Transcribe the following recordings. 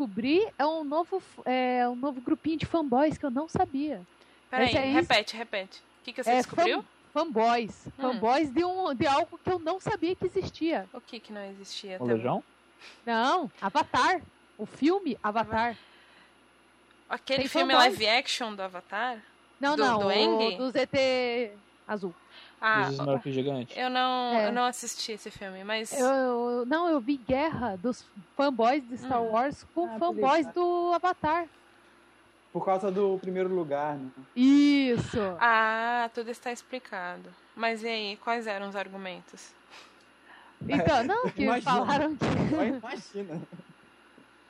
descobri é um novo, é, um novo grupinho de fanboys que eu não sabia. Peraí, é repete, repete. O que, que você É, descobriu? Fan, fanboys. Hum. Fanboys de, um, de algo que eu não sabia que existia. O que que não existia? O? Lejão? Não, Avatar. O filme Avatar. Aquele Tem filme fanboys. live action do Avatar? Não, Do- não, do do ZT azul. Ah, Dos Smurf gigante. eu não, É. eu não assisti esse filme, mas... Eu, eu- não, eu vi guerra dos fanboys de Star Hum. Wars com Ah, fanboys do Avatar. Por causa do primeiro lugar, né? Isso. Ah, tudo está explicado. Mas e aí, quais eram os argumentos? Então, não, que Imagina. falaram que. Imagina.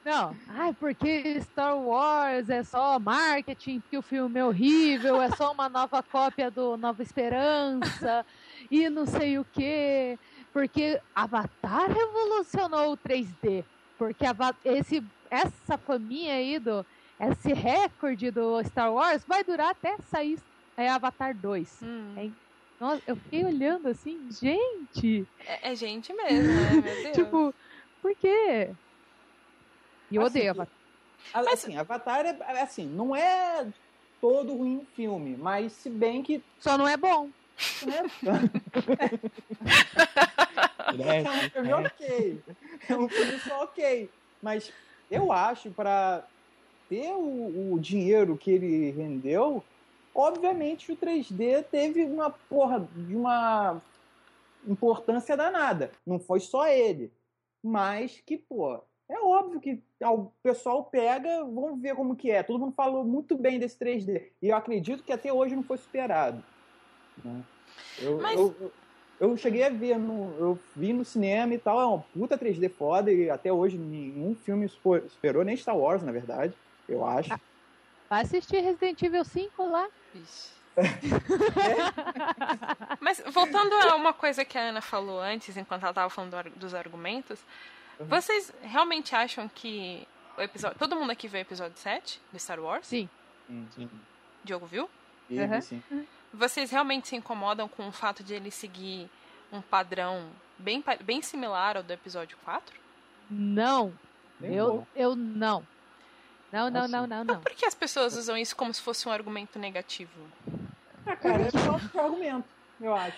Não, ai, porque Star Wars é só marketing, porque o filme é horrível, é só uma nova cópia do Nova Esperança e não sei o quê. Porque Avatar revolucionou o 3D. Porque esse, essa faminha aí do. Esse recorde do Star Wars vai durar até sair é, Avatar 2. Hum, É, Nossa, eu fiquei olhando assim, gente. é, é gente mesmo, né? Meu Deus. Tipo, por quê? E eu Assim, odeio Avatar. A- Assim, Avatar é, é assim, não é todo ruim o filme, mas se bem que Só não é bom. né, É, é um filme é. ok. É um filme só ok. Mas eu acho, para ter o, o dinheiro que ele rendeu, obviamente o 3D teve uma porra de uma importância danada. Não foi só ele. Mas que, pô, é óbvio que o pessoal pega, vamos ver como que é. Todo mundo falou muito bem desse 3D. E eu acredito que até hoje não foi superado. né? Eu, Mas- eu, eu- eu cheguei a ver, no, eu vi no cinema e tal, é uma puta 3D foda, e até hoje nenhum filme super- superou, nem Star Wars, na verdade, eu acho. Vai assistir Resident Evil 5 lá. Vixe. Mas voltando a uma coisa que a Ana falou antes, enquanto ela tava falando do dos argumentos, Uhum. vocês realmente acham que o episódio. Todo mundo aqui viu o episódio 7 de Star Wars? Sim. Sim. Diogo viu? Uhum. assim, Vocês realmente se incomodam com o fato de ele seguir um padrão bem, bem similar ao do episódio 4? Não. Eu, eu não. Não, não, Assim. não, não, não. Por que as pessoas usam isso como se fosse um argumento negativo? Ah, cara, é só outro argumento, eu acho.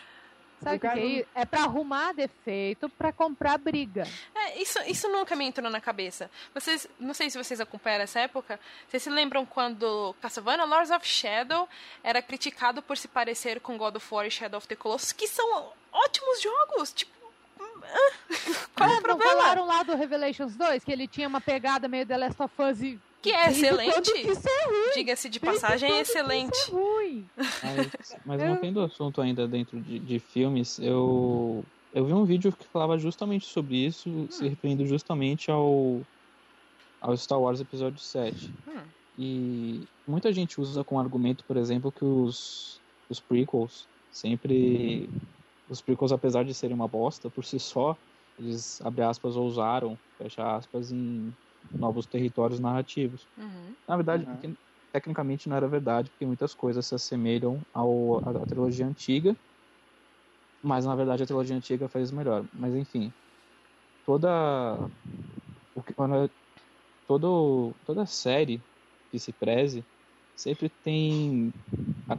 Sabe o que, que é isso? É pra arrumar defeito pra comprar briga. É, isso, isso nunca me entrou na cabeça. Vocês, não sei se vocês acompanharam essa época. Vocês se lembram quando Castlevania Lords of Shadow era criticado por se parecer com God of War e Shadow of the Colossus, que são ótimos jogos. Tipo, qual é o Não problema? falaram lá do Revelations 2 que ele tinha uma pegada meio The Last of Us e. Que é excelente. é? Diga-se de passagem, é que excelente. É ruim. Mas, mas Eu- mantendo o assunto ainda dentro de, de filmes, eu, eu vi um vídeo que falava justamente sobre isso, se referindo justamente ao, ao Star Wars Episódio 7. Hum. E muita gente usa como argumento, por exemplo, que os, os prequels sempre. Os prequels, apesar de serem uma bosta por si só, eles, abre aspas, ousaram, fecha aspas, em novos territórios narrativos. Uhum. Na verdade, Uhum. porque, tecnicamente não era verdade, porque muitas coisas se assemelham ao, à, à trilogia antiga, mas na verdade a trilogia antiga faz melhor. Mas enfim, toda o que- quando- todo, toda série que se preze sempre tem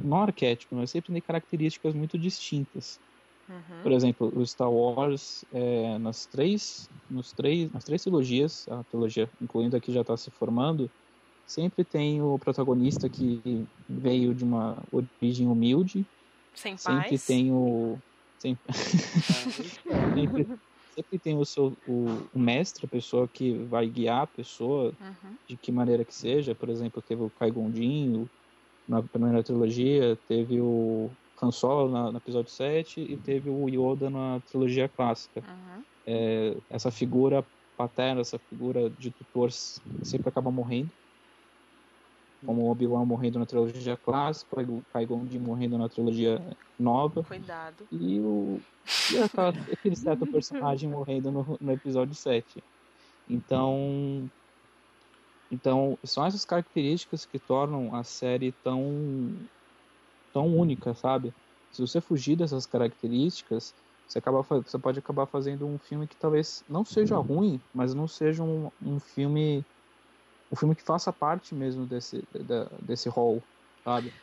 não arquétipo, mas sempre tem características muito distintas. Uhum. Por exemplo, o Star Wars, é, nas três, nos três, nas três trilogias, a trilogia, incluindo a que já está se formando, sempre tem o protagonista que veio de uma origem humilde, Sem sempre paz. tem o sempre, sempre, sempre tem o seu o, o mestre, a pessoa que vai guiar a pessoa Uhum. de que maneira que seja. Por exemplo, teve o Kai Gondin na primeira trilogia, teve o Han Solo na, no episódio 7 e teve o Yoda na trilogia clássica. Uhum. É, essa figura paterna, essa figura de tutor sempre acaba morrendo. Como o Obi-Wan morrendo na trilogia clássica, o Gondin morrendo na trilogia nova Cuidado. e, o, e aquela- aquele certo personagem morrendo no, no episódio 7. Então, então, são essas características que tornam a série tão, tão única, sabe? Se você fugir dessas características, você, acaba, você pode acabar fazendo um filme que talvez não seja ruim, mas não seja um, um filme um filme que faça parte mesmo desse, da, desse rol, sabe?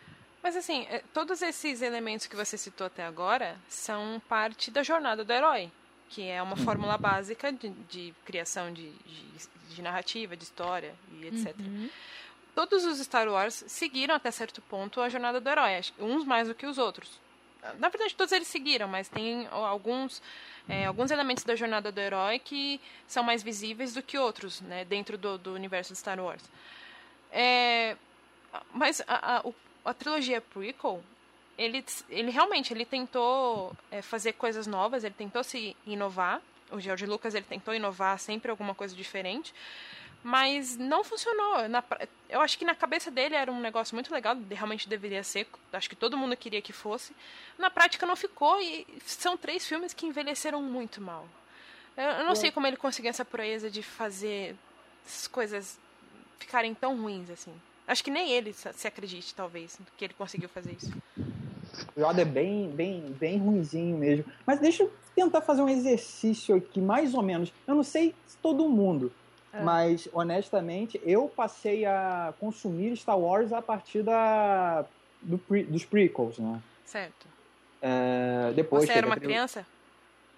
Mas assim, é, todos esses elementos que você citou até agora são parte da jornada do herói, que é uma fórmula básica de, de criação de, de, de, narrativa, de história e etc. Uhum. Todos os Star Wars seguiram até certo ponto a jornada do herói, uns mais do que os outros. Na verdade, todos eles seguiram, mas tem alguns, é, alguns elementos da jornada do herói que são mais visíveis do que outros, né, dentro do, do universo de Star Wars. É, mas a, a, a trilogia prequel, ele, ele realmente ele tentou é, fazer coisas novas, ele tentou se inovar. O George Lucas ele tentou inovar sempre alguma coisa diferente, mas não funcionou. Na, eu acho que na cabeça dele era um negócio muito legal, realmente deveria ser. Acho que todo mundo queria que fosse. Na prática não ficou e são três filmes que envelheceram muito mal. Eu, eu não é. sei como ele conseguiu essa proeza de fazer as coisas ficarem tão ruins assim. Acho que nem ele se acredite, talvez, que ele conseguiu fazer isso. O Yoda é bem, bem, bem ruinzinho mesmo. Mas deixa eu tentar fazer um exercício aqui, mais ou menos. Eu não sei se todo mundo, é. mas honestamente, eu passei a consumir Star Wars a partir da, do pre, dos prequels, né? Certo. É, depois Você era uma criança?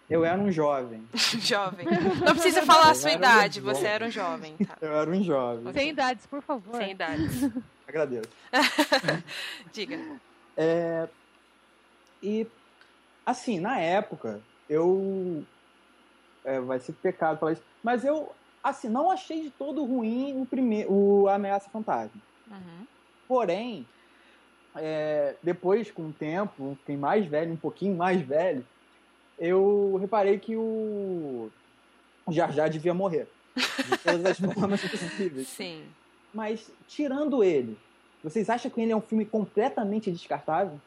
Eu era um jovem. jovem. Não precisa falar a sua idade, um você era um jovem. Tá. Eu era um jovem. Sem idades, por favor. Sem idades. Agradeço. Diga. É, e, assim, na época, eu. É, vai ser pecado falar isso, mas eu, assim, não achei de todo ruim o primeiro, o Ameaça Fantasma. Uhum. Porém, é, depois, com o tempo, fiquei mais velho, um pouquinho mais velho, eu reparei que o Jar Jar devia morrer. De todas as formas possíveis. Sim. Mas, tirando ele, vocês acham que ele é um filme completamente descartável?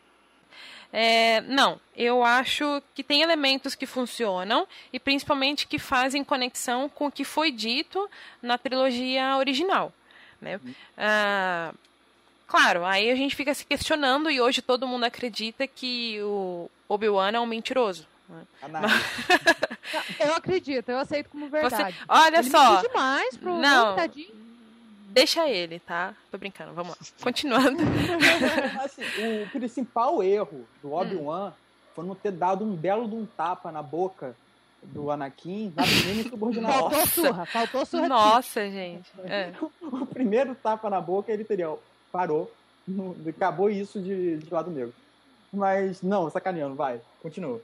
É, não, eu acho que tem elementos que funcionam e principalmente que fazem conexão com o que foi dito na trilogia original. Né? Uhum. Ah, claro, aí a gente fica se questionando e hoje todo mundo acredita que o Obi-Wan é um mentiroso. eu acredito, eu aceito como verdade. Você, olha ele só. demais pro não, deixa ele, tá? Tô brincando, vamos lá. Continuando. assim, o principal erro do Obi-Wan hum. foi não ter dado um belo de um tapa na boca do Anakin na primeira insubordinação. Faltou surra, faltou surra. Nossa, gente. É. o primeiro tapa na boca ele teria, parou, acabou isso de, de lado negro. Mas não, sacaneando, vai, continua.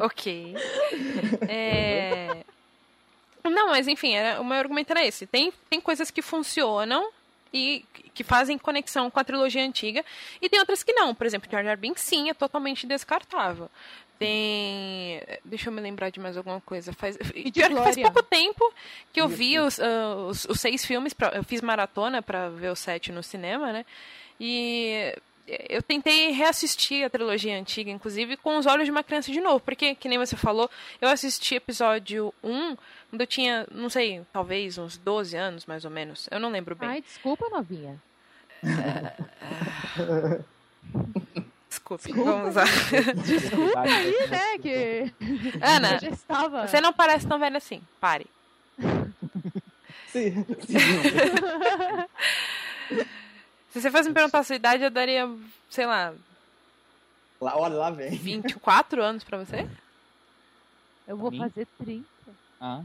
ok. É... Não, mas enfim, era, o meu argumento era esse. Tem, tem coisas que funcionam e que fazem conexão com a trilogia antiga, e tem outras que não. Por exemplo, Jar Jar Binks, sim, é totalmente descartável. Tem. Deixa eu me lembrar de mais alguma coisa. Faz, faz pouco tempo que eu vi os, uh, os, os, seis filmes. Pra, eu fiz maratona para ver o sete no cinema, né? E eu tentei reassistir a trilogia antiga, inclusive, com os olhos de uma criança de novo, porque, que nem você falou, eu assisti episódio 1 quando eu tinha, não sei, talvez uns 12 anos, mais ou menos. Eu não lembro bem. Ai, desculpa, novinha. Desculpe, Desculpa. vamos lá. Desculpa aí, né, que... Ana, você não parece tão velha assim. Pare. Sim. Se você fosse me perguntar a sua idade, eu daria, sei lá. Lá, olha, lá vem. 24 anos pra você? Eu vou fazer 30. Ah.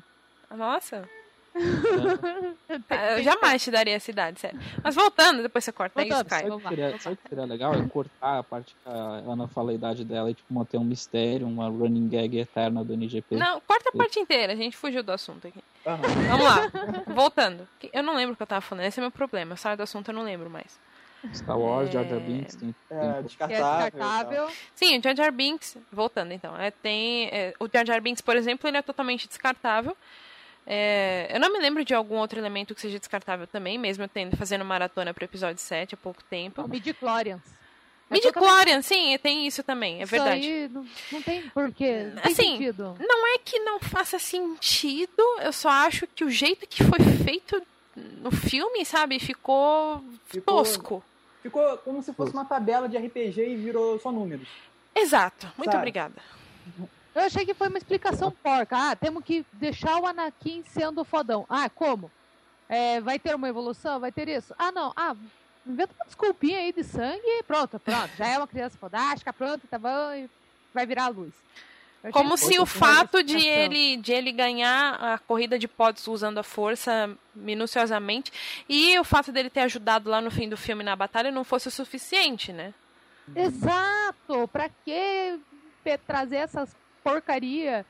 Nossa. eu jamais te daria essa idade, sério. Mas voltando, depois você corta é isso, Caio. Sabe o que seria, sabe que seria legal? É cortar a parte que a Ana fala a idade dela e tipo, manter um mistério, uma running gag eterna do NGP. Não, corta a parte inteira, a gente fugiu do assunto aqui. Uhum. Vamos lá, voltando. Eu não lembro o que eu tava falando, esse é meu problema. Eu saio do assunto, eu não lembro mais. Star Wars, Jar Jar Binks, tem, é, descartável. É descartável. Sim, o Jar Jar Binks, voltando então, é, tem, é, o Jar Jar Binks, por exemplo, ele é totalmente descartável. É, eu não me lembro de algum outro elemento que seja descartável também, mesmo eu tendo fazendo maratona para o episódio 7 há pouco tempo. Midi-chlorians. É Midi-chlorian, sim, tem isso também, é isso verdade. Aí não, não tem porquê. Não assim, sentido. não é que não faça sentido, eu só acho que o jeito que foi feito no filme, sabe, ficou, ficou tosco. Ficou como se fosse uma tabela de RPG e virou só números. Exato, muito sabe? obrigada. Eu achei que foi uma explicação porca. Ah, temos que deixar o Anakin sendo fodão. Ah, como? É, vai ter uma evolução? Vai ter isso? Ah, não. Ah, inventa uma desculpinha aí de sangue e pronto, pronto. Já é uma criança fodástica, pronto, tá bom, e vai virar a luz. Eu Como se o fato de ele, de ele ganhar a corrida de pods usando a força minuciosamente e o fato dele ter ajudado lá no fim do filme na batalha não fosse o suficiente, né? Exato! Pra que trazer essas porcaria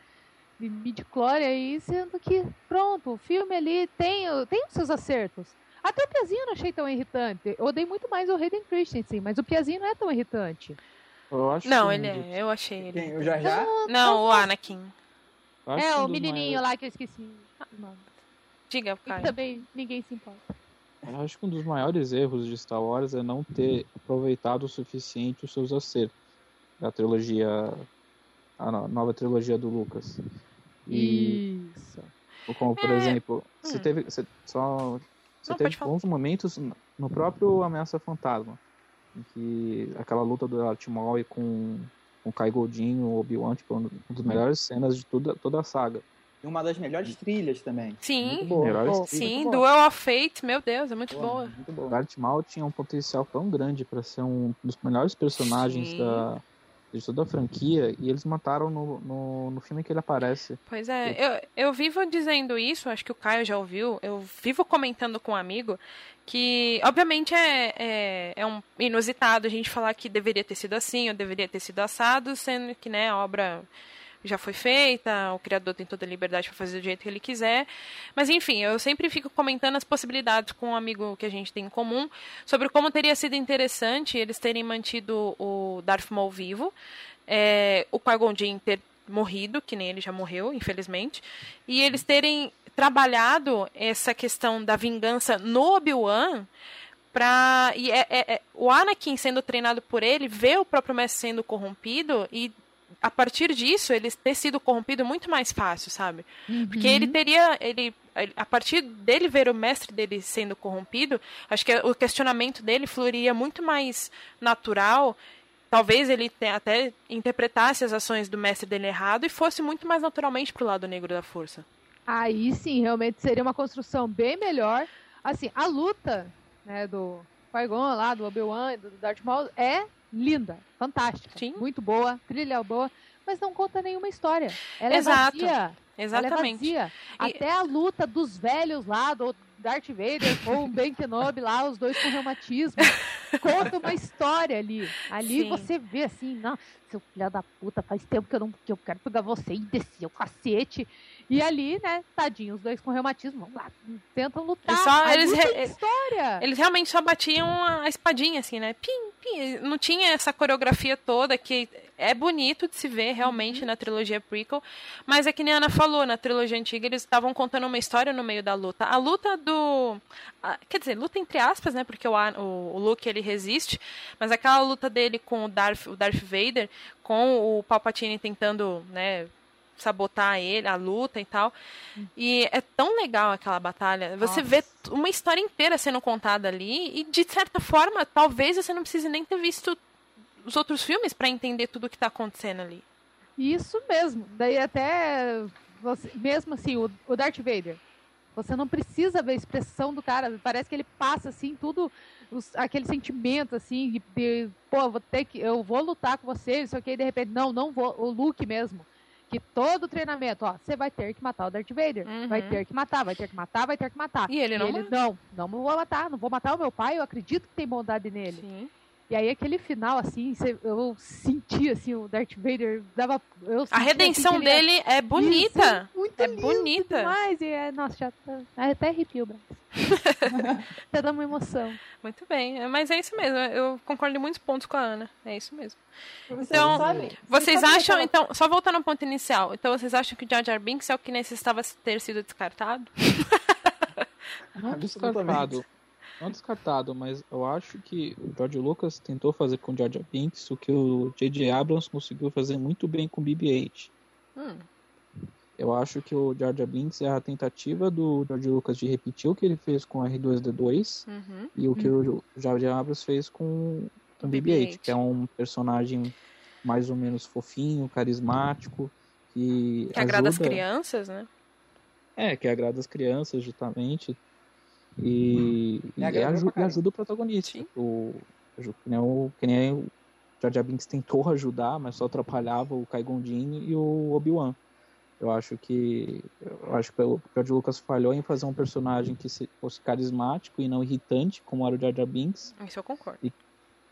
de midi-chlória aí, sendo que, pronto, o filme ali tem, tem os seus acertos. Até o Piazinho eu não achei tão irritante. Eu odeio muito mais o Hayden Christensen, mas o Piazinho não é tão irritante. Eu acho Não, ele é. Eu achei ele. Quem? O Jar Jar? Não, o Anakin. É, o menininho maiores- lá que eu esqueci. Diga, E Caio. também ninguém se importa. Eu acho que um dos maiores erros de Star Wars é não ter aproveitado o suficiente os seus acertos da trilogia, a no- nova trilogia do Lucas. E Isso. como por É, exemplo, você hum. teve você só você Não, teve bons momentos no próprio Ameaça Fantasma, em que aquela luta do Darth Maul e com com o Kai Goldin, o Obi-Wan, tipo, uma das melhores cenas de toda, toda a saga. E uma das melhores trilhas também. Sim, boa. Melhores boa. trilhas. sim, muito boa. Duel of Fate, meu Deus, é muito Boa, boa. Muito O boa. Darth Maul tinha um potencial tão grande para ser um dos melhores personagens Sim. da, de toda a franquia e eles mataram no, no, no filme que ele aparece. Pois é, eu, eu vivo dizendo isso, acho que o Caio já ouviu, eu vivo comentando com um amigo que, obviamente, é, é, é um inusitado a gente falar que deveria ter sido assim ou deveria ter sido assado, sendo que né, a obra já foi feita, o criador tem toda a liberdade para fazer do jeito que ele quiser. Mas enfim, eu sempre fico comentando as possibilidades com um amigo que a gente tem em comum sobre como teria sido interessante eles terem mantido o Darth Maul vivo, é, o Qui-Gon Jinn ter morrido, que nem ele já morreu, infelizmente, e eles terem trabalhado essa questão da vingança no Obi-Wan pra. E é, é- é- o Anakin sendo treinado por ele, vê o próprio mestre sendo corrompido e a partir disso ele ter sido corrompido muito mais fácil, sabe? Porque Uhum. ele teria. Ele, a partir dele ver o mestre dele sendo corrompido, acho que o questionamento dele fluiria muito mais natural. Talvez ele te- até interpretasse as ações do mestre dele errado e fosse muito mais naturalmente pro lado negro da força. Aí sim, realmente seria uma construção bem melhor. Assim, a luta né, do Qui-Gon lá, do Obi-Wan do Darth Maul é linda, fantástica, Sim. muito boa, trilha boa, mas não conta nenhuma história. Ela Exato. é vazia. Exatamente. Ela é vazia. E- Até a luta dos velhos lá, do Darth Vader com o Ben Kenobi lá, os dois com reumatismo. Conta uma história ali. Ali Sim. você vê assim, não, seu filho da puta, faz tempo que eu não que eu quero pegar você e descer o cacete. E ali, né, tadinho, os dois com reumatismo, vamos lá, tentam lutar. Eles só- eles re- história. Eles realmente só batiam a espadinha, assim, né? Pim, pim. Não tinha essa coreografia toda que é bonito de se ver realmente Uhum. na trilogia prequel. Mas é que nem a Ana falou, na trilogia antiga eles estavam contando uma história no meio da luta. A luta do. a- quer dizer, luta entre aspas, né? Porque o, o, o Luke ele resiste. Mas aquela luta dele com o Darth, o Darth Vader, com o Palpatine tentando, né? Sabotar ele, a luta e tal. E é tão legal aquela batalha. Você Nossa. vê uma história inteira sendo contada ali e de certa forma, talvez você não precise nem ter visto os outros filmes pra entender tudo o que tá acontecendo ali. Isso mesmo. Daí até você- mesmo assim, o, o Darth Vader. Você não precisa ver a expressão do cara. Parece que ele passa assim tudo os- aquele sentimento assim de, de, pô, vou ter que eu vou lutar com você, isso aqui, de repente não, não vou. O Luke mesmo. Que todo treinamento, ó, você vai ter que matar o Darth Vader. Uhum. Vai ter que matar, vai ter que matar, vai ter que matar. E ele não ele, não, não vou matar, não vou matar o meu pai, eu acredito que tem bondade nele. Sim. E aí aquele final, assim, eu senti, assim, o Darth Vader dava... Eu A senti, assim, redenção ia- dele é bonita. Isso, muito É lindo bonita. demais. E é, nossa, já tá, até arrepio o braço. até dá uma emoção. Muito bem. Mas é isso mesmo. Eu concordo em muitos pontos com a Ana. É isso mesmo. Vocês Então, Vocês sabem acham, aquela- então, só voltando ao ponto inicial, então vocês acham que o Jar Jar Binks é o que necessitava ter sido descartado? Não Absolutamente. descartado. Não descartado, mas eu acho que o George Lucas tentou fazer com o Jar Binks o que o J.J. Abrams conseguiu fazer muito bem com o BB-8. Hum, Eu acho que o Jar Binks é a tentativa do George Lucas de repetir o que ele fez com o R2-D2 uhum. e o que o Jar Jar Abrams fez com o O BB-8, BB-8. que é um personagem mais ou menos fofinho, carismático que. Que agrada as crianças, né? É, que agrada as crianças, justamente. E, e, aju- e ajuda o protagonista. Sim. O, que nem o, que nem o Jar Jar Binks tentou ajudar, mas só atrapalhava o Qui-Gon Jinn e o Obi-Wan. Eu acho que eu acho que o George Lucas falhou em fazer um personagem que se- fosse carismático e não irritante, como era o Jar Jar Binks. Isso eu concordo.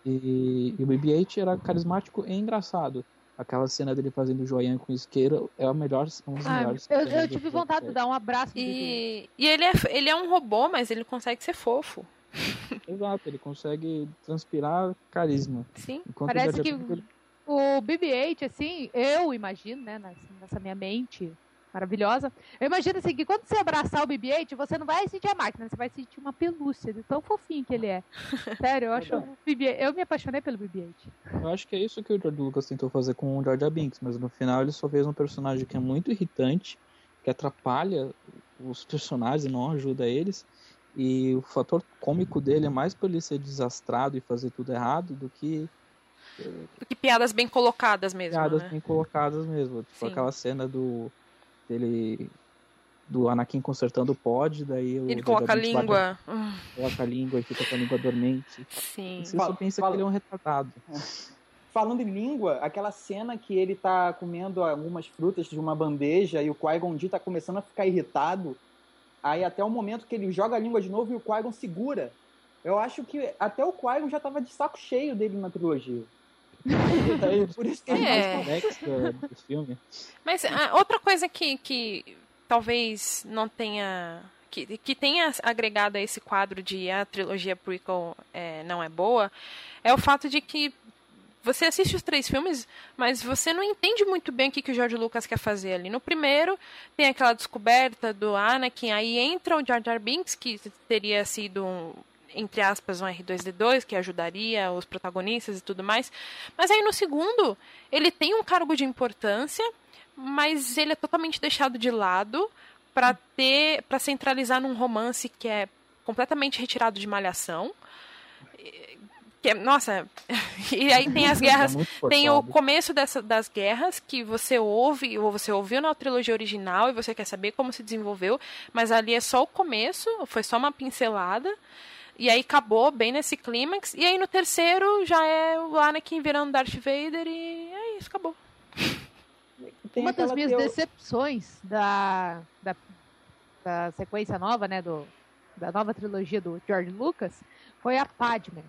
E, e o BB-8 era carismático e engraçado. Aquela cena dele fazendo joinha com isqueiro é a melhor, um dos Ah, melhores. eu, eu tive vontade de dar um abraço. E, e ele, é, ele é um robô, mas ele consegue ser fofo. Exato, ele consegue transpirar carisma. Sim. Enquanto Parece que ele- o BB-8, assim, eu imagino, né, nessa minha mente maravilhosa, eu imagino assim, que quando você abraçar o BB-8, você não vai sentir a máquina, você vai sentir uma pelúcia, de tão fofinho que ele é. Sério, eu acho o BB eu me apaixonei pelo BB-8. Eu acho que é isso que o George Lucas tentou fazer com o Jar Binks, mas no final ele só fez um personagem que é muito irritante, que atrapalha os personagens e não ajuda eles. E o fator cômico dele é mais por ele ser desastrado e fazer tudo errado do que Do que piadas bem colocadas mesmo, piadas né? bem colocadas mesmo. Tipo Sim. aquela cena do dele do Anakin consertando o pod, daí o Ele coloca a bate- língua. Hum, coloca a língua e fica com a língua dormente. Sim. Você Fala- só pensa fala- que ele é um retardado. Falando em língua, aquela cena que ele tá comendo algumas frutas de uma bandeja e o Qui-Gon Jinn tá começando a ficar irritado, aí até o momento que ele joga a língua de novo e o Qui-Gon segura. Eu acho que até o Qui-Gon já tava de saco cheio dele na trilogia. Aí, Por isso que ele É. mais do, do filme. Mas ah, outra coisa que, que talvez não tenha. Que, que tenha agregado a esse quadro de a trilogia prequel é, não é boa é o fato de que você assiste os três filmes, mas você não entende muito bem o que, que o George Lucas quer fazer ali. No primeiro, tem aquela descoberta do Anakin, aí entra o Jar Jar Binks, que teria sido um, entre aspas, um R2D2, que ajudaria os protagonistas e tudo mais. Mas aí no segundo, ele tem um cargo de importância, mas ele é totalmente deixado de lado para ter, para centralizar num romance que é completamente retirado de malhação. Que é, nossa, e aí tem as guerras É tem o começo dessa, das guerras que você ouve, ou você ouviu na trilogia original e você quer saber como se desenvolveu, mas ali é só o começo, foi só uma pincelada. E aí acabou bem nesse clímax. E aí no terceiro já é o Anakin virando Darth Vader e é isso, acabou. tem Uma das minhas teo- decepções da, da, da sequência nova, né, do, da nova trilogia do George Lucas, foi a Padme.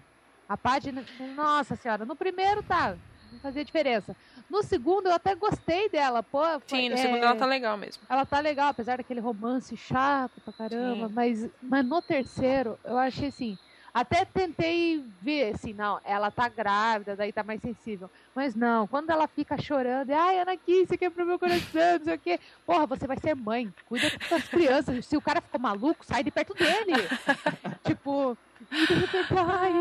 A Padme, nossa senhora, no primeiro tá, não fazia diferença. No segundo eu até gostei dela, pô. Sim, no é, segundo ela tá legal mesmo. ela tá legal, apesar daquele romance chato pra caramba, Sim. mas, mas no terceiro eu achei assim. Até tentei ver, assim, não, ela tá grávida, daí tá mais sensível. Mas não, quando ela fica chorando, ai, Anakin, você quebrou meu coração, não sei o quê. Porra, você vai ser mãe, cuida das crianças. Se o cara ficou maluco, sai de perto dele. tipo, e de repente, ai,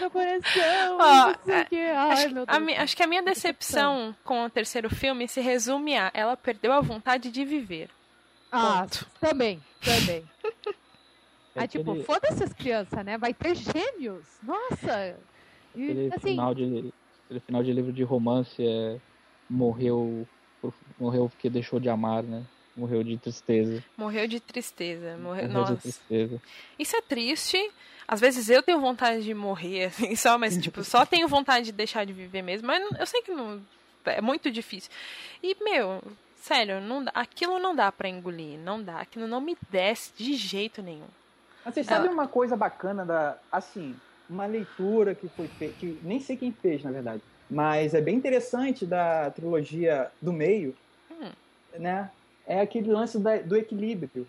meu coração, Ó, não sei o quê. Ai, Acho, meu a Deus. acho que a minha decepção com o terceiro filme se resume a ela perdeu a vontade de viver. Ah, Ponto. também, também. É Aí, tipo, aquele- foda-se as crianças, né? Vai ter gêmeos. Nossa! E, Aquele assim, final de aquele final de livro de romance é morreu morreu porque deixou de amar, né? Morreu de tristeza. Morreu de tristeza. Morreu, Morreu de nossa. tristeza. Isso é triste. Às vezes eu tenho vontade de morrer, assim, só, mas, tipo, só tenho vontade de deixar de viver mesmo. Mas eu sei que não. É muito difícil. E, meu, sério, não dá- aquilo não dá pra engolir. Não dá. Aquilo não me desce de jeito nenhum. Mas vocês sabem uma coisa bacana da. Assim, uma leitura que foi feita. Que nem sei quem fez, na verdade. Mas é bem interessante da trilogia do meio, Hum. né? É aquele lance da- do equilíbrio.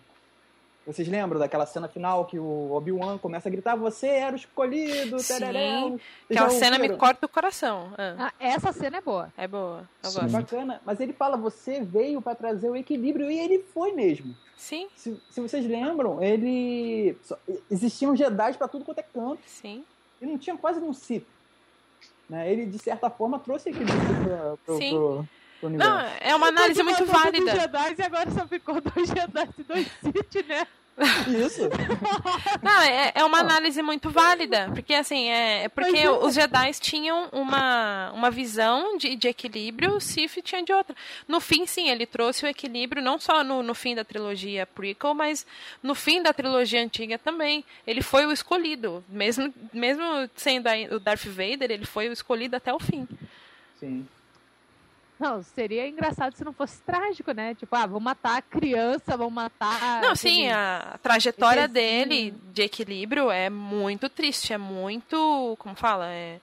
Vocês lembram daquela cena final que o Obi-Wan começa a gritar: Você era o escolhido, Sim, tereré. Vocês Aquela já cena me corta o coração. Ah, ah, essa cena é boa. é boa. Eu Sim. gosto. Bacana, mas ele fala: Você veio para trazer o equilíbrio, e ele foi mesmo. Sim, Se, se vocês lembram, ele. Existiam Jedi para tudo quanto é canto. sim. e não tinha quase um Sith. Né? Ele, de certa forma, trouxe equilíbrio pro, Sim. pro, pro universo. Não, é uma análise muito válida. Dos Jedi, e agora só ficou dois Jedi e dois Sith, né? Isso. Não, é, é uma análise muito válida. Porque, assim, é, é porque Mas os Jedi tinham uma, uma visão de, de equilíbrio, o Sith tinha de outra. No fim, sim, ele trouxe o equilíbrio, não só no, no fim da trilogia prequel, mas no fim da trilogia antiga também. Ele foi o escolhido. Mesmo, mesmo sendo o Darth Vader, ele foi o escolhido até o fim. Sim. Não, seria engraçado se não fosse trágico, né? Tipo, ah, vão matar a criança, vão matar. Não, aquele- sim, a trajetória bebezinho. dele de equilíbrio é muito triste, é muito. Como fala? É,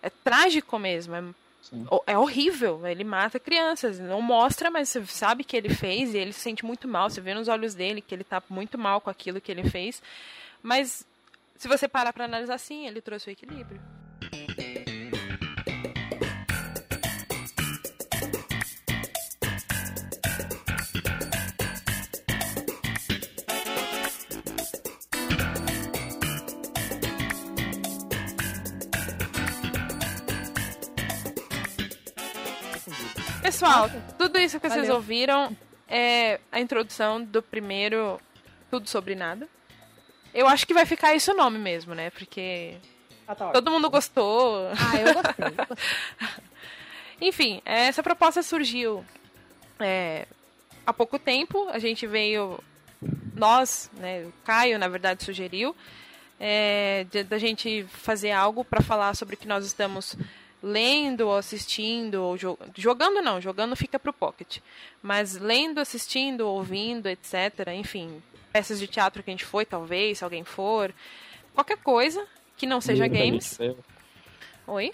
é trágico mesmo. É, é horrível. Ele mata crianças. Não mostra, mas você sabe que ele fez e ele se sente muito mal. Você vê nos olhos dele que ele tá muito mal com aquilo que ele fez. Mas se você parar pra analisar, sim, ele trouxe o equilíbrio. Pessoal, tudo isso que vocês Valeu. ouviram é a introdução do primeiro Tudo Sobre Nada. Eu acho que vai ficar esse o nome mesmo, né? Porque Ah, tá ótimo. todo mundo gostou. Ah, eu gostei. eu gostei. Enfim, essa proposta surgiu é, há pouco tempo. A gente veio, nós, né, o Caio, na verdade, sugeriu é, da gente fazer algo para falar sobre o que nós estamos lendo, ou assistindo, ou jo- jogando não, jogando fica pro pocket, mas lendo, assistindo, ouvindo, etc. Enfim, peças de teatro que a gente foi, talvez, se alguém for, qualquer coisa que não seja livro games. Oi?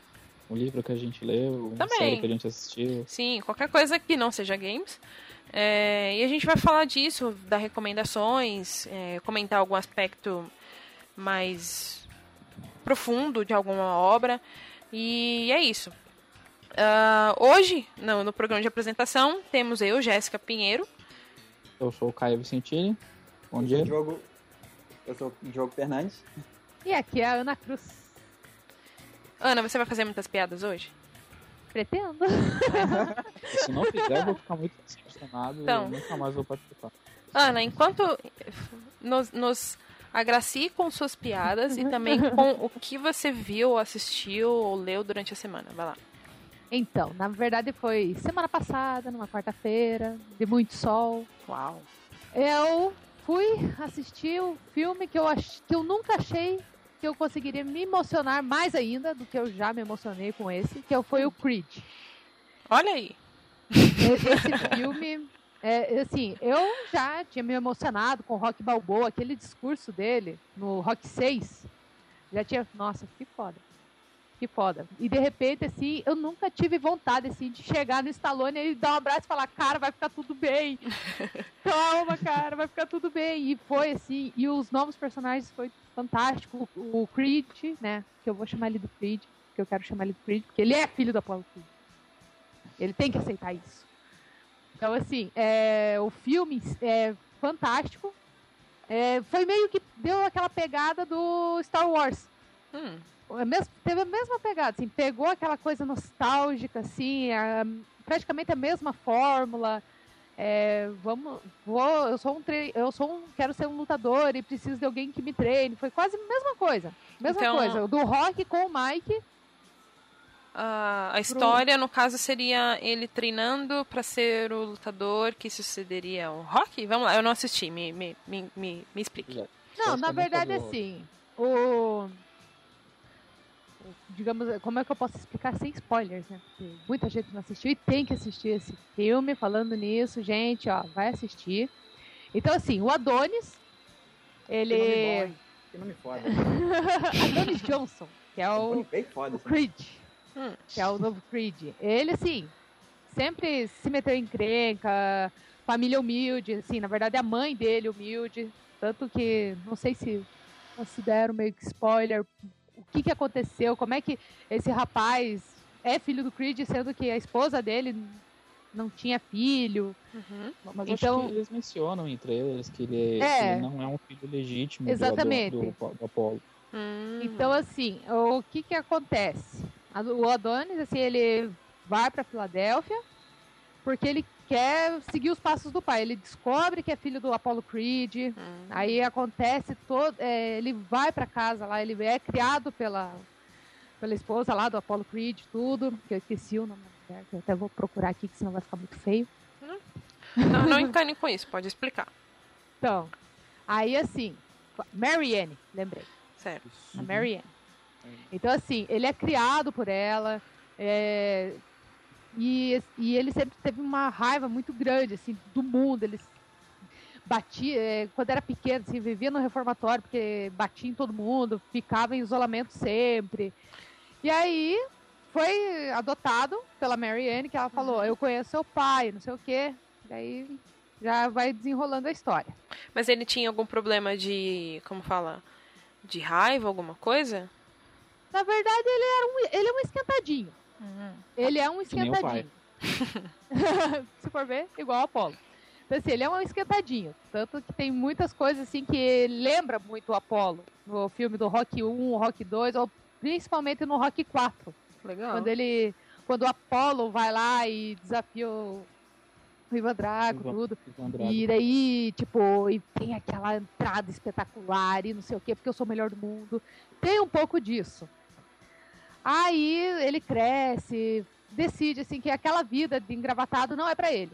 um livro que a gente leu, uma Também. série que a gente assistiu. Sim, qualquer coisa que não seja games. É, e a gente vai falar disso, dar recomendações, é, comentar algum aspecto mais profundo de alguma obra. E é isso. Ah, hoje, no, no programa de apresentação, temos eu, Jéssica Pinheiro. Eu sou o Caio Vicentini. Bom Eu dia. sou o Diogo. Eu sou o Diogo Fernandes. E aqui é a Ana Cruz. Ana, você vai fazer muitas piadas hoje? Pretendo. Se não fizer, eu vou ficar muito decepcionado Então. e nunca mais vou participar. Ana, enquanto nos, nos agracie com suas piadas e também com o que você viu, assistiu ou leu durante a semana. Vai lá. Então, na verdade foi semana passada, numa quarta-feira, de muito sol. Uau. Eu fui assistir o filme que eu, ach... que eu nunca achei que eu conseguiria me emocionar mais ainda do que eu já me emocionei com esse, que foi o Creed. Olha aí. Esse filme, é, assim, eu já tinha me emocionado com o Rock Balboa, aquele discurso dele no Rock 6. Já tinha, nossa, que foda. Que foda. E de repente, assim, eu nunca tive vontade, assim, de chegar no Stallone e dar um abraço e falar, cara, vai ficar tudo bem. Calma, cara, vai ficar tudo bem. E foi assim, e os novos personagens foi fantástico. O, o Creed, né, que eu vou chamar ele do Creed, que eu quero chamar ele do Creed, porque ele é filho do Apollo Creed. Ele tem que aceitar isso. Então, assim, é, o filme é fantástico. É, foi meio que deu aquela pegada do Star Wars. Hum, É mes- teve a mesma pegada, assim, pegou aquela coisa nostálgica, assim, a- praticamente a mesma fórmula. É, vamos, vou, eu sou um, eu sou um, quero ser um lutador e preciso de alguém que me treine. Foi quase a mesma coisa, mesma Então- coisa. Do Rock com o Mike, a, a história, no caso, seria ele treinando pra ser o lutador que sucederia ao Rock? Vamos lá, eu não assisti, me, me, me, me, me explique. Não, na é verdade, assim, o... o- Digamos, como é que eu posso explicar sem spoilers, né? Porque muita gente não assistiu e tem que assistir esse filme. Falando nisso, gente, ó, vai assistir. Então, assim, o Adonis, ele... Que nome bom, hein? Que nome foda. Adonis Johnson, que é o, nome bem foda. o assim. Creed, Hum. que é o novo Creed. Ele, assim, sempre se meteu em encrenca, família humilde, assim, na verdade a mãe dele humilde, tanto que não sei se considero meio que spoiler o que que aconteceu, como é que esse rapaz é filho do Creed, sendo que a esposa dele não tinha filho. Uhum. Mas Então- acho que eles mencionam entre eles que ele, que É. ele não é um filho legítimo do- Exatamente. Do, do, do Apolo. Hum. Então, assim, o que que acontece? O Adonis, assim, ele vai para Filadélfia porque ele quer seguir os passos do pai. Ele descobre que é filho do Apollo Creed. Hum. Aí acontece todo. é, ele vai pra casa lá, ele é criado pela, pela esposa lá do Apollo Creed, tudo. Que eu esqueci o nome da mulher, que eu até vou procurar aqui, que senão vai ficar muito feio. Não, não encane com isso, pode explicar. Então, aí assim, Mary Ann, lembrei. Certo. A Uhum. Então, assim, ele é criado por ela. é, e, e ele sempre teve uma raiva muito grande, assim, do mundo. Ele batia, é, quando era pequeno, assim, vivia no reformatório, porque batia em todo mundo, ficava em isolamento sempre. E aí foi adotado pela Mary Ann, que ela falou, eu conheço seu pai, não sei o quê. Daí já vai desenrolando a história. Mas ele tinha algum problema de. Como fala? De raiva, alguma coisa? Na verdade, ele, era um, ele é um esquentadinho. Ele é um esquentadinho. Se for ver, igual o Apolo. Então, assim, ele é um esquentadinho. Tanto que tem muitas coisas assim que lembra muito o Apolo. No filme do Rock 1, Rock 2, ou principalmente no Rock 4. Legal. Quando ele. Quando o Apolo vai lá e desafia o, o Ivan Drago, Ivan- tudo. Ivan Drago. E daí, tipo, e tem aquela entrada espetacular e não sei o quê, porque eu sou o melhor do mundo. Tem um pouco disso. Aí ele cresce, decide assim que aquela vida de engravatado não é pra ele.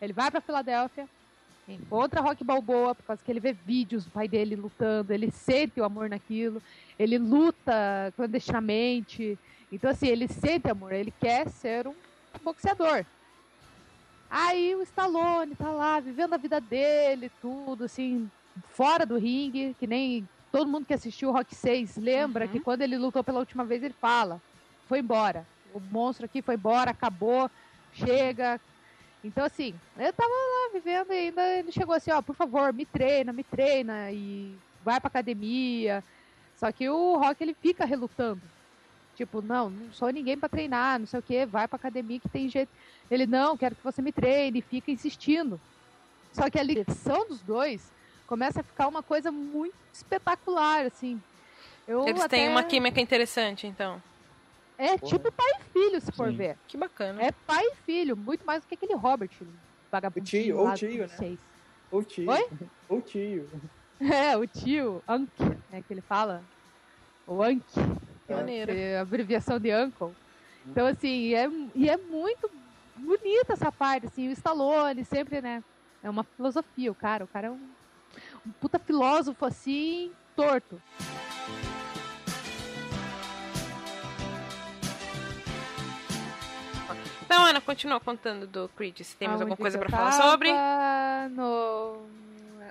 Ele vai pra Filadélfia, encontra Rock Balboa, por causa que ele vê vídeos do pai dele lutando, ele sente o amor naquilo, ele luta clandestinamente. Então, assim, ele sente amor, ele quer ser um boxeador. Aí o Stallone tá lá, vivendo a vida dele, tudo, assim, fora do ringue, que nem todo mundo que assistiu o Rock 6 lembra Uhum. que quando ele lutou pela última vez, ele fala: foi embora. O monstro aqui foi embora, acabou, chega. Então, assim, eu tava lá vivendo e ainda ele chegou assim: ó, por favor, me treina, me treina e vai pra academia. Só que o Rock ele fica relutando. Tipo, não, não sou ninguém pra treinar, não sei o que, vai pra academia que tem jeito. Ele, não, quero que você me treine, e fica insistindo. Só que a ligação dos dois começa a ficar uma coisa muito espetacular, assim. Eu Eles até... têm uma química interessante, então. É tipo pai e filho, se for Sim. ver. Que bacana. É pai e filho, muito mais do que aquele Robert, vagabundinho O tio, ou tio, né? seis. O tio. Oi? O tio. É, o tio, Unc, né, que ele fala. O Unc, que Maneiro. é a abreviação de Uncle. Então, assim, é, e é muito bonita essa parte, assim, o Stallone sempre, né, é uma filosofia, o cara, o cara é um puta filósofo, assim, torto. Então, Ana, continua contando do Creed. Se temos Aonde alguma coisa eu falar sobre. No...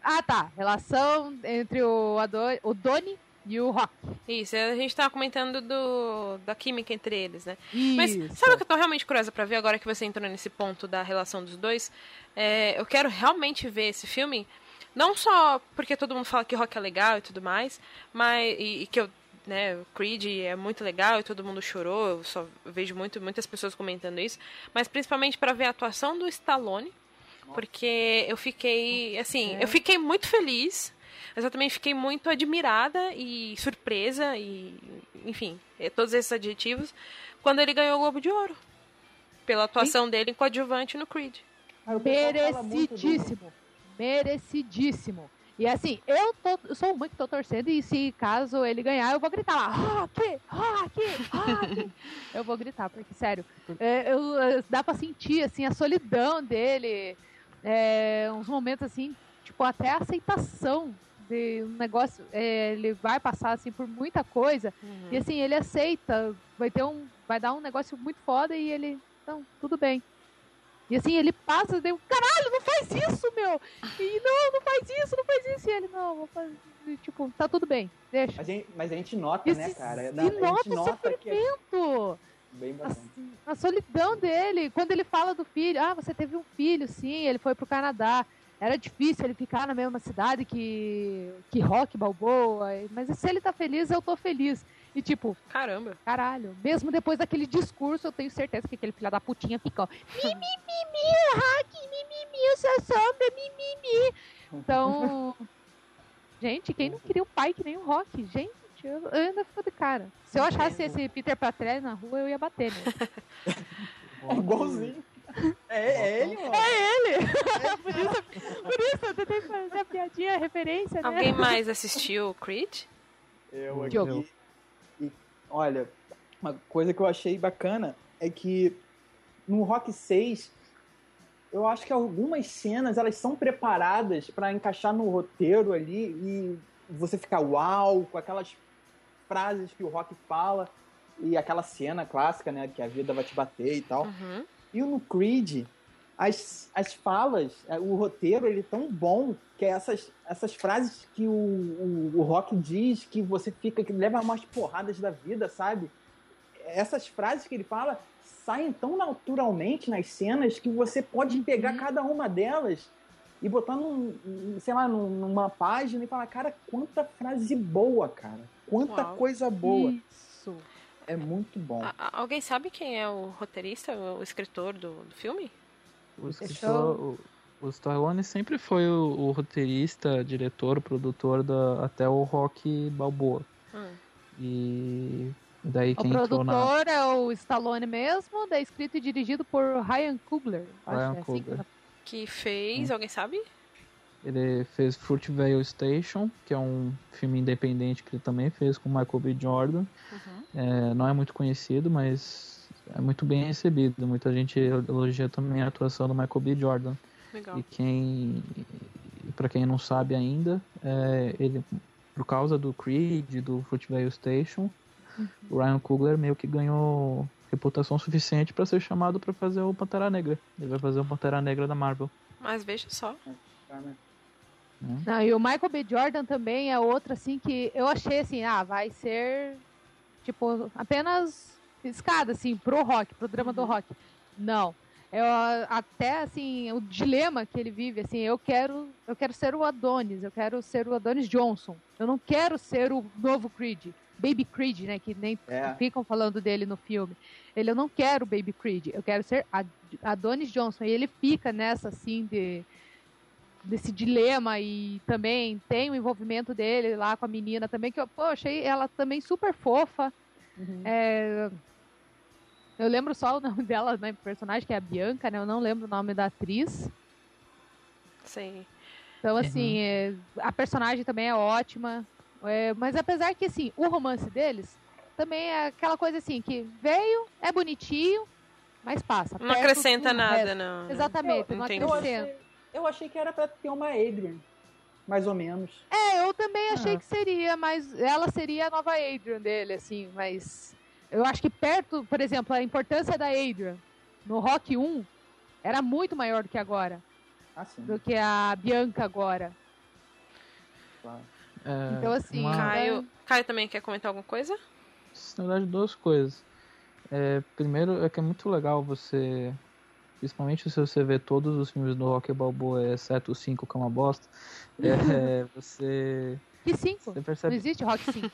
Ah, tá, relação entre o, o Donnie e o Rock. Isso, a gente tava comentando do, da química entre eles, né? Isso. Mas sabe o que eu tô realmente curiosa pra ver agora que você entrou nesse ponto da relação dos dois? É, eu quero realmente ver esse filme, não só porque todo mundo fala que rock é legal e tudo mais, mas e, e que eu, né, o Creed é muito legal e todo mundo chorou, eu só vejo muito, muitas pessoas comentando isso, mas principalmente pra ver a atuação do Stallone, porque eu fiquei, assim, eu fiquei muito feliz. Mas eu também fiquei muito admirada e surpresa e, enfim, todos esses adjetivos quando ele ganhou o Globo de Ouro. Pela atuação dele em coadjuvante no Creed. Merecidíssimo. Merecidíssimo. E assim, eu, tô, eu sou uma que tô torcendo e se caso ele ganhar, eu vou gritar lá, rock, rock, rock. eu vou gritar, porque, sério, é, eu, é, dá pra sentir, assim, a solidão dele, é, uns momentos, assim, tipo, até a aceitação de um negócio, é, ele vai passar, assim, por muita coisa, e assim, ele aceita, vai ter um, vai dar um negócio muito foda e ele, então, tudo bem. E assim, ele passa, deu, caralho, não faz isso, meu! E não, não faz isso, não faz isso. E ele, não, vou fazer. E, Tipo, tá tudo bem, deixa. Mas a gente, mas a gente nota, E né, se- cara? Na- a gente nota o nota que é sofrimento. bem A, bacana. a solidão dele. Quando ele fala do filho, ah, você teve um filho, sim, ele foi pro Canadá. Era difícil ele ficar na mesma cidade que, que Rock Balboa. Mas se ele tá feliz, eu tô feliz. E tipo, Caramba. Caralho, mesmo depois daquele discurso, eu tenho certeza que aquele filho da putinha fica, ó, mimimi, hack, mimimi, sou sombra, mimimi. Então, gente, quem não queria um pai que nem o Rock? Gente, eu, eu ainda fico de cara. Se eu achasse esse Peter Patrelli na rua, eu ia bater nele. É igualzinho. É, é ele, mano. É ele! por, isso, por isso eu tentei fazer a piadinha, a referência, né? Alguém mais assistiu Creed? Eu aqui. Olha, uma coisa que eu achei bacana é que no Rock 6, eu acho que algumas cenas elas são preparadas para encaixar no roteiro ali e você ficar uau com aquelas frases que o Rock fala e aquela cena clássica, né, que a vida vai te bater e tal. Uhum. E no Creed, as, as falas, é, o roteiro, ele é tão bom que essas, essas frases que o, o, o Rock diz, que você fica, que leva umas porradas da vida, sabe? Essas frases que ele fala saem tão naturalmente nas cenas que você pode pegar cada uma delas e botar num, sei lá, num- numa página e falar, cara, quanta frase boa, cara. Quanta Uau. coisa boa. Isso. É muito bom. A- alguém sabe quem é o roteirista, o escritor do, do filme? O, escritor, o, o Stallone sempre foi o, o roteirista, diretor, produtor da, até o Rock Balboa. Hum. E daí O quem entrou na. produtor é o Stallone mesmo, daí escrito e dirigido por Ryan Coogler. Acho Ryan que é assim Coogler. que- Que fez, alguém sabe? Ele fez Fruitvale Station, que é um filme independente que ele também fez com Michael B. Jordan. Uhum. É, não é muito conhecido, mas é muito bem recebido. Muita gente elogia também a atuação do Michael B. Jordan. Legal. E quem, para quem não sabe ainda, é, ele, por causa do Creed, do Fruitvale Station, o Ryan Coogler meio que ganhou reputação suficiente para ser chamado para fazer o Pantera Negra. Ele vai fazer o Pantera Negra da Marvel. Mas veja só. Cara. Não, e o Michael B. Jordan também é outro, assim, que eu achei assim, ah, vai ser, tipo, apenas escada, assim, pro rock, pro drama do Uhum. rock. Não. Eu, até, assim, o dilema que ele vive, assim, eu quero, eu quero ser o Adonis, eu quero ser o Adonis Johnson. Eu não quero ser o novo Creed. Baby Creed, né, que nem É. ficam falando dele no filme. Ele, eu não quero Baby Creed, eu quero ser Ad- Adonis Johnson. E ele fica nessa, assim, de desse dilema e também tem o envolvimento dele lá com a menina também, que eu pô, achei ela também super fofa. Uhum. É, Eu lembro só o nome dela, né, personagem, que é a Bianca, né? Eu não lembro o nome da atriz. Sei. Então, Uhum. assim, é, a personagem também é ótima. É, mas apesar que, assim, o romance deles também é aquela coisa assim, que veio, é bonitinho, mas passa. Não acrescenta nada, resto. não. né? Exatamente, não Entendi. Eu acrescenta. achei, eu achei que era pra ter uma Adrian. Mais ou menos. É, eu também achei Ah. que seria, mas ela seria a nova Adrian dele, assim, mas eu acho que perto, por exemplo, a importância da Adrian no Rock 1 era muito maior do que agora, Assim. do que a Bianca agora. Claro. É, Então, assim, uma- Caio, Caio também quer comentar alguma coisa? Na verdade, duas coisas. É, primeiro, é que é muito legal você. Principalmente se você vê todos os filmes do Rock Balboa, exceto o 5, que é uma bosta. é, você, Que 5? você Não percebe existe Rock 5.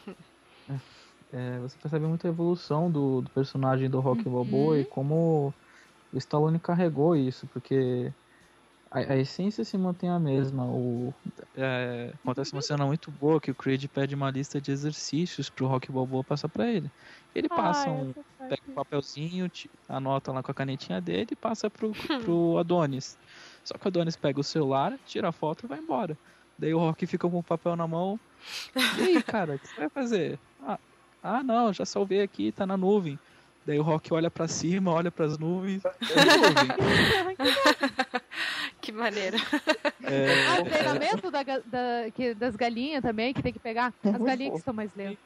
É, você percebe muita evolução do, do personagem do Rock Uhum. Balboa e como o Stallone carregou isso, porque a, a essência se mantém a mesma. O, é, acontece uma cena muito boa que o Creed pede uma lista de exercícios pro Rock Balboa passar pra ele. Ele passa Ai, um, pega um papelzinho, anota lá com a canetinha dele e passa pro, pro Adonis. Só que o Adonis pega o celular, tira a foto e vai embora. Daí o Rock fica com o papel na mão. E aí, cara, o que você vai fazer? Ah, não, já salvei aqui, tá na nuvem. Daí o Rock olha pra cima, olha pras nuvens. "É nuvem." Que maneira. É, Ah, o treinamento da da- que- das galinhas também, que tem que pegar. As galinhas que estão mais lentas.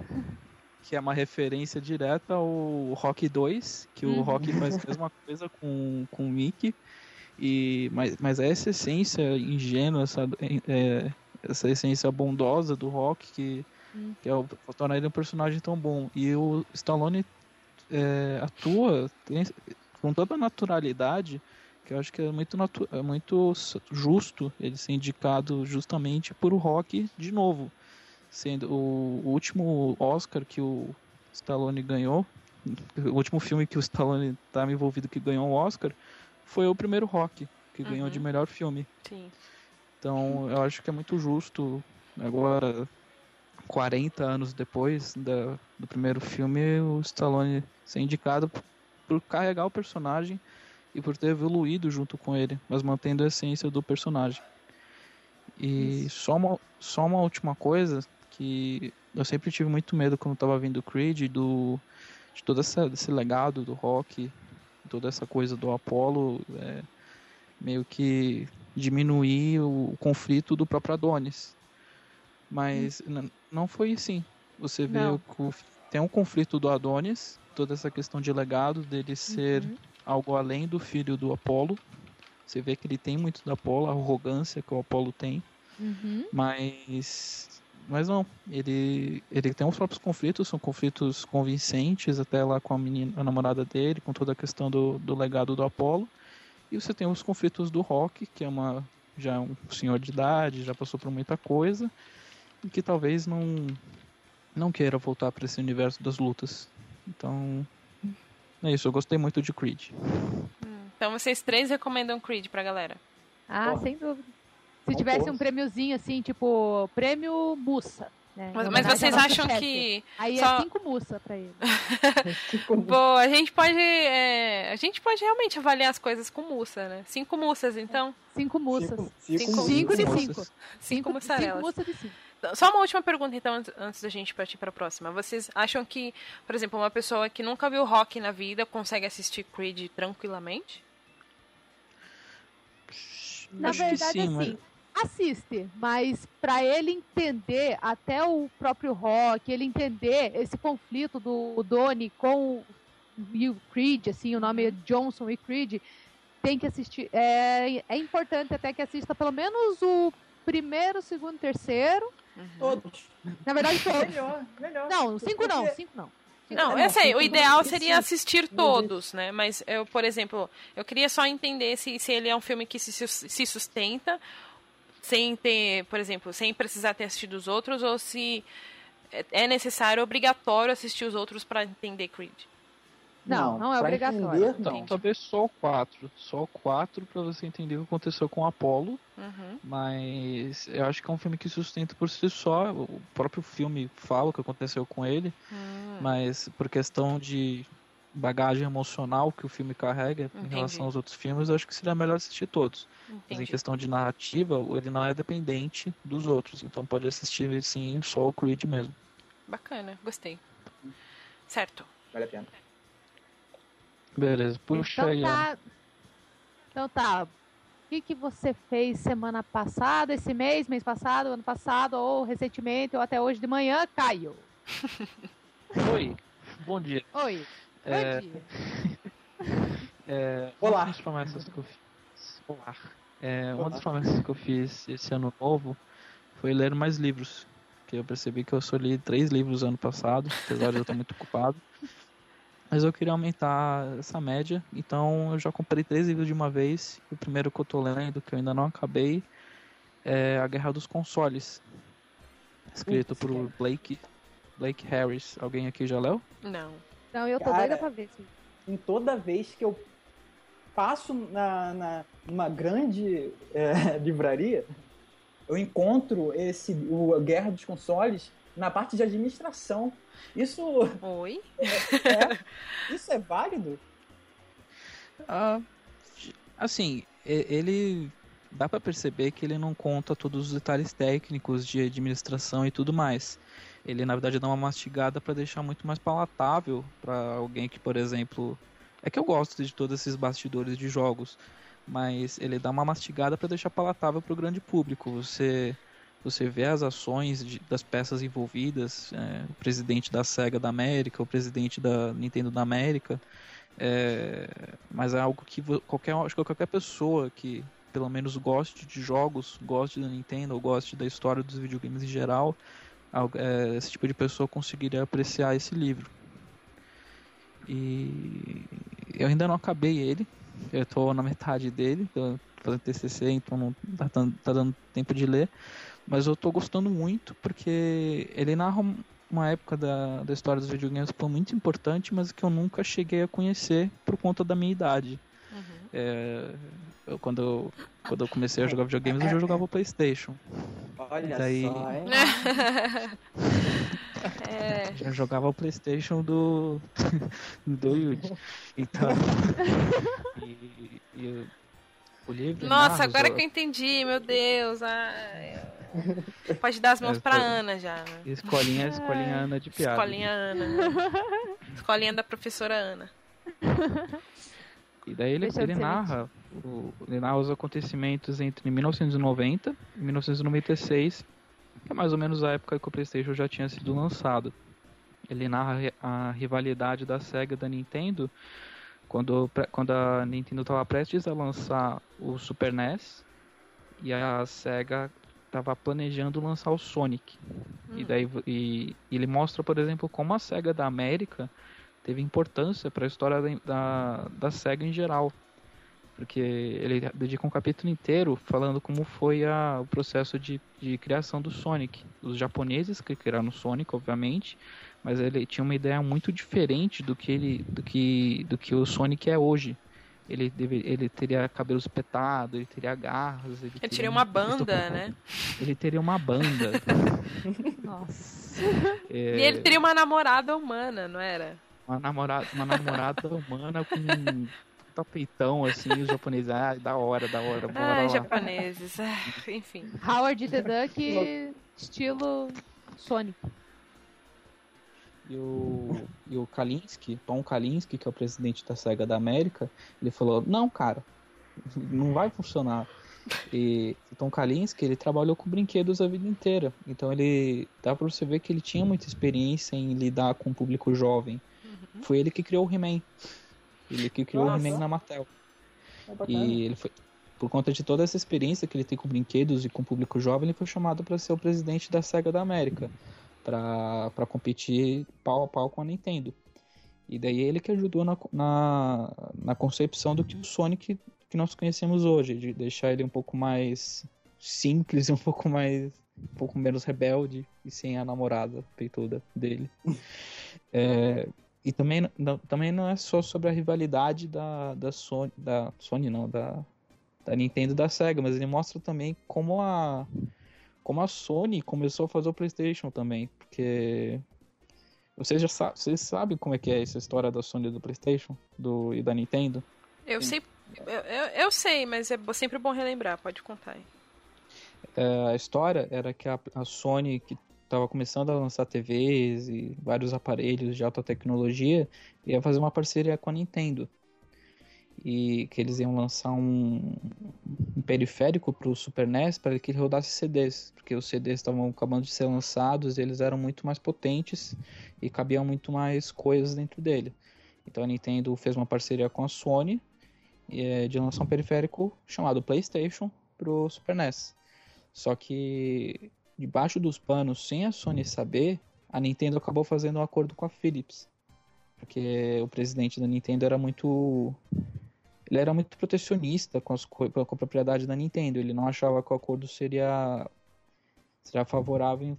que é uma referência direta ao Rock 2, que o Uhum. Rock faz a mesma coisa com, com o Mickey. E, mas, mas é essa essência ingênua, essa, é, essa essência bondosa do Rock que, Hum. que é o, torna ele um personagem tão bom. E o Stallone é, atua tem- com toda a naturalidade, que eu acho que é muito, é muito justo ele ser indicado justamente por o Rock de novo. Sendo o, o último Oscar que o Stallone ganhou, o último filme que o Stallone estava envolvido que ganhou um Oscar, foi o primeiro Rock, que ganhou Uhum. de melhor filme. Sim. Então eu acho que é muito justo agora 40 anos depois da, do primeiro filme o Stallone ser indicado p- por carregar o personagem e por ter evoluído junto com ele, mas mantendo a essência do personagem. E só uma, só uma última coisa que eu sempre tive muito medo quando estava vindo o Creed do de todo essa, esse legado do rock, toda essa coisa do Apollo, é, meio que diminuir o, o, conflito do próprio Adonis. Mas hum. Não foi assim. Você vê o, tem um conflito do Adonis, toda essa questão de legado dele ser uhum. algo além do filho do Apolo. Você vê que ele tem muito da Apolo, a arrogância que o Apolo tem. Uhum. Mas mas não, ele, ele tem os próprios conflitos, são conflitos convincentes, até lá com a menina, a namorada dele, com toda a questão do, do legado do Apolo. E você tem os conflitos do Rock, que é uma já é um senhor de idade, já passou por muita coisa, que talvez não não queira voltar para esse universo das lutas. Então, é isso, eu gostei muito de Creed. Hum, então vocês três recomendam Creed pra galera? Ah, sem dúvida. Se tivesse um prêmiozinho assim, tipo, prêmio Mussa. Né? Mas, mas vocês acham que. Aí é só... é cinco mussa pra ele. Bom, a gente pode. É... A gente pode realmente avaliar as coisas com mussa, né? Cinco mussas, então. Cinco mussas. Cinco, cinco, cinco de cinco. Cinco, cinco mussarelas. Cinco mussas de cinco. Só uma última pergunta, então, antes da gente partir para a próxima. Vocês acham que, por exemplo, uma pessoa que nunca viu rock na vida consegue assistir Creed tranquilamente? Na Acho verdade, sim, assim, mas... assiste, mas para ele entender até o próprio rock, ele entender esse conflito do Donnie com o Creed, assim, o nome é Johnson e Creed, tem que assistir. É, é importante até que assista pelo menos o primeiro, segundo, terceiro. Todos. Na verdade, todos. melhor, melhor. Não, cinco não, cinco não. Não, eu sei, o ideal seria assistir todos, né? Mas eu, por exemplo, eu queria só entender se, se ele é um filme que se, se sustenta sem ter, por exemplo, sem precisar ter assistido os outros, ou se é necessário, obrigatório assistir os outros para entender Creed. Não, não, é obrigatório. Entender, não. Talvez só o 4. Só o 4 pra você entender o que aconteceu com o Apollo. Uhum. Mas eu acho que é um filme que sustenta por si só. O próprio filme fala o que aconteceu com ele. Uhum. Mas por questão de bagagem emocional que o filme carrega Entendi. em relação aos outros filmes, eu acho que seria melhor assistir todos. Entendi. Mas em questão de narrativa, ele não é dependente dos outros. Então pode assistir sim só o Creed mesmo. Bacana, gostei. Certo. Vale a pena. Beleza, puxa então, aí. Tá... Então tá. O que, que você fez semana passada, esse mês, mês passado, ano passado, ou recentemente, ou até hoje de manhã, Caio? Oi, bom dia. Oi, é... bom dia. é, Olá. Uma das promessas que eu fiz. Olá. É, uma das promessas que eu fiz esse ano novo foi ler mais livros. Que eu percebi que eu só li três livros ano passado, apesar de eu estar muito ocupado. Mas eu queria aumentar essa média, então eu já comprei três livros de uma vez. O primeiro que eu tô lendo, que eu ainda não acabei, é A Guerra dos Consoles. Escrito por Blake, Blake Harris. Alguém aqui já leu? Não. Não, eu tô Cara, doida pra ver, sim. Em toda vez que eu passo na, na numa grande é, livraria, eu encontro esse o Guerra dos Consoles na parte de administração. Isso. Oi? É, é, isso é válido? Ah, assim, ele dá para perceber que ele não conta todos os detalhes técnicos de administração e tudo mais. Ele na verdade dá uma mastigada para deixar muito mais palatável para alguém que, por exemplo, é que eu gosto de todos esses bastidores de jogos, mas ele dá uma mastigada para deixar palatável para o grande público. Você você vê as ações de, das peças envolvidas, é, o presidente da Sega da América, o presidente da Nintendo da América, é, mas é algo que qualquer, acho que qualquer pessoa que pelo menos goste de jogos, goste da Nintendo, ou goste da história dos videogames em geral, é, esse tipo de pessoa conseguiria apreciar esse livro. E eu ainda não acabei ele, eu estou na metade dele, fazendo TCC, então não tá, tá dando tempo de ler. Mas eu tô gostando muito porque ele narra uma época da, da história dos videogames que foi muito importante, mas que eu nunca cheguei a conhecer por conta da minha idade. Uhum. É, eu, quando, eu, quando eu comecei a jogar videogames, eu já jogava Playstation. Olha daí... só, hein? É. Já jogava o Playstation do. do Yuji. Então. e, E o livro. Nossa, narra agora os- que eu entendi, meu Deus. ai. Pode dar as mãos É, pra foi- Ana já, né? Escolinha, escolinha Ana de piada. Escolinha Ana. Escolinha da professora Ana. E daí ele, eu ele narra, o, ele narra os acontecimentos entre 1990 e 1996, que é mais ou menos a época que o PlayStation já tinha sido lançado. Ele narra a ri- a rivalidade da Sega e da Nintendo quando, quando a Nintendo estava prestes a lançar o Super NES e a Sega estava planejando lançar o Sonic. E daí e, e ele mostra, por exemplo, como a Sega da América teve importância para a história da, da, da SEGA em geral. Porque ele dedica um capítulo inteiro falando como foi a, o processo de, de criação do Sonic. Os japoneses que criaram o Sonic, obviamente, mas ele tinha uma ideia muito diferente do que, ele, do que, do que o Sonic é hoje. Ele, deve, ele teria cabelo espetado, ele teria garras. Ele, Ele teria uma um- banda, né? Ele teria uma banda. Nossa. é, E ele teria uma namorada humana, não era? uma namorada, uma namorada humana com um tapeitão assim, os japoneses, ah, da hora, da hora, bora Ai, lá. japoneses. Ah, Enfim. Howard the Duck, estilo Sonic. E o, e o Kalinske, Tom Kalinske, que é o presidente da SEGA da América, ele falou, não, cara, não vai funcionar. E o Tom Kalinske, ele trabalhou com brinquedos a vida inteira. Então ele dá pra você ver que ele tinha muita experiência em lidar com o público jovem. Foi ele que criou o He-Man. Ele que criou Nossa. o He-Man na Mattel. É. E ele foi, por conta de toda essa experiência que ele tem com brinquedos e com o público jovem, ele foi chamado para ser o presidente da Sega da América, para competir pau a pau com a Nintendo. E daí ele que ajudou na, na, na concepção do que o Sonic que nós conhecemos hoje, de deixar ele um pouco mais simples e um pouco mais um pouco menos rebelde e sem a namorada peituda dele. É, e também não, também não é só sobre a rivalidade da, da Sony, da Sony não, da, da Nintendo e da Sega, mas ele mostra também como a como a Sony começou a fazer o PlayStation também, porque vocês já sa vocês sabem como é que é essa história da Sony e do PlayStation do e da Nintendo? Eu sei. Eu, eu, eu sei, mas é sempre bom relembrar, pode contar aí. É, a história era que a, a Sony que estava começando a lançar TVs e vários aparelhos de alta tecnologia ia fazer uma parceria com a Nintendo e que eles iam lançar um, um periférico para o Super NES para que ele rodasse CDs, porque os CDs estavam acabando de ser lançados e eles eram muito mais potentes e cabiam muito mais coisas dentro dele. Então a Nintendo fez uma parceria com a Sony eh, de lançar um periférico chamado PlayStation para o Super NES. Só que debaixo dos panos, sem a Sony saber, a Nintendo acabou fazendo um acordo com a Philips. Porque o presidente da Nintendo era muito. Ele era muito protecionista com, as, co- com a propriedade da Nintendo. Ele não achava que o acordo seria, seria favorável,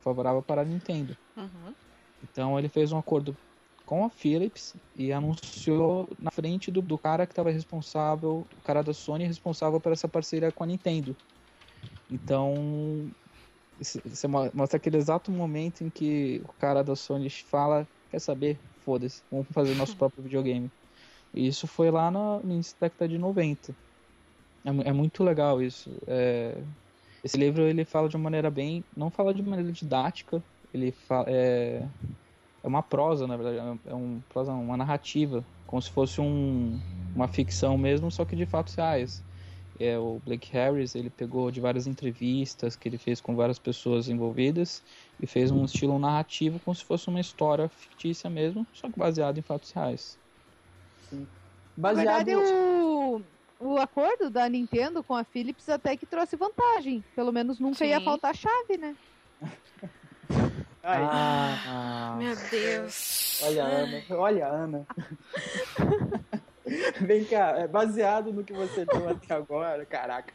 favorável para a Nintendo. Uhum. Então ele fez um acordo com a Philips e anunciou na frente do, do cara que estava responsável, o cara da Sony responsável por essa parceria com a Nintendo. Então você mo- mostra aquele exato momento em que o cara da Sony fala, quer saber? Foda-se, vamos fazer nosso próprio videogame. E isso foi lá no, no início da década de 90. É, é muito legal isso. É, esse livro ele fala de uma maneira bem, não fala de maneira didática, ele fala, é, é uma prosa, na verdade, é um prosa, uma narrativa, como se fosse um, uma ficção mesmo, só que de fatos reais. É, o Blake Harris, ele pegou de várias entrevistas que ele fez com várias pessoas envolvidas e fez um estilo narrativo como se fosse uma história fictícia mesmo, só que baseado em fatos reais. Na Baseado. verdade, o, o acordo da Nintendo com a Philips até que trouxe vantagem. Pelo menos nunca ia Sim. faltar chave, né? Ah, Meu Deus. Olha a Ana, olha a Ana. Vem cá, é baseado no que você deu até agora, caraca.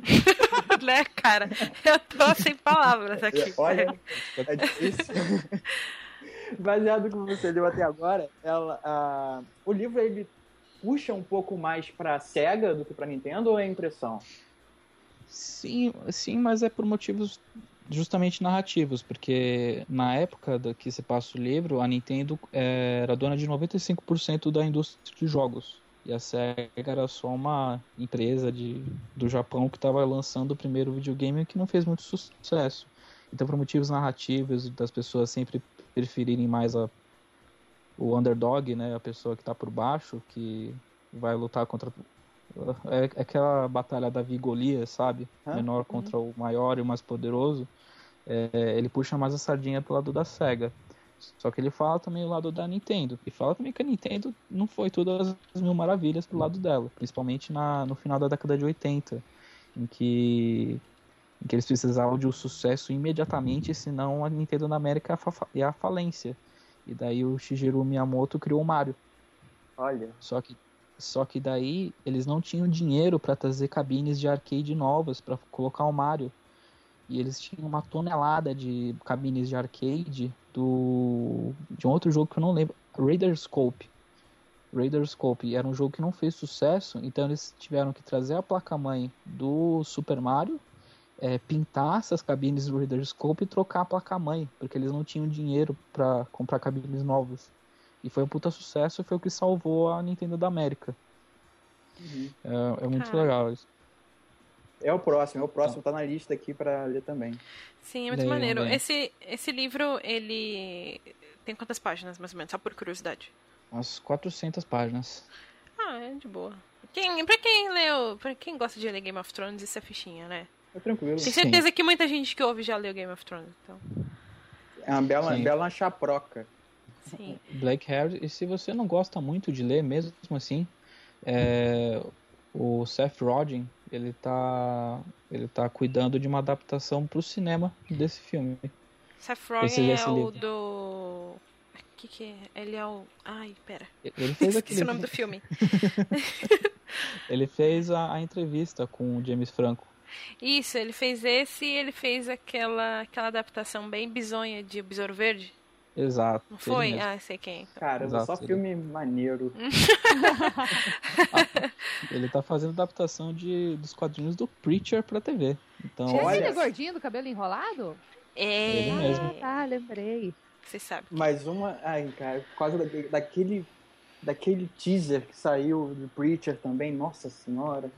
né, cara? Eu tô sem palavras aqui. Olha, é difícil. baseado no que você deu até agora, ela, o livro ele puxa um pouco mais pra Sega do que pra Nintendo ou é impressão? Sim, sim, mas é por motivos justamente narrativos, porque na época da que se passa o livro, a Nintendo eh, era dona de 95% da indústria de jogos E a SEGA era só uma empresa de, do Japão que estava lançando o primeiro videogame que não fez muito sucesso. Então, por motivos narrativos, das pessoas sempre preferirem mais a, o underdog, né, a pessoa que está por baixo, que vai lutar contra. É, é aquela batalha da Golias, sabe? Hã? Menor contra o maior e o mais poderoso. É, ele puxa mais a sardinha pro lado da SEGA. Só que ele fala também o lado da Nintendo. E fala também que a Nintendo não foi todas as mil maravilhas pro lado dela. Principalmente na, no final da década de 80. Em que, em que eles precisavam de um sucesso imediatamente, senão a Nintendo na América ia, à falência. E daí o Shigeru Miyamoto criou o Mario. Olha. Só que, só que daí eles não tinham dinheiro para trazer cabines de arcade novas para colocar o Mario. E eles tinham uma tonelada de cabines de arcade do de um outro jogo que eu não lembro, Raider Scope. Raider Scope era um jogo que não fez sucesso, então eles tiveram que trazer a placa-mãe do Super Mario, é, pintar essas cabines do Raider Scope e trocar a placa-mãe, porque eles não tinham dinheiro para comprar cabines novas. E foi um puta sucesso e foi o que salvou a Nintendo da América. É, é muito Cara. legal isso. É o próximo, é o próximo, tá na lista aqui pra ler também. Sim, é muito maneiro. Esse, esse livro, ele tem quantas páginas, mais ou menos? Só por curiosidade. Umas 400 páginas. Ah, é de boa. Quem, pra quem leu, pra quem gosta de ler Game of Thrones, isso é fichinha, né? É tranquilo. Tenho Sim. certeza que muita gente que ouve já leu Game of Thrones, então. É uma bela, Sim. bela chaproca. Sim. Black Hair, e se você não gosta muito de ler, mesmo assim, é, o Seth Rogen, ele tá, ele tá cuidando de uma adaptação pro cinema desse filme. Seth Esse- Rogen é o livro. do. que que é? Ele é o. Ai, pera. Ele fez Esqueci aquele, o nome do filme. ele fez a, a entrevista com o James Franco. Isso, ele fez esse e ele fez aquela, aquela adaptação bem bizonha de O Besouro Verde. Exato. Não ele foi? mesmo. Ah, sei quem. então. Cara, Exato, só ele- filme maneiro. Ele tá fazendo adaptação de, dos quadrinhos do Preacher pra TV. Então, Tinha Olha. aquele gordinho do cabelo enrolado? É. Ele mesmo. Ah, lembrei. Você sabe. Mais uma. Ai, cara, por causa daquele, daquele, daquele teaser que saiu do Preacher também, nossa senhora.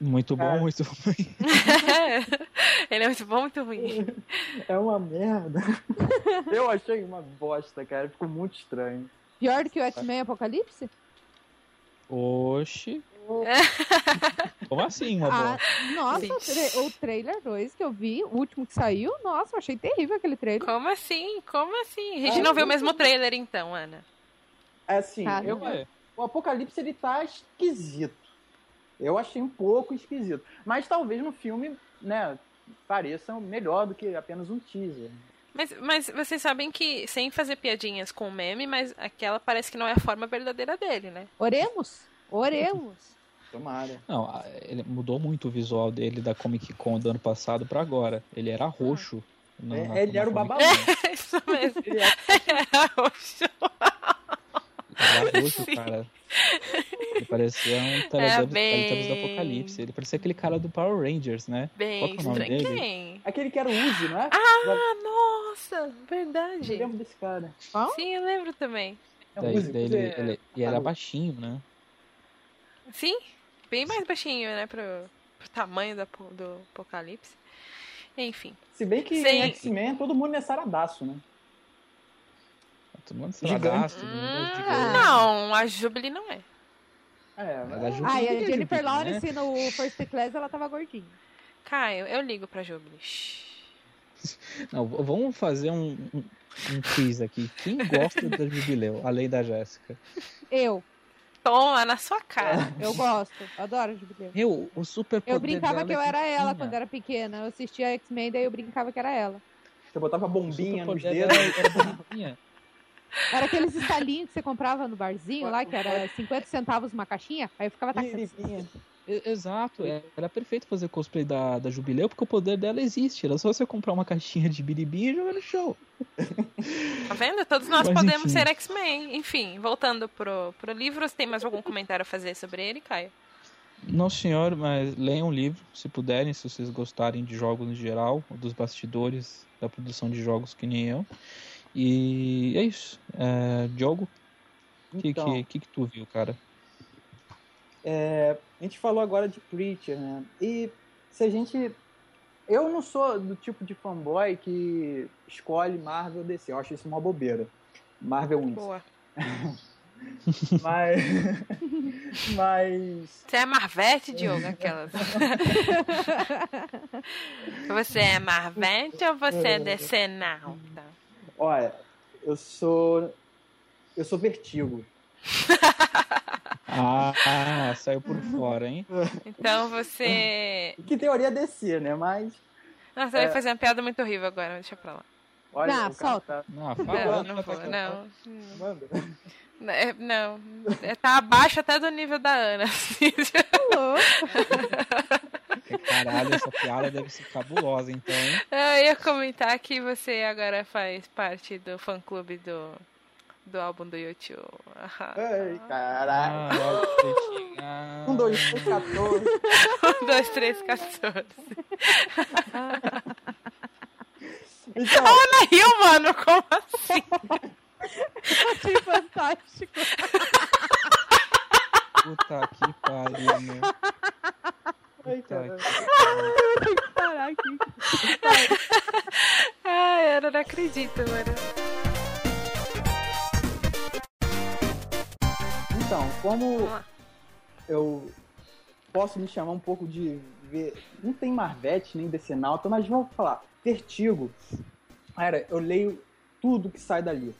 Muito bom, Cara. muito ruim. ele é muito bom, muito ruim. É uma merda. Eu achei uma bosta, cara. Ficou muito estranho. Pior do que o X-Men Apocalipse? Oxi. Como assim, uma boa? Ah, nossa, o, tra- o trailer 2 que eu vi, o último que saiu, nossa, eu achei terrível aquele trailer. Como assim? Como assim? A gente Ah, não viu o mesmo trailer então, Ana. É assim, Ah, eu, É. o Apocalipse ele tá esquisito. Eu achei um pouco esquisito. Mas talvez no filme, né, pareça melhor do que apenas um teaser. Mas, mas vocês sabem que, sem fazer piadinhas com o meme, mas aquela parece que não é a forma verdadeira dele, né? Oremos? Oremos. Tomara. Não, ele mudou muito o visual dele da Comic Con do ano passado pra agora. Ele era roxo. na- É, na- ele na era o babalu. Con. Isso mesmo. Ele é- Era roxo. Ele era roxo, Sim. cara. Ele parecia um Teletubbies bem- Teletubbies do Apocalipse. Ele parecia aquele cara do Power Rangers, né? Bem Qual que é o nome estranho. dele? Quem? Aquele que era o Uzi, não é? Ah, nossa! Eu Verdade. lembro desse cara. Sim, eu lembro também. É Daí, Uzi, daí ele, é- ele- e era Maluco. baixinho, né? Sim, bem mais baixinho, né? Pro, pro tamanho da, do apocalipse. Enfim. Se bem que Sim. em X-Men todo mundo é saradaço, né? Todo mundo Gigante. saladaço, todo mundo Hum, gigante. não, a Jubilee não é. É, Mas a Jubilee Ah, e é a Jennifer Jubilee, né? Lawrence no First Class, ela tava gordinha. Caio, eu ligo pra Jubilee. Não, vamos fazer um, um, um quiz aqui. Quem gosta da Jubileu, além da Jéssica? Eu, Toma na sua cara. eu gosto. Adoro a Jubileu. Eu, o super Eu brincava que eu era ela pequena. quando era pequena. Eu assistia X-Men, daí eu brincava que era ela. Você botava bombinha nos dedos. Era, era bonitinha. Era aqueles estalinhos que você comprava no barzinho lá, que era 50 centavos uma caixinha. Aí eu ficava. E- Exato, é- era perfeito fazer cosplay da, da Jubileu, porque o poder dela existe. Era só você comprar uma caixinha de biribinha e jogar no show. Tá vendo? Todos nós Mas podemos enfim. ser X-Men. Enfim, voltando pro, pro livro, você tem mais algum comentário a fazer sobre ele, Caio? Não, senhor, mas leiam o livro, se puderem, se vocês gostarem de jogos em geral, ou dos bastidores da produção de jogos que nem eu. E é isso. É, Diogo, o que, Então, que, que, que tu viu, cara? É, a gente falou agora de Preacher, né? E se a gente. Eu não sou do tipo de fanboy que escolhe Marvel ou DC. Eu acho isso uma bobeira. Marvel wins. Boa. Mas. Mas. Você é Marvete, Diogo? Aquelas. você é Marvete ou você é decenalta? Olha, eu sou. Eu sou vertigo. Ah, ah, saiu por fora, hein? Então você. Que teoria DC, né? Mas. Nossa, você É. vai fazer uma piada muito horrível agora, deixa pra lá. Olha, Não, solta. tá- Não, Não, fala. não vou, não. Manda. É, Não, É, tá abaixo até do nível da Ana. assim. Alô? Caralho, essa piada deve ser cabulosa, então, hein? Eu ia comentar que você agora faz parte do fã-clube do, do álbum do YouTube. Ai, caralho. Ah, olha. Ah. Um, dois, três, 14. Um, dois, três, 14. Então, Ana riu, mano, como assim? Achei fantástico. Puta que pariu, meu. Ai, caralho. aqui. Ai, eu não acredito, mano. Então, como Vamos eu posso me chamar um pouco de. ver- Não tem Marvete nem Decenalta, mas vou falar. Vertigo. Cara, eu leio tudo que sai dali.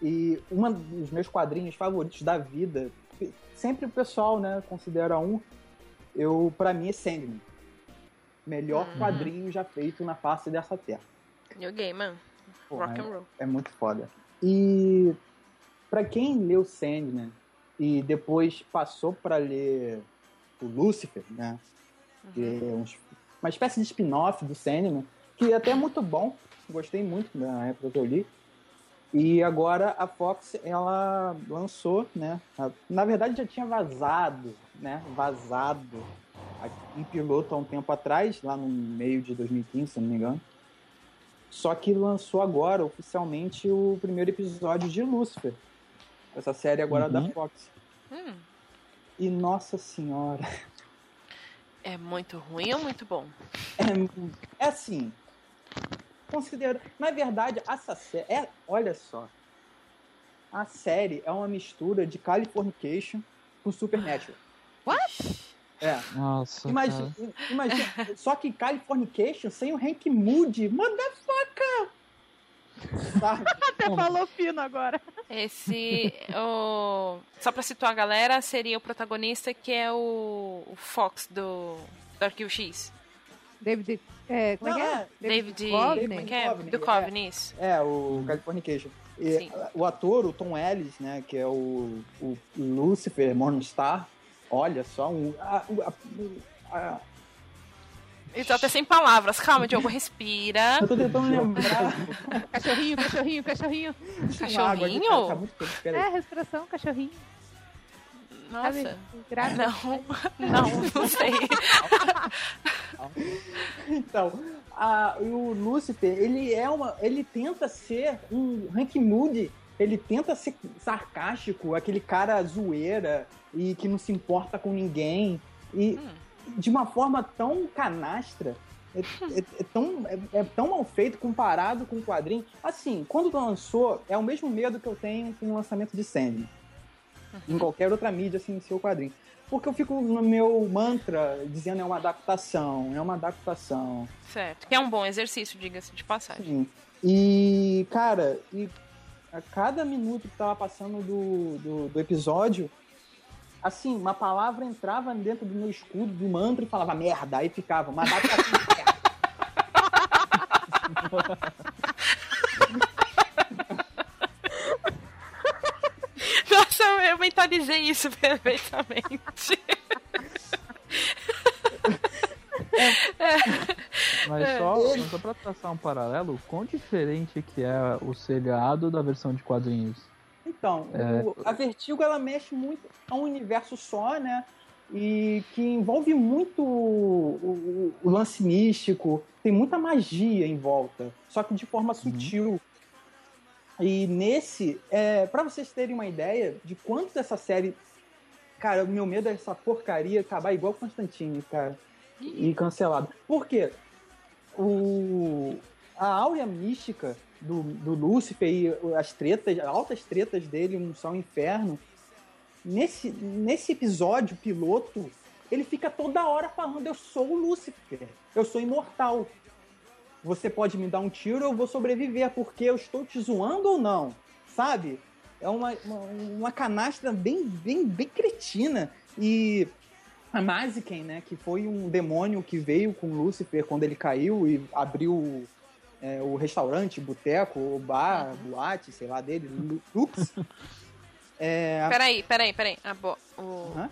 E um dos meus quadrinhos favoritos da vida, sempre o pessoal, né, considera um, eu para mim é Sandman. Melhor Uhum. quadrinho já feito na face dessa terra. New Game. Porra, Rock and roll. É muito foda. E pra quem leu Sandman e depois passou pra ler o Lucifer, né? Que é uns- uma espécie de spin-off do Sandman, que até é muito bom. Gostei muito na época que eu li. E agora a Fox, ela lançou, né? Na verdade já tinha vazado, né? Vazado um piloto há um tempo atrás, lá no meio de 2015, se não me engano. Só que lançou agora, oficialmente, o primeiro episódio de Lucifer. Essa série agora Uhum. da Fox. Hum, E nossa senhora. é muito ruim ou muito bom? É, é assim. Considera. Na verdade, essa série. É, olha só. A série é uma mistura de Californication com Supernatural. What? É. Nossa, Imagina, imagina, só que Californication sem o Hank Moody, motherfucker! Sabe? Até falou fino agora. Esse, o... só pra situar a galera, seria o protagonista que é o, o Fox do, do Arquivo X. David. É, como é que Não, é? é. David, como é que é? Do Coveney, isso. É, o Californication. E Sim. o ator, o Tom Ellis, né, que é o, o Lucifer Morningstar, olha só, um, a, a- a- Eu tô até sem palavras. Calma, Diogo, respira. eu tô tentando lembrar. Cachorrinho, cachorrinho, cachorrinho. Cachorrinho? Água tá- tá muito peraí. É, respiração, cachorrinho. Nossa. Sabe? Não, não, não sei. Então, a- o Lucifer, ele é uma. Ele tenta ser um Hank Moody, ele tenta ser sarcástico, aquele cara zoeira e que não se importa com ninguém. E Hum. de uma forma tão canastra. É, é- é tão, é, é tão mal feito comparado com o quadrinho. Assim, quando lançou, é o mesmo medo que eu tenho com o lançamento de Sandman. Em qualquer outra mídia, ser o quadrinho. Porque eu fico no meu mantra dizendo é uma adaptação, é uma adaptação. Certo. Que é um bom exercício, diga-se de passagem. Sim. E, cara, e a cada minuto que tava passando do, do, do episódio, assim, uma palavra entrava dentro do meu escudo, do mantra, e falava merda, aí ficava, uma adaptação de merda. Nossa, eu mentalizei isso perfeitamente. Mas só, só pra traçar um paralelo, quão diferente que é o seriado da versão de quadrinhos? Então, É. o- a Vertigo, ela mexe muito, é um universo só, né? E que envolve muito o, o- o lance místico, tem muita magia em volta, só que de forma sutil. E nesse, é, para vocês terem uma ideia de quanto essa série cara, o meu medo é essa porcaria acabar igual Constantine, cara. E cancelado. Por quê? O, a áurea mística do, do Lúcifer e as tretas, altas tretas dele, um só inferno. Nesse, nesse episódio piloto, ele fica toda hora falando: Eu sou o Lúcifer, eu sou imortal. Você pode me dar um tiro, eu vou sobreviver, porque eu estou te zoando ou não? Sabe? É uma, uma, uma canastra bem, bem, bem cretina. E a Maziken, né, que foi um demônio que veio com Lúcifer quando ele caiu e abriu é, o restaurante, boteco, o bar, boate, sei lá, dele, Lux. É... Peraí, peraí, peraí. A bo... o...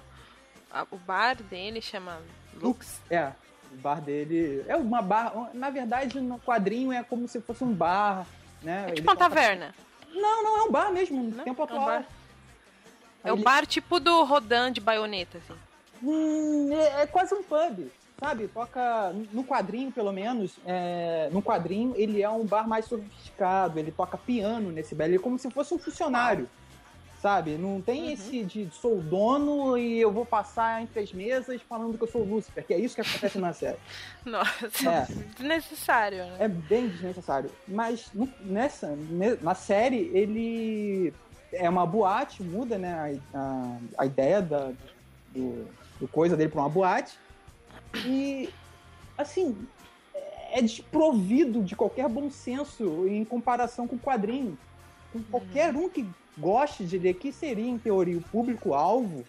A, o bar dele chama Lux? É, o bar dele. É uma bar. Na verdade, no quadrinho é como se fosse um bar, né? É tipo uma taverna. Não, não, é um bar mesmo, no tempo atual. É um bar, é um bar tipo do Rodan de baioneta, assim. Hum, é, é quase um pub sabe, toca no quadrinho, pelo menos, é, no quadrinho ele é um bar mais sofisticado, ele toca piano nesse bar, ele é como se fosse um funcionário, sabe? Não tem uhum. esse de sou dono e eu vou passar entre as mesas falando que eu sou o Lúcifer, que é isso que acontece na série. Nossa, é desnecessário, né? É bem desnecessário. Mas nessa, na série, ele é uma boate, muda, né, a, a, a ideia da, do, do coisa dele para uma boate e, assim, é desprovido de qualquer bom senso em comparação com o quadrinho. Com qualquer um que goste de ler, que seria, em teoria, o público-alvo,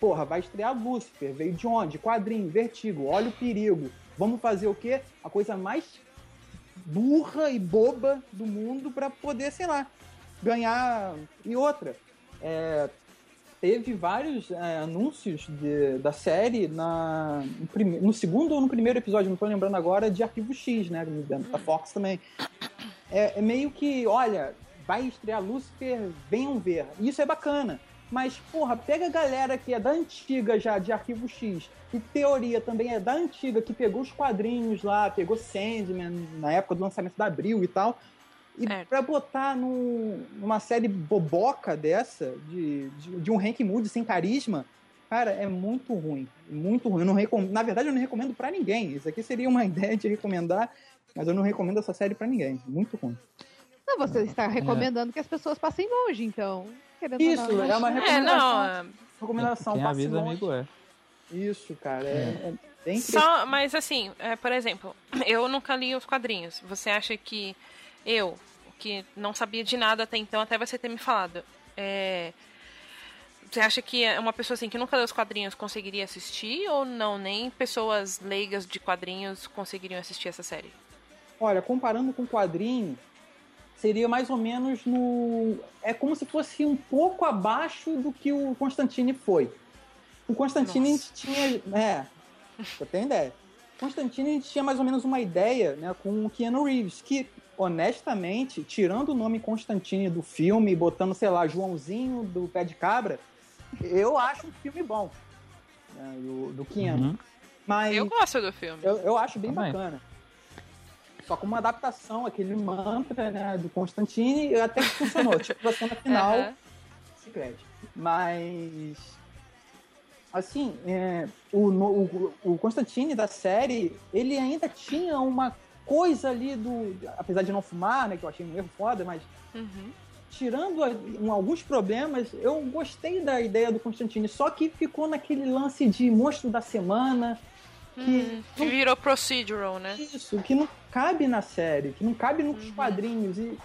porra, vai estrear Lúcifer, veio de onde? Quadrinho, Vertigo, olha o perigo. Vamos fazer o quê? A coisa mais burra e boba do mundo para poder, sei lá, ganhar. E outra, é, teve vários é, anúncios de, da série na, no, prime, no, segundo ou no primeiro episódio, não estou lembrando agora, de Arquivo X, né? Da Fox também. É, é, meio que, olha, vai estrear Lucifer, venham ver. Isso é bacana. Mas, porra, pega a galera que é da antiga já, de Arquivo X, e teoria também é da antiga, que pegou os quadrinhos lá, pegou Sandman na época do lançamento da Abril e tal, e é. pra botar num, numa série boboca dessa, de, de, de um Hank Moody sem carisma, cara, é muito ruim. Muito ruim. Eu não recom... Na verdade, eu não recomendo para ninguém. Isso aqui seria uma ideia de recomendar, mas eu não recomendo essa série para ninguém. Muito ruim. Não, você está é. recomendando é. que as pessoas passem longe, então. Isso, não, é uma recomendação. É, não, recomendação Quem avisa longe. amigo é. Isso, cara. É, é bem Só, mas assim, é, por exemplo, eu nunca li os quadrinhos. Você acha que eu, que não sabia de nada até então, até você ter me falado. É, você acha que uma pessoa assim que nunca leu os quadrinhos conseguiria assistir ou não? Nem pessoas leigas de quadrinhos conseguiriam assistir essa série? Olha, comparando com quadrinho, seria mais ou menos no. É como se fosse um pouco abaixo do que o Constantine foi. O Constantine Nossa. tinha. É, eu tenho ideia. Constantine tinha mais ou menos uma ideia né, com o Keanu Reeves, que honestamente, tirando o nome Constantine do filme, botando, sei lá, Joãozinho do Pé de Cabra, eu acho um filme bom. Né, do, do Keanu. Uhum. Mas eu gosto do filme. Eu, eu acho bem Também. bacana. Só com uma adaptação, aquele mantra né, do Constantine, até que funcionou. tipo, a cena final, uhum. secret. Mas assim, é, o, o, o Constantine da série, ele ainda tinha uma coisa ali do. Apesar de não fumar, né? Que eu achei um erro foda, mas. Uhum. Tirando um, alguns problemas, eu gostei da ideia do Constantine, só que ficou naquele lance de monstro da semana. Que, hum, não, virou procedural, né? Isso, que não cabe na série, que não cabe nos uhum. quadrinhos. E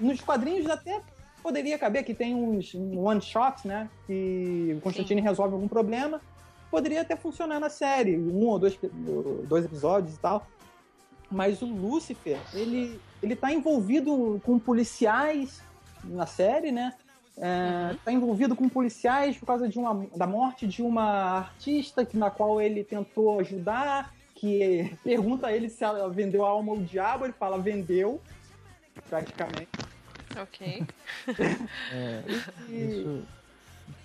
nos quadrinhos até poderia caber, que tem uns one-shots, né? Que o Constantine Sim. resolve algum problema. Poderia até funcionar na série, um ou dois, dois episódios e tal. Mas o Lúcifer, ele, ele tá envolvido com policiais na série, né? É, uhum. tá envolvido com policiais por causa de uma, da morte de uma artista que, na qual ele tentou ajudar, que pergunta a ele se ela vendeu a alma ao diabo, ele fala vendeu, praticamente. Ok. é, isso...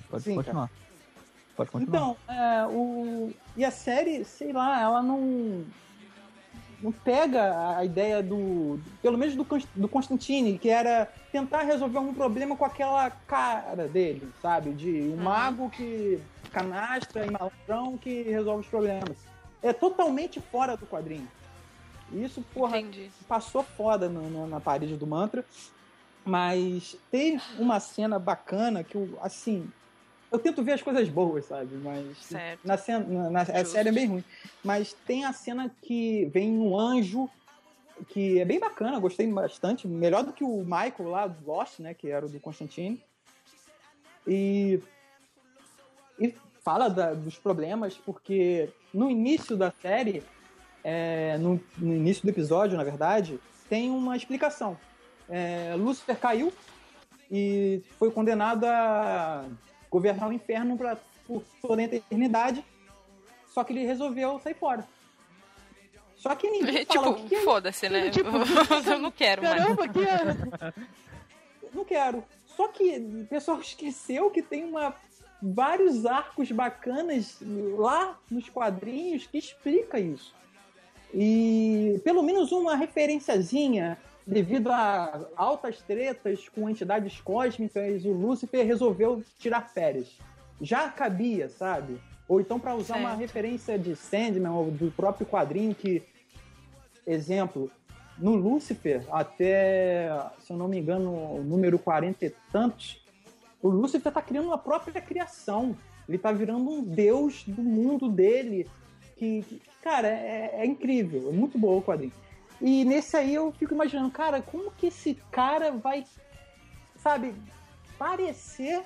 Pode Sim, continuar. Cara. Pode continuar. Então, é, o... e a série, sei lá, ela não não pega a ideia do. Pelo menos do, do Constantine, que era tentar resolver um problema com aquela cara dele, sabe? De um uhum. mago que canastra e malandrão que resolve os problemas. É totalmente fora do quadrinho. Isso, porra, Entendi. passou foda no, no, na parede do mantra. Mas tem uma cena bacana que, assim, eu tento ver as coisas boas, sabe? Mas certo. na cena, na, na a série é bem ruim. Mas tem a cena que vem um anjo que é bem bacana, gostei bastante, melhor do que o Michael lá do Lost, né, que era o do Constantine. E e fala da, dos problemas porque no início da série, é, no, no início do episódio, na verdade, tem uma explicação é, Lúcifer caiu e foi condenado a governar o inferno pra, por toda a eternidade. Só que ele resolveu sair fora. Só que ninguém fala tipo, é... foda-se, né? Tipo, eu não quero caramba, mais. Que... não quero. Só que o pessoal esqueceu que tem uma vários arcos bacanas lá nos quadrinhos que explica isso. E pelo menos uma referenciazinha devido a altas tretas com entidades cósmicas, o Lúcifer resolveu tirar férias. Já cabia, sabe? Ou então para usar certo. uma referência de Sandman ou do próprio quadrinho que, exemplo, no Lúcifer, até, se eu não me engano, o número 40 e tantos, o Lúcifer está criando uma própria criação. Ele está virando um deus do mundo dele. Que, que cara, é, é incrível. É muito bom o quadrinho. E nesse aí eu fico imaginando, cara, como que esse cara vai, sabe, parecer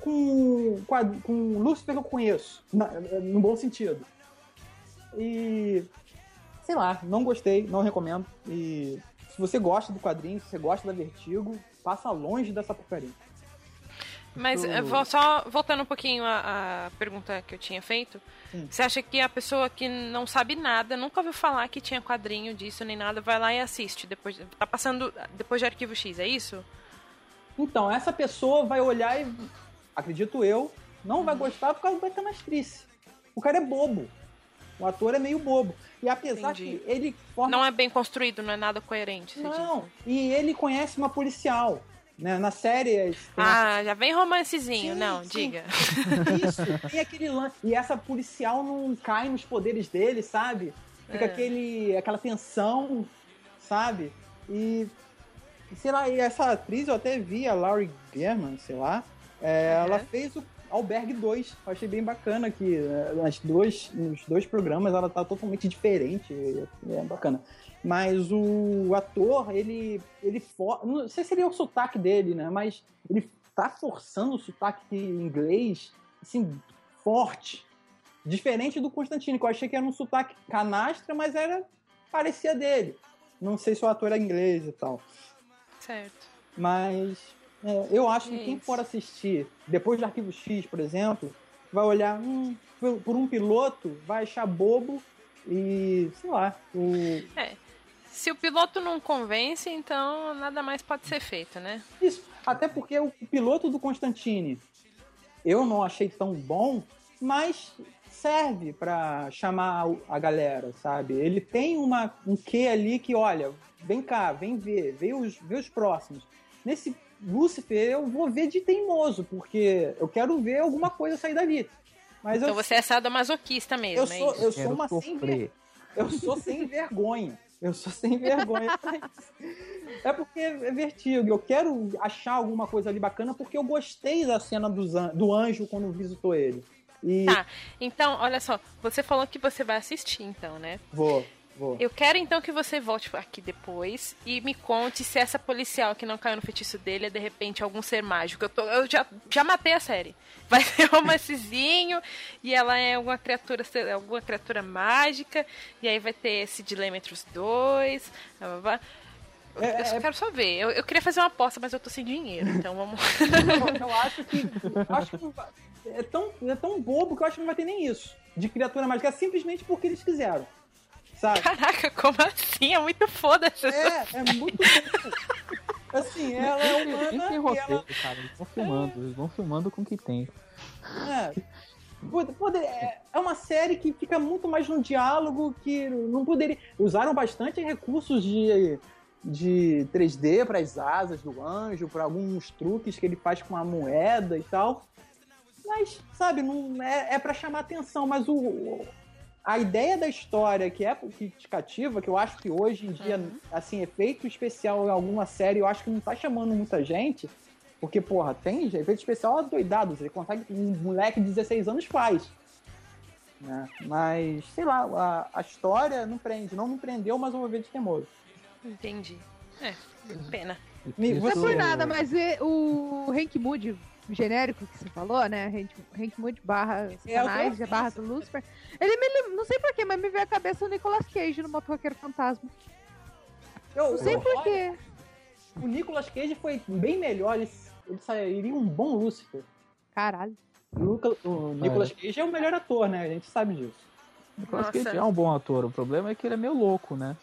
com, com, a, com o Lúcifer que eu conheço, na, no bom sentido. E sei lá, não gostei, não recomendo. E se você gosta do quadrinho, se você gosta da Vertigo, passa longe dessa porcaria. Mas eh, vou só voltando um pouquinho à, pergunta que eu tinha feito. Sim. Você acha que a pessoa que não sabe nada, nunca ouviu falar que tinha quadrinho disso nem nada, vai lá e assiste depois, tá passando depois de Arquivo X, é isso? Então, essa pessoa vai olhar e, acredito eu, não vai gostar por causa da canastrice. O cara é bobo. O ator é meio bobo. E apesar Entendi. que ele forma... Não é bem construído, não é nada coerente. Não, diz. e ele conhece uma policial. Né? Na série. Ah, já vem romancezinho, sim, não, sim. diga. Isso, tem aquele lance. E essa policial não cai nos poderes dele, sabe? Fica é. aquele, aquela tensão, sabe? E. Sei lá, e essa atriz eu até vi, a Laurie German, sei lá. É, uhum. Ela fez o Albergue 2. Eu achei bem bacana que nas dois, nos dois programas ela tá totalmente diferente. É bacana. Mas o ator, ele. ele for... Não sei se seria o sotaque dele, né? Mas ele tá forçando o sotaque inglês, assim, forte. Diferente do Constantino, que eu achei que era um sotaque canastra, mas era. parecia dele. Não sei se o ator é inglês e tal. Certo. Mas é, eu acho que quem for assistir depois de Arquivo X, por exemplo, vai olhar hum, por um piloto, vai achar bobo e sei lá. O... É. Se o piloto não convence, então nada mais pode ser feito, né? Isso. Até porque o piloto do Constantine eu não achei tão bom, mas serve para chamar a galera, sabe? Ele tem uma, um quê ali que, olha, vem cá, vem ver, vê os, vê os próximos. Nesse Lúcifer eu vou ver de teimoso, porque eu quero ver alguma coisa sair dali. Mas então eu, você é sadomasoquista mesmo, eu sou, é Eu sou uma sem ver... Eu sou sem vergonha. Eu sou sem vergonha. é porque é vertigo. Eu quero achar alguma coisa ali bacana porque eu gostei da cena do, do anjo quando visitou ele. E... Tá, então, olha só. Você falou que você vai assistir, então, né? Vou. Vou. Eu quero então que você volte aqui depois e me conte se essa policial que não caiu no feitiço dele é de repente algum ser mágico. Eu, tô, eu já, já matei a série. Vai ser um romancezinho e ela é alguma criatura, alguma criatura mágica. E aí vai ter esse dilema entre os dois. Blá, blá, blá. É, eu só é... quero só ver. Eu, eu, queria fazer uma aposta, mas eu tô sem dinheiro, então vamos. eu, acho que. Acho que é, tão, é tão bobo que eu acho que não vai ter nem isso. De criatura mágica, simplesmente porque eles quiseram. Sabe? Caraca, como assim? É muito foda essa É, é muito foda. Assim, ela é humana. Tem roteiro, ela... cara. Eles vão filmando, é. eles vão filmando com o que tem. É. Poder, é, é uma série que fica muito mais no diálogo que não poderia. Usaram bastante recursos de, de 3D para as asas do anjo, para alguns truques que ele faz com a moeda e tal. Mas, sabe, não é, é para chamar atenção, mas o, a ideia da história que é que te cativa, que eu acho que hoje em dia, uhum. assim, efeito especial em alguma série, eu acho que não tá chamando muita gente, porque, porra, tem efeito especial doidado. Você consegue. Um moleque de 16 anos faz. Né? Mas, sei lá, a, a história não prende. Não me prendeu, mas eu vou ver de teimoso. Entendi. É, pena. Não é por nada, mas o Hank Moody genérico que você falou, né? Moody barra Satanás, é, barra do Lucifer. Ele me não sei porquê, mas me veio a cabeça o Nicolas Cage no Motoqueiro Fantasma. Eu, não sei porquê. O Nicolas Cage foi bem melhor. Ele ele sairia um bom Lúcifer. Caralho. O, Luca, o Nicolas Cage é o melhor ator, né? A gente sabe disso. O Nicolas Nossa. Cage é um bom ator. O problema é que ele é meio louco, né?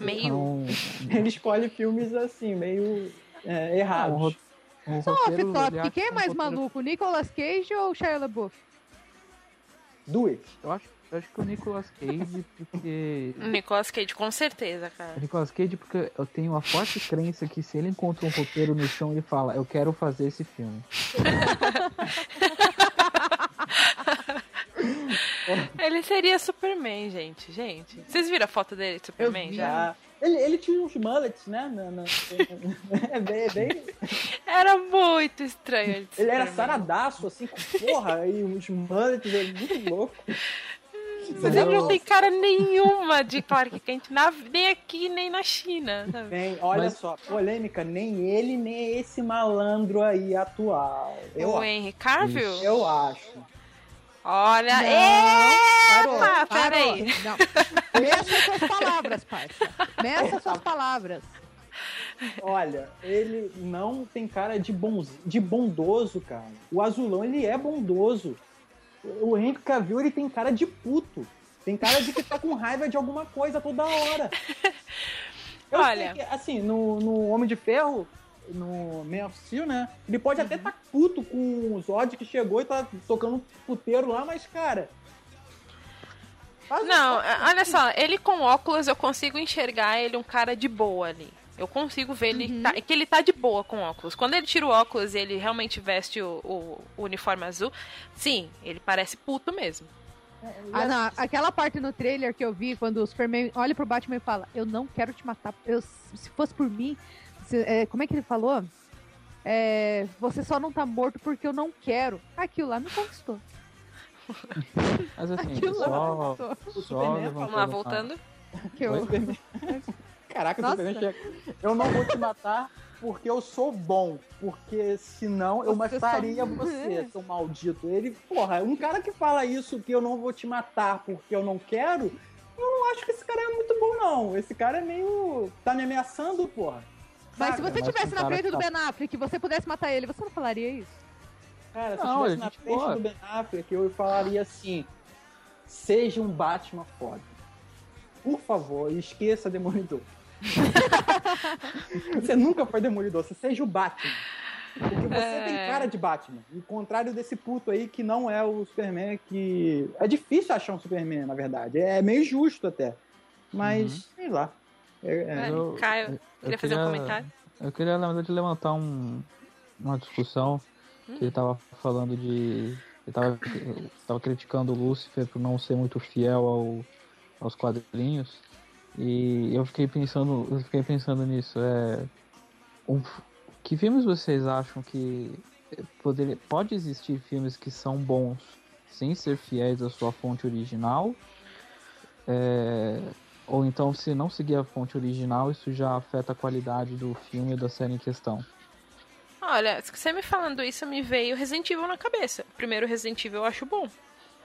Meio. Então... Ele escolhe filmes assim, meio é, errados. Um, um Só off-top, quem é mais um maluco, Nicolas Cage ou Shia LaBeouf? Do it. Eu acho eu acho que o Nicolas Cage, porque. Nicolas Cage, com certeza, cara. O Nicolas Cage, porque eu tenho uma forte crença que se ele encontra um roteiro no chão, ele fala: Eu quero fazer esse filme. ele seria Superman, gente. Gente. Vocês viram a foto dele de Superman já? Ele, ele tinha uns mullets, né? No, no, é bem, é bem... Era muito estranho. Ele era saradaço, assim, com porra, e uns mullets, ele muito louco. Mas ele não tem cara nenhuma de Clark Kent, na, nem aqui, nem na China. Bem, olha Mas... só, polêmica, nem ele, nem esse malandro aí atual. Eu o acho. Henry Cavill? Eu acho. Olha, não, epa, peraí. Meça suas palavras, parça. Meça suas palavras. Olha, ele não tem cara de, bons, de bondoso, cara. O azulão, ele é bondoso. O Henry Cavill, ele tem cara de puto. Tem cara de que tá com raiva de alguma coisa toda hora. Eu Olha, que, assim, no, no Homem de Ferro, no Man of Steel, né? Ele pode uhum. até estar tá puto com o Zod que chegou e tá tocando puteiro lá, mas, cara. Não, olha só, ele com óculos eu consigo enxergar ele um cara de boa ali. Eu consigo ver ele uhum. tá, que ele tá de boa com óculos. Quando ele tira o óculos e ele realmente veste o, o, o uniforme azul, sim, ele parece puto mesmo. Ah, não, aquela parte no trailer que eu vi, quando o Superman olha pro Batman e fala: Eu não quero te matar. Eu, se fosse por mim. Se, é, como é que ele falou? É, você só não tá morto porque eu não quero. Aquilo lá me conquistou. Mas assim, Aquilo só, lá só Vamos lá, voltando. Que eu... Caraca, Nossa. eu não vou te matar porque eu sou bom. Porque senão eu você mataria só... você, seu maldito. Ele, porra, um cara que fala isso, que eu não vou te matar porque eu não quero, eu não acho que esse cara é muito bom, não. Esse cara é meio. tá me ameaçando, porra. Mas se você estivesse na frente do tá Ben Affleck e você pudesse matar ele, você não falaria isso? Cara, se eu estivesse na frente porra. do Ben Affleck, eu falaria assim: seja um Batman foda. Por favor, esqueça Demolidor. você nunca foi demolidor, você seja o Batman. Porque você é... tem cara de Batman. Ao contrário desse puto aí que não é o Superman, que. É difícil achar um Superman, na verdade. É meio justo até. Mas, uhum. sei lá. É, é... Eu, Caio, eu, queria fazer um comentário? Eu queria, na verdade, levantar um, uma discussão que ele tava falando de. Ele tava, tava criticando o Lucifer por não ser muito fiel ao, aos quadrinhos. E eu fiquei pensando, eu fiquei pensando nisso. É, um, que filmes vocês acham que poderia, pode existir filmes que são bons sem ser fiéis à sua fonte original? É, ou então, se não seguir a fonte original, isso já afeta a qualidade do filme e da série em questão? Olha, você me falando isso, me veio Resident Evil na cabeça. O primeiro Resident Evil eu acho bom.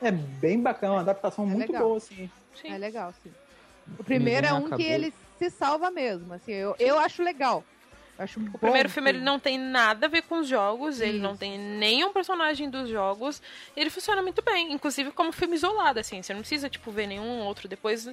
É bem bacana, uma adaptação é muito legal. boa, assim. Sim. É legal, sim. O primeiro é um que ele se salva mesmo, assim, eu, eu acho legal. Acho o primeiro filme ele não tem nada a ver com os jogos, Isso. ele não tem nenhum personagem dos jogos, ele funciona muito bem, inclusive como filme isolado, assim, você não precisa, tipo, ver nenhum outro depois.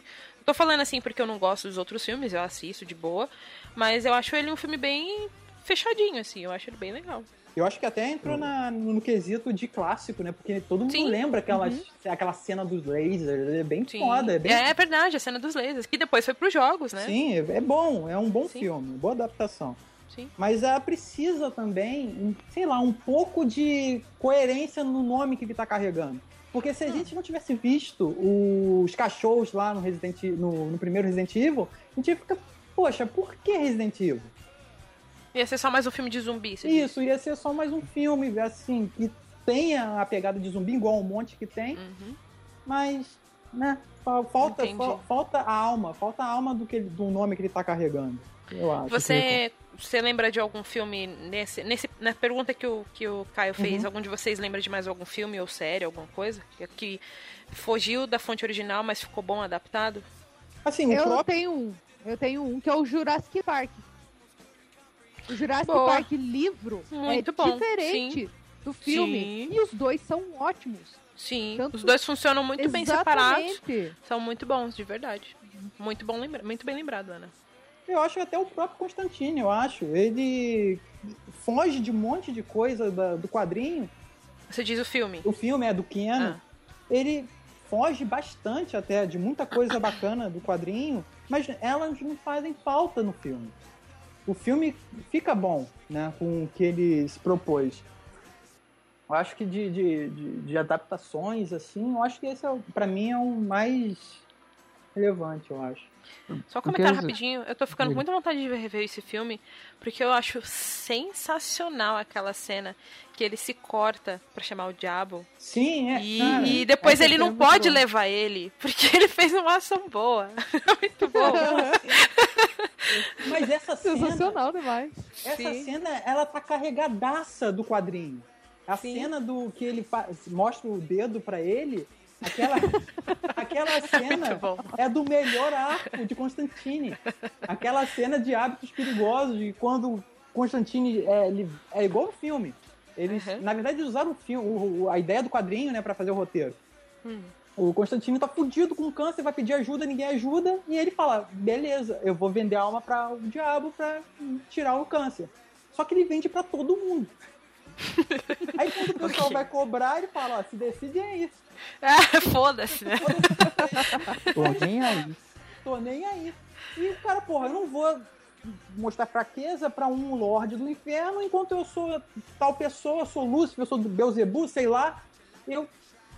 Tô falando assim porque eu não gosto dos outros filmes, eu assisto de boa, mas eu acho ele um filme bem fechadinho, assim, eu acho ele bem legal. Eu acho que até entrou na, no quesito de clássico, né? Porque todo mundo Sim. lembra aquelas, Uhum. aquela cena dos lasers. É bem Sim. foda. É, bem, É verdade, a cena dos lasers, que depois foi pros jogos, né? Sim, é é bom. É um bom Sim. filme. Boa adaptação. Sim. Mas ela precisa também, sei lá, um pouco de coerência no nome que ele tá carregando. Porque se a Hum. gente não tivesse visto os cachorros lá no, Resident, no, no primeiro Resident Evil, a gente ia ficar, poxa, por que Resident Evil? Ia ser só mais um filme de zumbi, diz. Isso, ia ser só mais um filme, assim, que tenha a pegada de zumbi, igual um monte que tem, Uhum. mas, né, fa- falta, falta a alma, falta a alma do, que ele- do nome que ele tá carregando, eu acho. Você, você lembra de algum filme nesse, nesse na pergunta que o, que o Caio fez? Uhum. Algum de vocês lembra de mais algum filme ou série, alguma coisa que, que fugiu da fonte original, mas ficou bom adaptado? Assim, Eu próprio... tenho um. Eu tenho um que é o Jurassic Park. O Jurassic Boa. Park livro Muito é bom, diferente do filme. Sim. E os dois são ótimos. Sim, Tanto- os dois funcionam muito bem separados. Exatamente. São muito bons, de verdade. Muito bom lembra, muito bem lembrado, Ana. Eu acho até o próprio Constantine, eu acho. Ele foge de um monte de coisa da- do quadrinho. Você diz o filme? O filme é do Keanu. Ah. Ele foge bastante até de muita coisa bacana do quadrinho, mas elas não fazem falta no filme. O filme fica bom, né, com o que ele se propôs. Eu acho que de, de, de, de adaptações, assim, eu acho que esse, é, pra mim, é o mais relevante, eu acho. Só um Porque rapidinho, eu tô ficando com muita vontade de rever esse filme, porque eu acho sensacional aquela cena que ele se corta pra chamar o diabo. Sim, é. E, cara, e depois ele não é muito pode boa. levar ele, porque ele fez uma ação boa. muito bom. Mas essa cena, Sensacional demais. essa Sim. cena, ela tá carregadaça do quadrinho. A Sim. cena do que ele mostra o dedo pra ele, aquela, aquela cena é do melhor arco de Constantine. Aquela cena de hábitos perigosos, de quando Constantine é, é igual o filme. Eles, Uhum. na verdade, usaram o filme, o- a ideia do quadrinho, né, para fazer o roteiro. Hum. O Constantino tá fudido com câncer, vai pedir ajuda, ninguém ajuda, e ele fala: beleza, eu vou vender a alma para o diabo pra tirar o câncer. Só que ele vende pra todo mundo. Aí quando o pessoal Ok. vai cobrar, ele fala: ó, se decide aí. Ah, Foda-se, né? Tô nem aí. Tô nem aí. E o cara, porra, eu não vou mostrar fraqueza pra um Lorde do Inferno enquanto eu sou tal pessoa, sou Lúcifer, eu sou do Beuzebu, sei lá. Eu,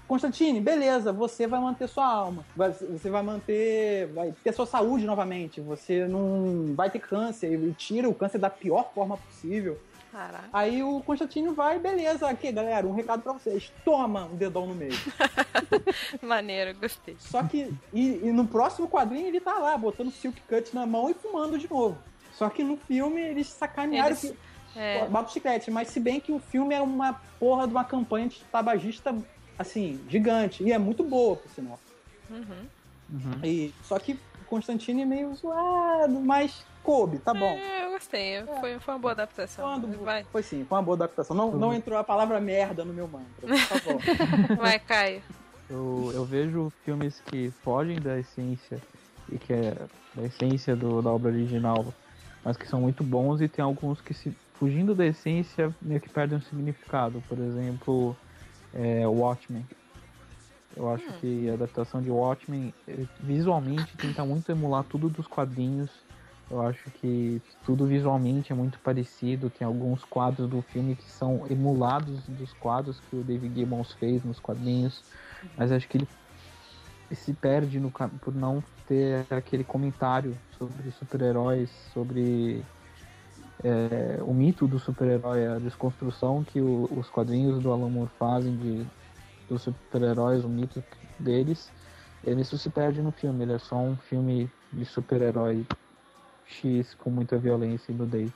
Constantine, beleza, você vai manter sua alma. Você vai manter. Vai ter sua saúde novamente. Você não vai ter câncer. E tira o câncer da pior forma possível. Caraca. Aí o Constantino vai, beleza, aqui, galera, um recado pra vocês. Toma um dedão no meio. Maneiro, gostei. Só que e, e no próximo quadrinho ele tá lá, botando silk cut na mão e fumando de novo. Só que no filme eles sacanearam Eles- que. É, Bota o chiclete, mas se bem que o filme é uma porra de uma campanha de tabagista, assim, gigante. E é muito boa, por sinal. uhum. Uhum. E, só que o Constantino é meio zoado, mas coube, tá bom. É, eu gostei. Foi, foi uma boa adaptação. Quando- Vai, Foi sim, foi uma boa adaptação. Não, não entrou a palavra merda no meu mantra, por favor. vai, Caio. Eu, eu vejo filmes que fogem da essência e que é da essência do, da obra original, mas que são muito bons e tem alguns que se fugindo da essência meio que perdem o significado. Por exemplo, é, Watchmen. Eu acho Hum. que a adaptação de Watchmen eh, visualmente tenta muito emular tudo dos quadrinhos. Eu acho que tudo visualmente é muito parecido. Tem alguns quadros do filme que são emulados dos quadros que o David Gibbons fez nos quadrinhos. Mas acho que ele se perde no, por não ter aquele comentário sobre super-heróis, sobre é, o mito do super-herói, a desconstrução que o- os quadrinhos do Alan Moore fazem de, dos super-heróis, o mito deles. Ele isso se perde no filme, ele é só um filme de super-herói X com muita violência e nudez.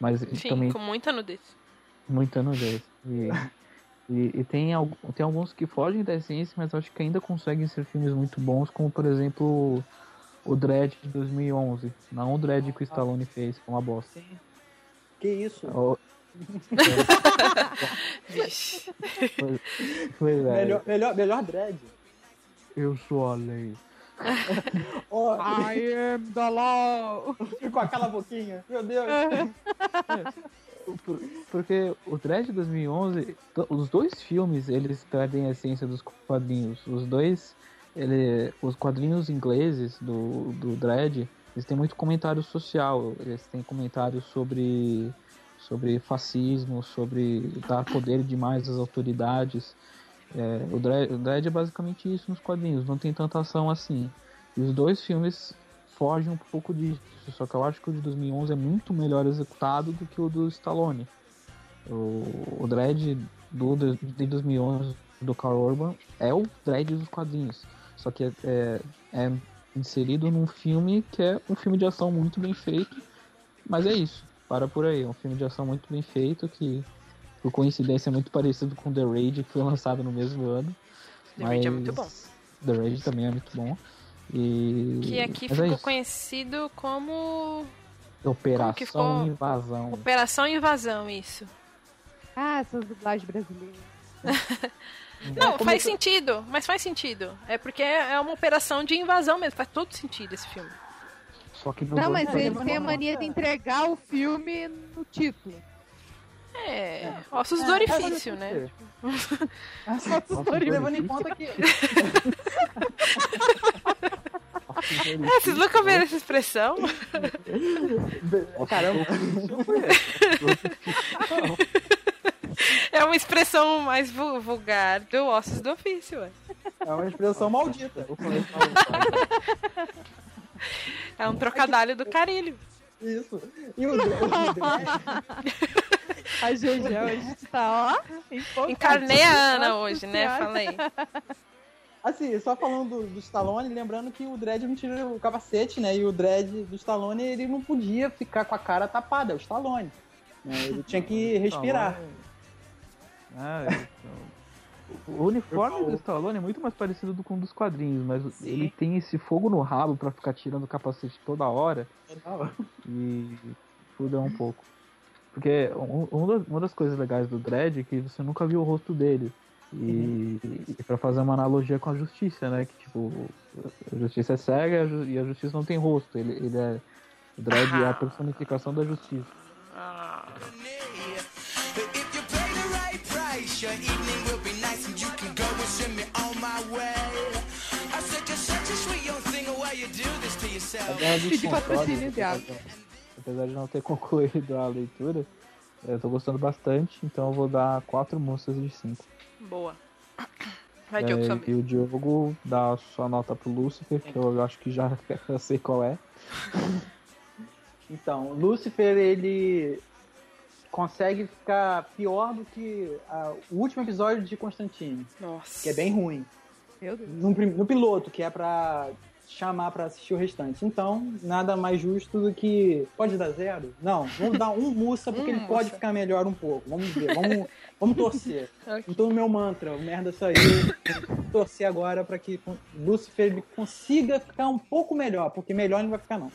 Mas Sim, também com muita nudez. muita nudez. E, e, e tem, tem alguns que fogem da essência, mas acho que ainda conseguem ser filmes muito bons, como por exemplo o Dredd de 2011. Não o Dredd que o Stallone fez, que é uma bosta. Sim. Que isso? O- Vixe. Pois é, Melhor, melhor, melhor dread. eu sou a lei. Ó, I am the law. com aquela boquinha. Meu Deus. Por- Porque o Dredd de 2011, to- os dois filmes, eles perdem a essência dos quadrinhos. Os dois, ele, os quadrinhos ingleses do, do Dredd, eles têm muito comentário social. Eles têm comentários sobre, sobre fascismo, sobre dar poder demais às autoridades. É, o, Dredd, o é basicamente isso nos quadrinhos, não tem tanta ação assim. E os dois filmes fogem um pouco disso, só que eu acho que o de 2011 é muito melhor executado do que o do Stallone. O, o Dredd do, de 2011 do Carl Urban é o Dredd dos quadrinhos, só que é, é, é inserido num filme que é um filme de ação muito bem feito, mas é isso, para por aí, é um filme de ação muito bem feito que por coincidência é muito parecido com The Raid que foi lançado no mesmo ano. The Raid é muito bom. The Raid também é muito bom. E... Que aqui mas é ficou isso. conhecido como Operação ficou? Invasão. Operação Invasão, isso. Ah, essas dublagens brasileiras. Não, como faz que- sentido, mas faz sentido. É porque é uma operação de invasão mesmo, faz todo sentido esse filme. Só que Não, mas eles não têm a é mania de entregar o filme no título. É, ossos É, do orifício, né? Levando em conta que. É, vocês nunca viram essa expressão? Caramba. É uma expressão mais vu- vulgar do ossos do ofício, ué. É uma expressão maldita. É um trocadilho do carilho. Isso. E o, o Dredd, A GG hoje tá, ó. Encarnei a Ana hoje, né? Falei. Assim, só falando do, do Stallone, lembrando que o Dredd não tira o capacete, né? E o Dredd do Stallone, ele não podia ficar com a cara tapada, é o Stallone. né? Ele tinha que respirar. Ah, então, O uniforme do Stallone é muito mais parecido do com um dos quadrinhos, mas Sim. ele tem esse fogo no rabo pra ficar tirando o capacete toda hora e fudeu um pouco. Porque um, um uma das coisas legais do Dredd é que você nunca viu o rosto dele. E, e para fazer uma analogia com a justiça, né? Que tipo, a justiça é cega e a ju- e a justiça não tem rosto. Ele, ele é. O Dredd é a personificação da justiça. Ah, your evening will be nice and you can go and send me on my way. I said you're such a sweet young thing, why you do this to yourself? Patrocínio água. apesar- de não ter concluído a leitura, eu tô gostando bastante, então eu vou dar quatro moças de cinco. boa. Vai, É, Diogo, e o Diogo dá a sua nota pro Lúcifer, que eu acho que já sei qual é. Então, Lucifer, ele consegue ficar pior do que a- o último episódio de Constantine, Nossa. que é bem ruim. Meu Deus. No, no piloto, que é pra chamar pra assistir o restante. Então, nada mais justo do que. Pode dar zero? Não, vamos dar um mussa, porque Um ele pode ficar melhor um pouco. Vamos ver, vamos, vamos torcer. Ok. Então, o meu mantra, o merda saiu. Torcer agora pra que Lucifer consiga ficar um pouco melhor, porque melhor ele não vai ficar, não.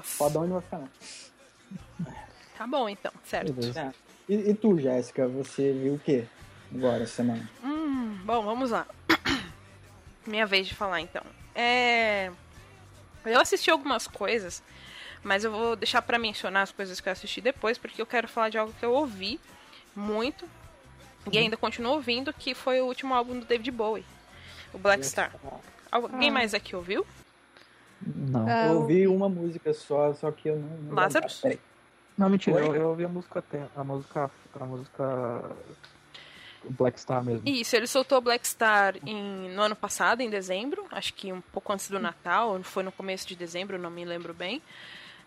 Fodão ele não vai ficar, não. Tá bom, então, certo. É. E, e tu, Jéssica, você viu o quê agora essa semana? Hum, bom, vamos lá. Minha vez de falar, então. É... Eu assisti algumas coisas, mas eu vou deixar pra mencionar as coisas que eu assisti depois, porque eu quero falar de algo que eu ouvi muito e ainda continuo ouvindo, que foi o último álbum do David Bowie, o Black Star. Alguém Ah. mais aqui ouviu? Não. Ah, Eu ouvi uma música só, só que eu não. não Lazarus? Peraí. Não, mentira, eu, eu ouvi a música até. A música. A música. Black Star mesmo. Isso, ele soltou Black Star em- no ano passado, em dezembro, acho que um pouco antes do Natal, foi no começo de dezembro, não me lembro bem.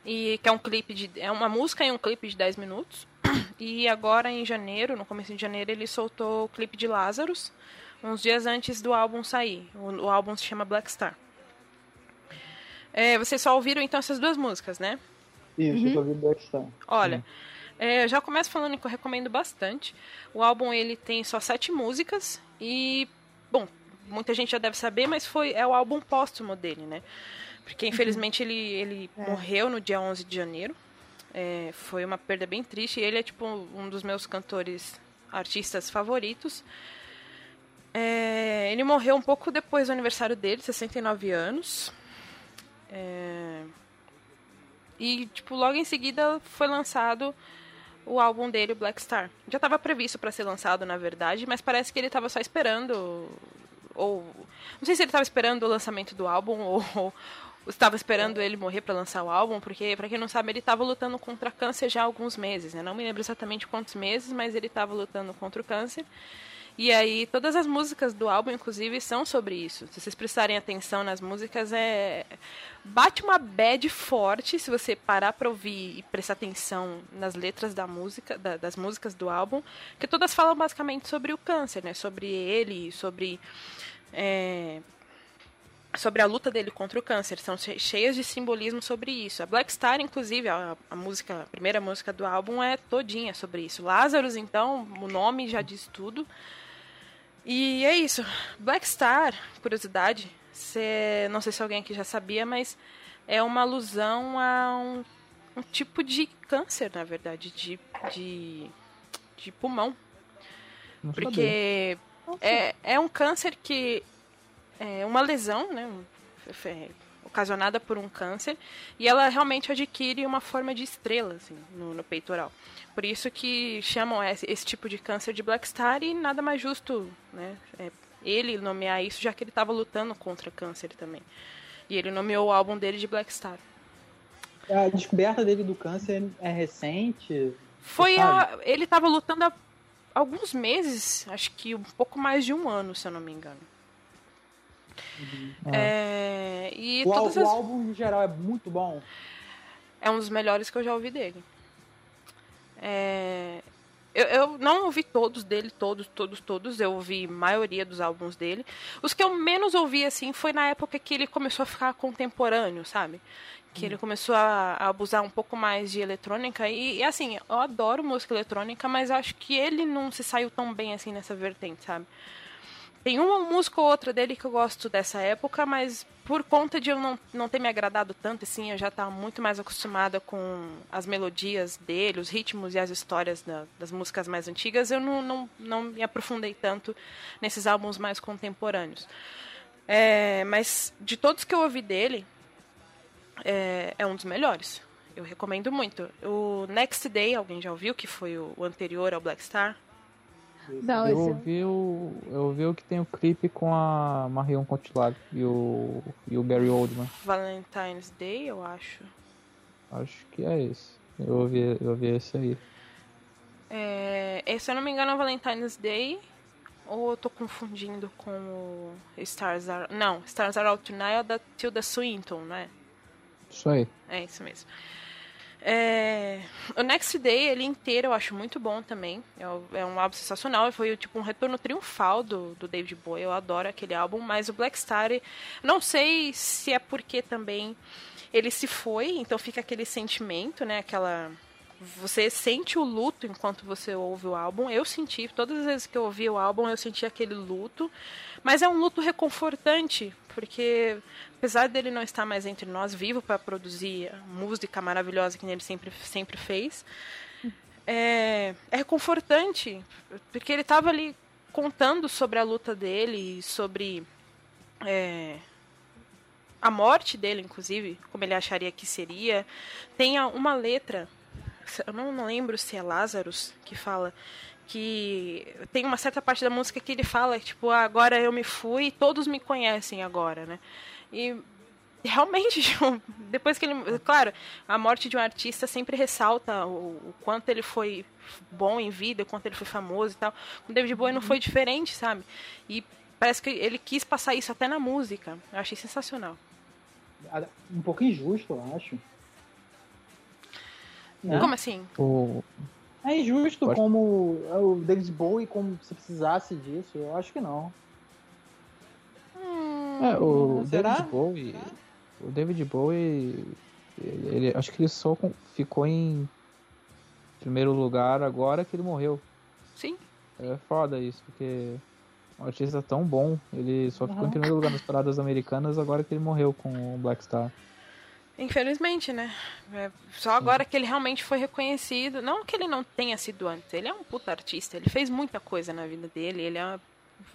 E que é um clipe de. É uma música e um clipe de 10 minutos. E agora em janeiro, no começo de janeiro, ele soltou o clipe de Lazarus, uns dias antes do álbum sair. O, o álbum se chama Black Star. É, vocês só ouviram então essas duas músicas, né? Isso, eu ouvi Black Star. Olha, é, eu já começo falando que eu recomendo bastante. O álbum ele tem só sete músicas e, bom, muita gente já deve saber, mas foi é o álbum póstumo dele, né? Porque infelizmente ele, ele É. morreu no dia 11 de janeiro. É, foi uma perda bem triste. Ele é tipo um dos meus cantores, artistas favoritos. É, ele morreu um pouco depois do aniversário dele, 69 anos. É, e, tipo, logo em seguida foi lançado o álbum dele, Black Star. Já estava previsto para ser lançado, na verdade, mas parece que ele estava só esperando. Ou. Não sei se ele estava esperando o lançamento do álbum ou, estava esperando ele morrer para lançar o álbum, porque, para quem não sabe, ele estava lutando contra câncer já há alguns meses, né? Não me lembro exatamente quantos meses, mas ele estava lutando contra o câncer. E aí, todas as músicas do álbum, inclusive, são sobre isso. Se vocês prestarem atenção nas músicas, é. Bate uma bad forte se você parar pra ouvir e prestar atenção nas letras da música, da, das músicas do álbum, que todas falam basicamente sobre o câncer, né? Sobre ele, sobre. É, sobre a luta dele contra o câncer. São cheias de simbolismo sobre isso. A Black Star, inclusive, a, a, música, a primeira música do álbum é todinha sobre isso. Lazarus, então, o nome já diz tudo. E é isso. Black Star, curiosidade, cê, não sei se alguém aqui já sabia, mas é uma alusão a um, um tipo de câncer, na verdade, de, de, de pulmão. Não Porque é, é um câncer que é uma lesão, né? Ocasionada por um câncer e ela realmente adquire uma forma de estrela assim, no, no peitoral. Por isso que chamam esse, esse, tipo de câncer de Black Star e nada mais justo, né? É ele nomear isso, já que ele estava lutando contra câncer também. E ele nomeou o álbum dele de Black Star. A descoberta dele do câncer é recente? Foi a, ele estava lutando há alguns meses, acho que um pouco mais de um ano, se eu não me engano. Uhum. É, e o, o álbum, em geral, é muito bom. É um dos melhores que eu já ouvi dele. É... Eu, eu, não ouvi todos dele, todos, todos, todos. Eu ouvi maioria dos álbuns dele. Os que eu menos ouvi, assim, foi na época que ele começou a ficar contemporâneo, sabe? Que ele começou a, a abusar um pouco mais de eletrônica. E, e, assim, eu adoro música eletrônica, mas acho que ele não se saiu tão bem, assim, nessa vertente, sabe? Tem uma música ou outra dele que eu gosto dessa época, mas por conta de eu não, não ter me agradado tanto, assim, eu já estava muito mais acostumada com as melodias dele, os ritmos e as histórias da, das músicas mais antigas, eu não, não, não me aprofundei tanto nesses álbuns mais contemporâneos. É, mas de todos que eu ouvi dele, é, é um dos melhores. Eu recomendo muito. O Next Day, alguém já ouviu, que foi o, o anterior ao Black Star? Não, eu esse ouvi o. Eu ouvi o que tem o clipe com a Marion Cotillard e o, e o Gary Oldman. Valentine's Day, eu acho. Acho que é esse. Eu ouvi, eu ouvi esse aí. É, se eu não me engano, é Valentine's Day. Ou eu tô confundindo com o Stars Are... Não, Stars Are Out Tonight é da Tilda Swinton, né? Isso aí. É isso mesmo. É... O Next Day, ele inteiro, eu acho muito bom também. É É um álbum sensacional. Foi tipo um retorno triunfal do, do David Bowie. Eu adoro aquele álbum. Mas o Black Star, não sei se é porque também ele se foi, então fica aquele sentimento, né? Aquela. Você sente o luto enquanto você ouve o álbum. Eu senti, todas as vezes que eu ouvi o álbum, eu senti aquele luto. Mas é um luto reconfortante, porque apesar dele não estar mais entre nós, vivo para produzir música maravilhosa que ele sempre, sempre fez, é, é reconfortante, porque ele estava ali contando sobre a luta dele, sobre é, a morte dele, inclusive, como ele acharia que seria. Tem uma letra, eu não, lembro se é Lazarus, que fala que tem uma certa parte da música que ele fala, tipo, "Ah, agora eu me fui, todos me conhecem agora, né? E realmente, depois que ele. Claro, a morte de um artista sempre ressalta o, o quanto ele foi bom em vida, o quanto ele foi famoso e tal. O David Bowie não foi diferente, sabe? E parece que ele quis passar isso até na música. Eu achei sensacional. Um pouco injusto, eu acho. Né? Como assim? O, É injusto Pode- como o David Bowie, como se precisasse disso. Eu acho que não. é, o Será? David Bowie. O David Bowie. Ele, ele- acho que ele só com- ficou em primeiro lugar agora que ele morreu. Sim. É foda isso, porque um artista tão bom, ele só ficou Uhum. em primeiro lugar nas paradas americanas agora que ele morreu com o Black Star. Infelizmente, né? É só agora que ele realmente foi reconhecido. Não que ele não tenha sido antes, ele é um puta artista, ele fez muita coisa na vida dele, ele é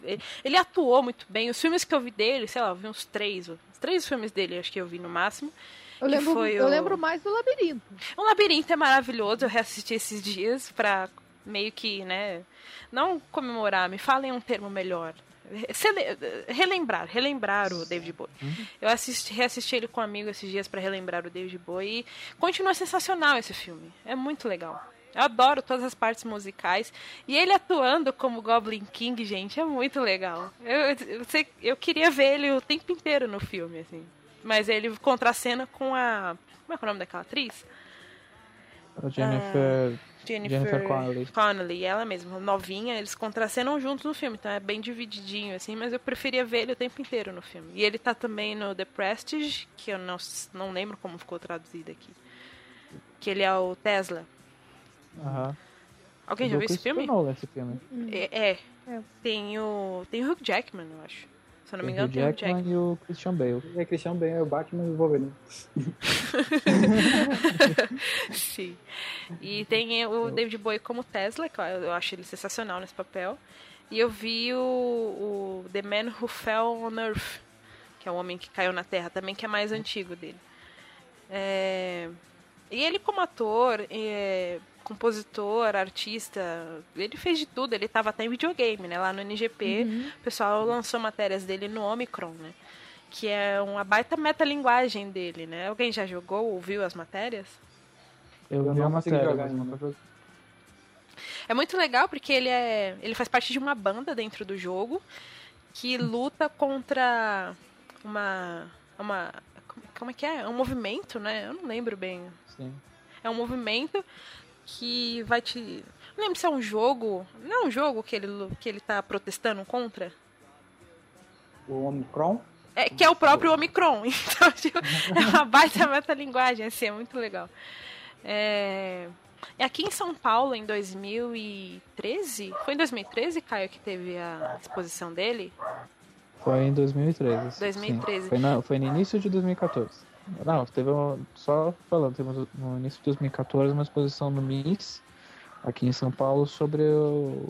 Ele- Ele atuou muito bem. Os filmes que eu vi dele, sei lá, eu vi uns três. Uns três filmes dele, acho que eu vi no máximo. Eu lembro, eu o- lembro mais do labirinto. O Labirinto é maravilhoso, eu reassisti esses dias pra meio que, né, não comemorar, me falem um termo melhor. Relembrar, relembrar o David Bowie. Eu assisti, reassisti ele com um amigo esses dias pra relembrar o David Bowie e continua sensacional esse filme. É muito legal. Eu adoro todas as partes musicais. E ele atuando como Goblin King, gente, é muito legal. Eu, eu, sei- eu queria ver ele o tempo inteiro no filme, assim. Mas ele contracena com a. Como é é o nome daquela atriz? A Jennifer. Jennifer, Jennifer Connelly. Connelly, ela mesma, novinha, eles contracenam juntos no filme, então é bem divididinho, assim, mas eu preferia ver ele o tempo inteiro no filme. E ele tá também no The Prestige, que eu não, não lembro como ficou traduzido aqui. Que ele é o Tesla. Aham. Alguém já viu esse filme? Nolan, esse filme. É, é. É. Tem o. Tem o Hugh Jackman, eu acho. Se eu não me engano, tem o Jackman Jackman. e o Christian Bale. É Christian Bale, é o Batman e o Wolverine. Sim. E tem o David Bowie como Tesla, que eu eu acho ele sensacional nesse papel. E eu vi o, o The Man Who Fell on Earth, que é o homem que caiu na Terra, também que é mais antigo dele. É, E ele como ator, é, compositor, artista, ele fez de tudo. Ele estava até em videogame, né? Lá no NGP, o pessoal lançou matérias dele no Omicron, né? Que é uma baita metalinguagem dele, né? Alguém já jogou, ouviu as matérias? Eu, Eu vi a não consegui matéria, jogar ainda. É muito legal porque ele é. Ele faz parte de uma banda dentro do jogo que luta contra uma. uma. como- Como é que é? É um movimento, né? Eu não lembro bem. Sim. É um movimento que vai te. Não lembro se é um jogo. Não é um jogo que ele, que ele tá protestando contra? O Omicron. É, que é o próprio Omicron. Então, tipo, é uma baita metalinguagem, assim, é muito legal. É... e Aqui em São Paulo, em 2013, foi em 2013, Caio, que teve a exposição dele? Foi em 2013. sim. 2013. Foi, na- foi no início de 2014. Não, teve um, só falando, teve no início de 2014 uma exposição no MIS, aqui em São Paulo, sobre, o,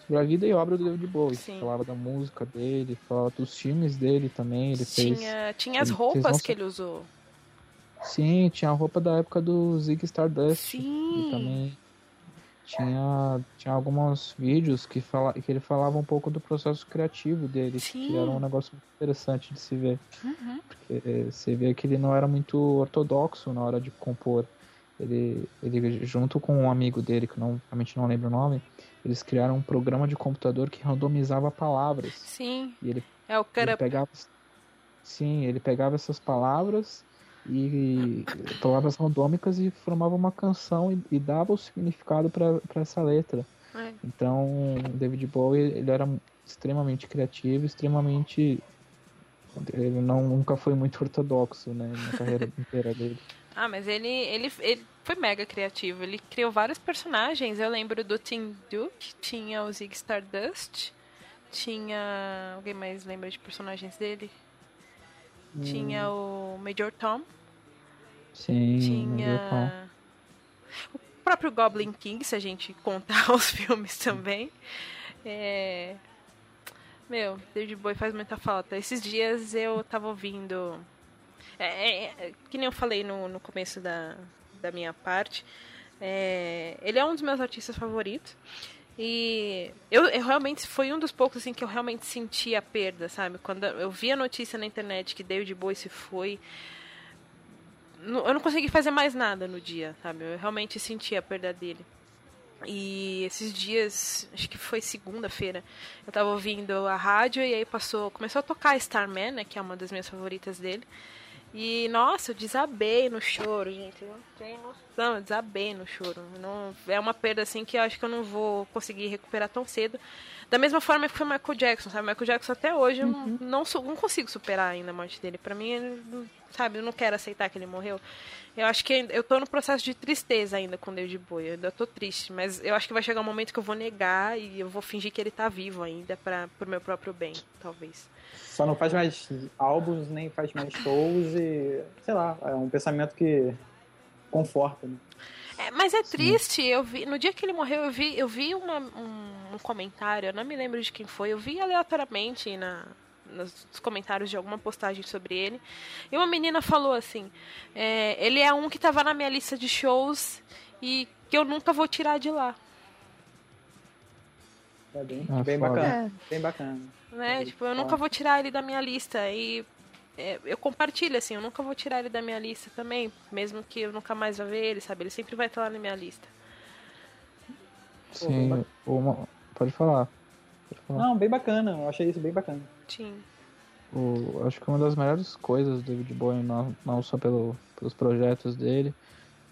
sobre a vida e obra do David Bowie. Sim. Falava da música dele, falava dos filmes dele também. Ele fez. Tinha, tinha as ele- roupas que ele usou. Sim, tinha a roupa da época do Zig Stardust. Sim. também tinha, tinha alguns vídeos que, fala, que ele falava um pouco do processo criativo dele, Sim. que era um negócio muito interessante de se ver. Uhum. Porque você vê que ele não era muito ortodoxo na hora de compor. Ele, ele junto com um amigo dele, que eu não, realmente não lembro o nome, eles criaram um programa de computador que randomizava palavras. Sim. E ele É o ele cara. pegava, sim, ele pegava essas palavras e palavras randômicas e formava uma canção e, e dava o significado para essa letra. É. Então, David Bowie ele era extremamente criativo, extremamente ele não nunca foi muito ortodoxo, né, na carreira inteira dele. Ah, mas ele, ele, ele foi mega criativo. Ele criou vários personagens. Eu lembro do Tim Duke, tinha o Zig Stardust, tinha. Alguém mais lembra de personagens dele? Tinha o Major Tom, Sim, tinha. O próprio Goblin King, se a gente contar os filmes também. É... Meu, David Bowie faz muita falta. Esses dias eu tava ouvindo. É, é, é, que nem eu falei no, no começo da, da minha parte. é, ele é um dos meus artistas favoritos. E eu, eu realmente foi um dos poucos assim que eu realmente senti a perda, sabe? Quando eu vi a notícia na internet que David Bowie se foi, eu não consegui fazer mais nada no dia, sabe? Eu realmente senti a perda dele. E esses dias, acho que foi segunda-feira, eu tava ouvindo a rádio e aí passou, começou a tocar Starman, né, que é uma das minhas favoritas dele. E nossa, eu desabei no choro, gente. Eu não tenho noção, eu desabei no choro. Não, é uma perda assim que eu acho que eu não vou conseguir recuperar tão cedo. Da mesma forma que foi Michael Jackson, sabe? Michael Jackson até hoje eu não, não, su- não consigo superar ainda a morte dele. Pra mim, ele, não- sabe, eu não quero aceitar que ele morreu. Eu acho que eu tô no processo de tristeza ainda com o David Bowie. Eu ainda tô triste, mas eu acho que vai chegar um momento que eu vou negar e eu vou fingir que ele tá vivo ainda para pro meu próprio bem, talvez. Só não faz mais álbuns, nem faz mais shows e. Sei lá, é um pensamento que conforta, né? É, mas é triste, eu vi, no dia que ele morreu, eu vi, eu vi uma, um, um comentário, eu não me lembro de quem foi, eu vi aleatoriamente na, nos comentários de alguma postagem sobre ele. E uma menina falou assim: é, ele é um que tava na minha lista de shows e que eu nunca vou tirar de lá. É bem, Ah, bem bacana. É. Bem bacana. Né? Tipo, eu nunca vou tirar ele da minha lista. E é, eu compartilho, assim, eu nunca vou tirar ele da minha lista também. Mesmo que eu nunca mais vá ver ele, sabe? Ele sempre vai estar lá na minha lista. Sim, uma... pode falar. Pode falar. Não, bem bacana. Eu achei isso bem bacana. Sim. O, acho que uma das melhores coisas do David Bowie, não, não só pelo, pelos projetos dele,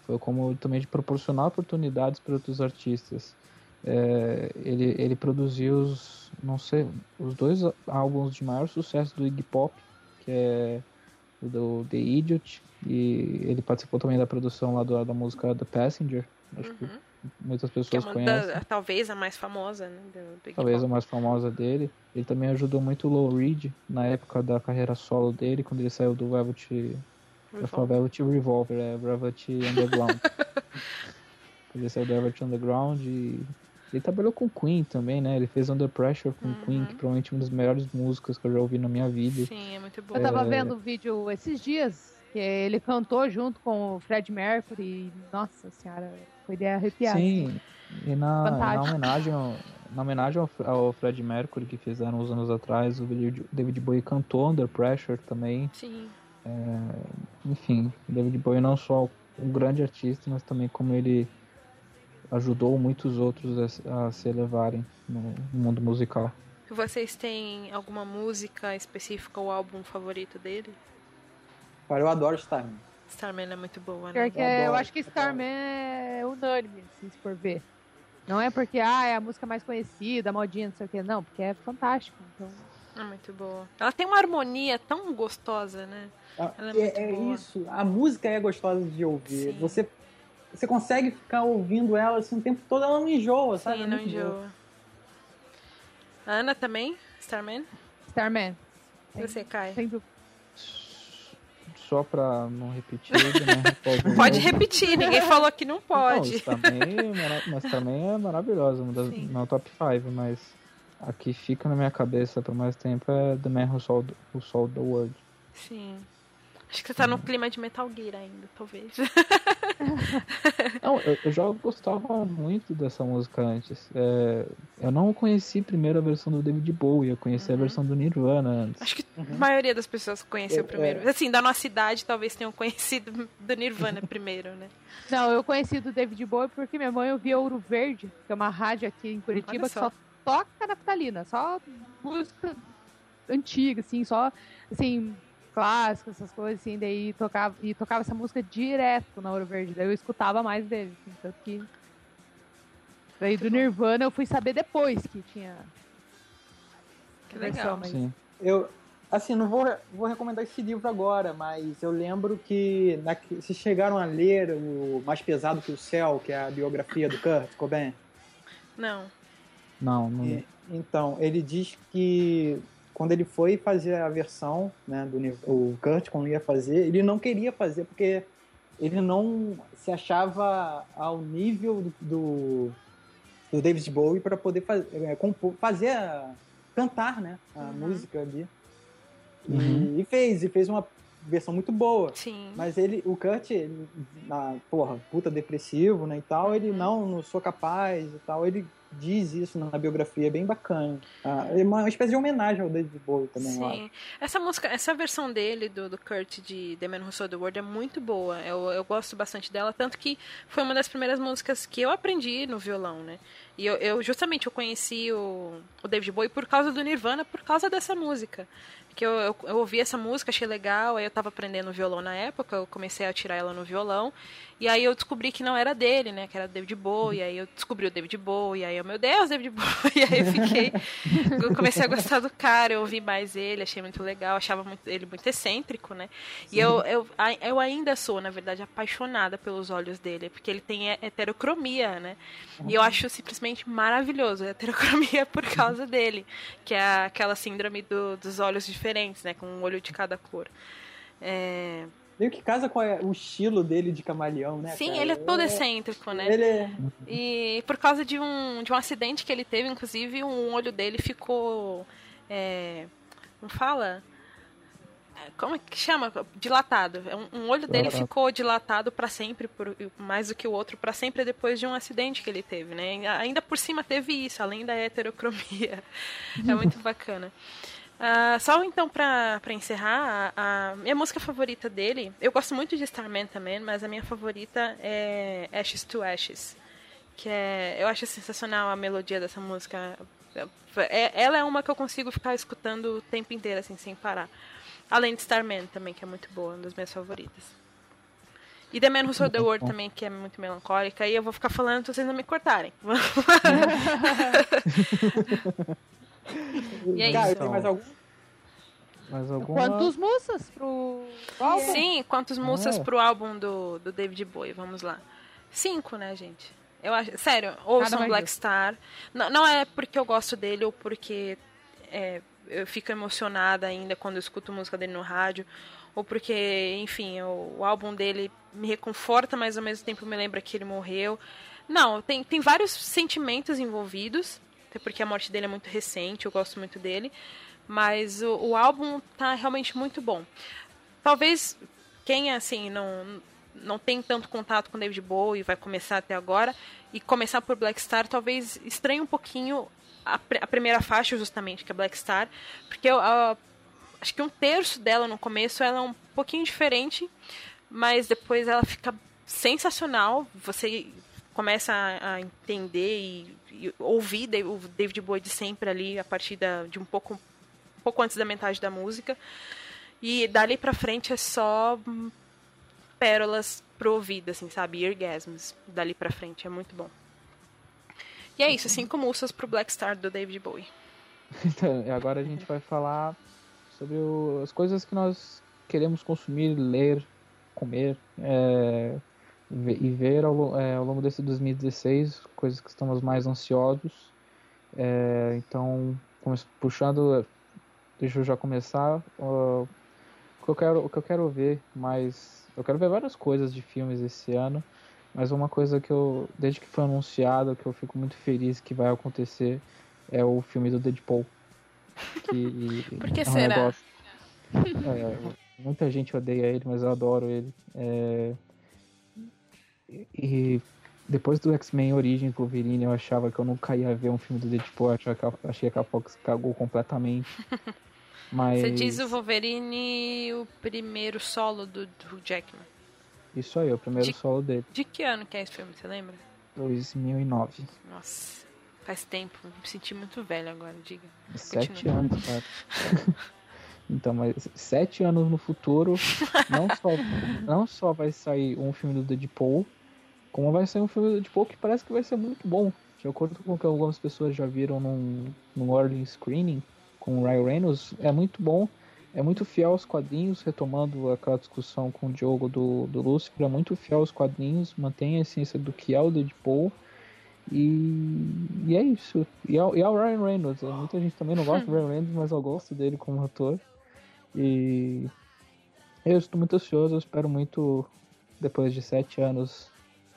foi como também de proporcionar oportunidades para outros artistas. É, ele, ele produziu os, não sei, os dois álbuns de maior sucesso do Iggy Pop, que é o do The Idiot, e ele participou também da produção lá do, da música The Passenger. Acho que muitas Que é pessoas conhecem. da, talvez a mais famosa, né? Talvez a Pop. mais famosa dele. Ele também ajudou muito o Lou Reed na época da carreira solo dele, quando ele saiu do Velvet, falar Velvet Revolver, é Velvet Underground. ele saiu do Velvet Underground e ele trabalhou com Queen também, né? Ele fez Under Pressure com Queen, que provavelmente é uma das melhores músicas que eu já ouvi na minha vida. Sim, é muito boa. Eu tava É. vendo o vídeo esses dias, que ele cantou junto com o Fred Mercury. e, Nossa senhora, foi de arrepiar. Sim, e na, na Fantástico. homenagem, ao, na homenagem ao, ao Fred Mercury que fizeram uns anos atrás, o David David Bowie cantou Under Pressure também. Sim. Enfim, o David Bowie não só um grande artista, mas também como ele ajudou muitos outros a, se- a se elevarem no mundo musical. Vocês têm alguma música específica ou álbum favorito dele? Cara, eu adoro Starman. Starman é muito boa, né? Pior que Eu é- eu adoro, acho que Starman é unânime, assim, se for ver. Não é porque ah, é a música mais conhecida, modinha, não sei o que, não, porque é fantástico. Então, É muito boa. Ela tem uma harmonia tão gostosa, né? Ah, Ela é É, muito é isso. A música é gostosa de ouvir. Sim. Você, você consegue ficar ouvindo ela assim o tempo todo, ela não enjoa, sabe? Sim, É não boa. enjoa. Ana também? Starman? Starman, E você, Kai? sem dúvida. Só pra não repetir, né? Pode repetir, ninguém falou que não Não, pode. também, é mas também é maravilhosa, uma das, Sim. não é o top 5, mas a que fica na minha cabeça por mais tempo é The Man Who Sold, Who Sold the World. Sim. Acho que você tá no clima de Metal Gear ainda, talvez. Não, eu, eu já gostava muito dessa música antes. É, eu não conheci primeiro a versão do David Bowie, eu conheci a versão do Nirvana antes. Acho que a maioria das pessoas conheceu É, primeiro. Assim, da nossa idade, talvez tenham conhecido do Nirvana primeiro, né? Não, eu conheci do David Bowie porque minha mãe ouvia Ouro Verde, que é uma rádio aqui em Curitiba que só. só toca naftalina, só música antiga, assim, só assim, clássicos, essas coisas, assim, daí tocava, e tocava essa música direto na Ouro Verde, daí eu escutava mais dele, assim, tanto que. Daí do Nirvana eu fui saber depois que tinha. Que versão, legal. mas- Sim. Eu, assim, não vou, vou recomendar esse livro agora, mas eu lembro que na, vocês chegaram a ler o Mais Pesado que o Céu, que é a biografia do Kurt Cobain. Não. Não, não. E, então, ele diz que quando ele foi fazer a versão, né, do o Kurt, quando ia fazer, ele não queria fazer porque ele não se achava ao nível do, do, David Bowie para poder faz, é, compor, fazer, a- cantar, né, a Uhum. música ali. E- Uhum. E, fez, e fez uma versão muito boa. Sim. Mas ele, o Kurt, na, porra, puta depressivo, né, e tal, ele Uhum. não, não sou capaz e tal, ele diz isso na biografia, é bem bacana. Ah, é uma espécie de homenagem ao David Bowie também. Sim. Essa música, essa versão dele, do, do Kurt, de The Man Who Sold the World, é muito boa. Eu, eu gosto bastante dela, tanto que foi uma das primeiras músicas que eu aprendi no violão, né? E eu, eu justamente, eu conheci o, o David Bowie por causa do Nirvana, por causa dessa música. Que eu, eu, eu ouvi essa música, achei legal, aí eu tava aprendendo violão na época, eu comecei a tirar ela no violão, e aí eu descobri que não era dele, né, que era David Bowie, aí eu descobri o David Bowie, aí eu, meu Deus, David Bowie, e aí eu fiquei, eu comecei a gostar do cara, eu ouvi mais ele, achei muito legal, achava muito- ele muito excêntrico, né, e eu, eu, eu ainda sou, na verdade, apaixonada pelos olhos dele, porque ele tem he- heterocromia, né, e eu acho simplesmente maravilhoso a heterocromia por causa dele, que é aquela síndrome do- dos olhos diferentes, né, com um olho de cada cor. É, Meio que casa com a- o estilo dele de camaleão, né? Sim, cara? ele é todo excêntrico, né? Ele é. E por causa de um, de um acidente que ele teve, inclusive, um olho dele ficou. É, como fala? É, Como é que chama? Dilatado. É Um, um olho dele ficou dilatado pra sempre, por, mais do que o outro, pra sempre depois de um acidente que ele teve, né? Ainda por cima teve isso, além da heterocromia. É muito bacana. Ah, só então pra, pra encerrar, a, a minha música favorita dele, eu gosto muito de Starman também, mas a minha favorita é Ashes to Ashes. Que é, eu acho sensacional a melodia dessa música. É- ela é uma que eu consigo ficar escutando o tempo inteiro, assim, sem parar. Além de Starman também, que é muito boa, uma das minhas favoritas. E The Man Who Sold the World também, que é muito melancólica. E eu vou ficar falando se vocês não me cortarem. E é Cara, isso. tem mais algum? Mas alguma... Quantos moças pro, pro álbum? Sim, quantos músicas Ah. pro álbum do, do David Bowie? Vamos lá. Cinco, né, gente? Eu acho, sério, ouçam mais Black justo. Star. Não, não é porque eu gosto dele ou porque é, eu fico emocionada ainda quando eu escuto música dele no rádio, ou porque, enfim, o, o álbum dele me reconforta, mas ao mesmo tempo me lembra que ele morreu. Não, tem, tem vários sentimentos envolvidos, até porque a morte dele é muito recente, eu gosto muito dele. Mas o, o álbum tá realmente muito bom. Talvez quem, assim, não, não tem tanto contato com David Bowie e vai começar até agora, e começar por Black Star, talvez estranhe um pouquinho a, a primeira faixa, justamente, que é Black Star, porque a- acho que um terço dela no começo ela é um pouquinho diferente, mas depois ela fica sensacional. Você começa a, a entender e, e ouvir o David Bowie de sempre ali, a partir da, de um pouco, um pouco antes da metade da música. E dali pra frente é só pérolas pro ouvido, assim, sabe? Orgasmos dali pra frente, é muito bom. E é isso, cinco músicas pro Black Star do David Bowie. Então, agora a gente vai falar sobre o- as coisas que nós queremos consumir, ler, comer é, e ver ao, é, ao longo desse 2016, coisas que estamos mais ansiosos. É, então, puxando, deixa eu já começar. ó, o, que eu quero, o que eu quero ver mais. Eu quero ver várias coisas de filmes esse ano, mas uma coisa que eu, desde que foi anunciado, que eu fico muito feliz que vai acontecer é o filme do Deadpool. Que Por que é um será? negócio- É, muita gente odeia ele, mas eu adoro ele. É, E depois do X-Men Origins Wolverine, eu achava que eu nunca ia ver um filme do Deadpool. Eu achei que a Fox cagou completamente. Mas Você diz o Wolverine, o primeiro solo do, do Jackman. isso aí, o primeiro De- solo dele, De que ano que é esse filme, você lembra? 2009. Nossa, faz tempo. Me senti muito velho agora, diga. Sete Continua. anos, cara. então, mas sete anos no futuro, não só, não só vai sair um filme do Deadpool, como vai sair um filme do Deadpool que parece que vai ser muito bom. De acordo com o que algumas pessoas já viram num, num early screening com o Ryan Reynolds, é muito bom. É muito fiel aos quadrinhos, retomando aquela discussão com o Diogo do, do Lucifer, é muito fiel aos quadrinhos, mantém a essência do que é o Deadpool. E, e é isso. E é, o- e é o Ryan Reynolds. Muita gente também não gosta do Ryan Reynolds, mas eu gosto dele como ator. E eu estou muito ansioso, eu espero muito, depois de sete anos.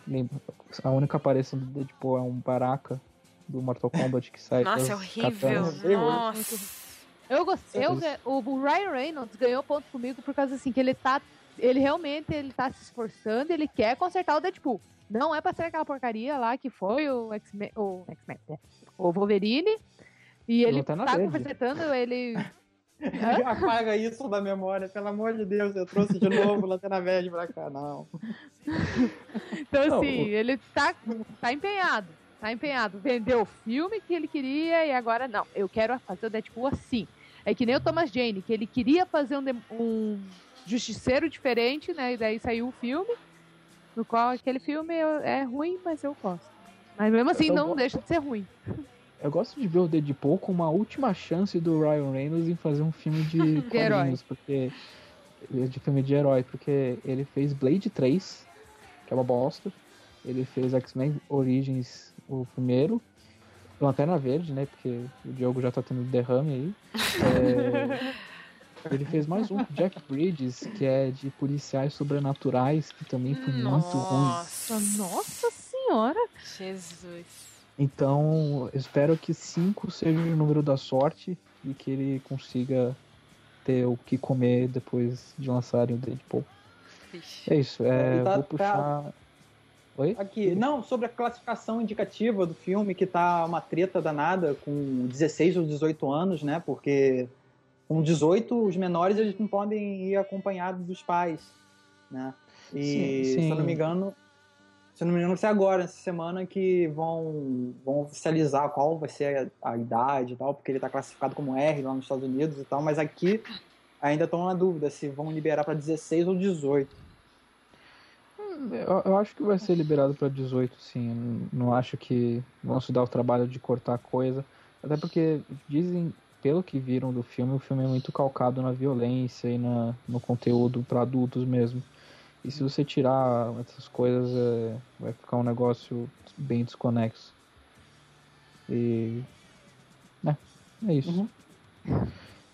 Lembra- A única aparição do Deadpool é um Baraka do Mortal Kombat que sai Nossa, é horrível. katanas. Nossa. Eu gostei. Eu, o Ryan Reynolds ganhou ponto comigo por causa assim que ele tá. Ele realmente ele tá se esforçando, ele quer consertar o Deadpool. Não é pra ser aquela porcaria lá que foi o X-Men. O X-Men, é, o Wolverine. E ele Lanterna tá Verde. consertando ele. Hã? Apaga isso da memória, pelo amor de Deus. Eu trouxe de novo Lanterna Verde pra cá, não. Então, Não, assim, o- ele tá, tá empenhado. Tá empenhado. Vendeu o filme que ele queria e agora não. Eu quero fazer o Deadpool assim. É que nem o Thomas Jane, que ele queria fazer um, um justiceiro diferente, né? E daí saiu o filme. No qual aquele filme é ruim, mas eu gosto. Mas mesmo assim, Eu não deixa de ser ruim. Eu gosto de ver o Deadpool como a última chance do Ryan Reynolds em fazer um filme de herói. quadrinhos, porque de filme de herói, porque ele fez Blade 3, que é uma bosta. Ele fez X-Men Origins, o primeiro. Lanterna Verde, né? Porque o Diogo já tá tendo derrame aí. É, Ele fez mais um, Jack Bridges, que é de policiais sobrenaturais, que também foi muito ruim. Nossa, Nossa senhora! Jesus. Então, espero que 5 seja o número da sorte e que ele consiga ter o que comer depois de lançarem o Deadpool. Vixe. É isso, é, tá- vou puxar. Oi? Aqui, não, sobre a classificação indicativa do filme, que tá uma treta danada com 16 ou 18 anos, né? Porque com 18, os menores eles não podem ir acompanhados dos pais, né? E, Sim, se eu não sim. me engano, se não me engano, vai ser agora, essa semana, que vão, vão oficializar qual vai ser a, a idade e tal, porque ele tá classificado como R lá nos Estados Unidos e tal, mas aqui ainda estão na dúvida se vão liberar para 16 ou 18. Eu, eu acho que vai ser liberado para 18, sim. Não acho que vão se dar o trabalho de cortar coisa. Até porque dizem, pelo que viram do filme, o filme é muito calcado na violência e na, no conteúdo para adultos mesmo. E se você tirar essas coisas, é, vai ficar um negócio bem desconexo. E. É, é isso. Uhum.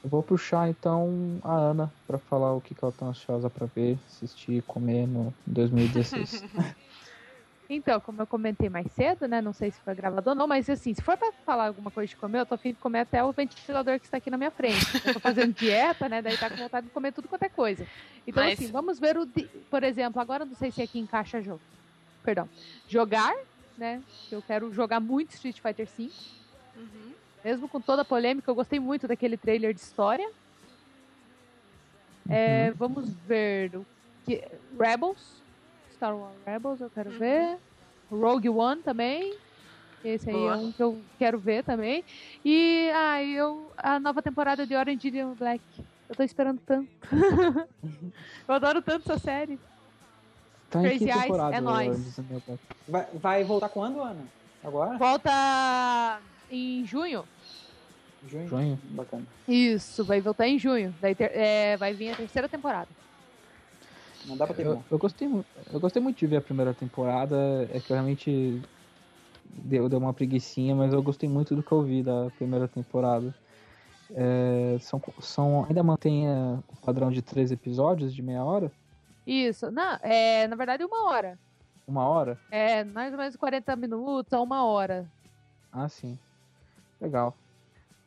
Eu vou puxar então a Ana para falar o que, que ela tá ansiosa para ver, assistir e comer no 2016. Então, como eu comentei mais cedo, né? Não sei se foi gravado ou não, mas assim, se for pra falar alguma coisa de comer, eu tô afim de comer até o ventilador que está aqui na minha frente. Eu tô fazendo dieta, né? Daí tá com vontade de comer tudo quanto é coisa. Então, Mas- assim, vamos ver o. di- Por exemplo, agora eu não sei se aqui encaixa jogo. Perdão. Jogar, né? Eu quero jogar muito Street Fighter V. Uhum. Mesmo com toda a polêmica, eu gostei muito daquele trailer de história. É, vamos ver o que Rebels, Star Wars Rebels, eu quero Uhum. ver. Rogue One também. Esse aí Boa. é um que eu quero ver também. E ah, eu a nova temporada de Orange is the New Black. Eu tô esperando tanto. eu adoro tanto essa série. Tá em Crazy Eyes, é nóis. Vai, vai voltar quando, Ana? Agora? Volta em junho. Junho? Junho? Bacana. Isso, vai voltar em junho. Daí ter- é, vai vir a terceira temporada. Não dá pra ter Eu, bom. eu gostei, eu gostei muito de ver a primeira temporada. É que eu realmente deu, deu uma preguiçinha, mas eu gostei muito do que eu vi da primeira temporada. É, são, são, ainda mantém é, o padrão de três episódios de meia hora? Isso. Não, é, na verdade, uma hora. Uma hora? É, mais ou menos 40 minutos a uma hora. Ah, sim. Legal.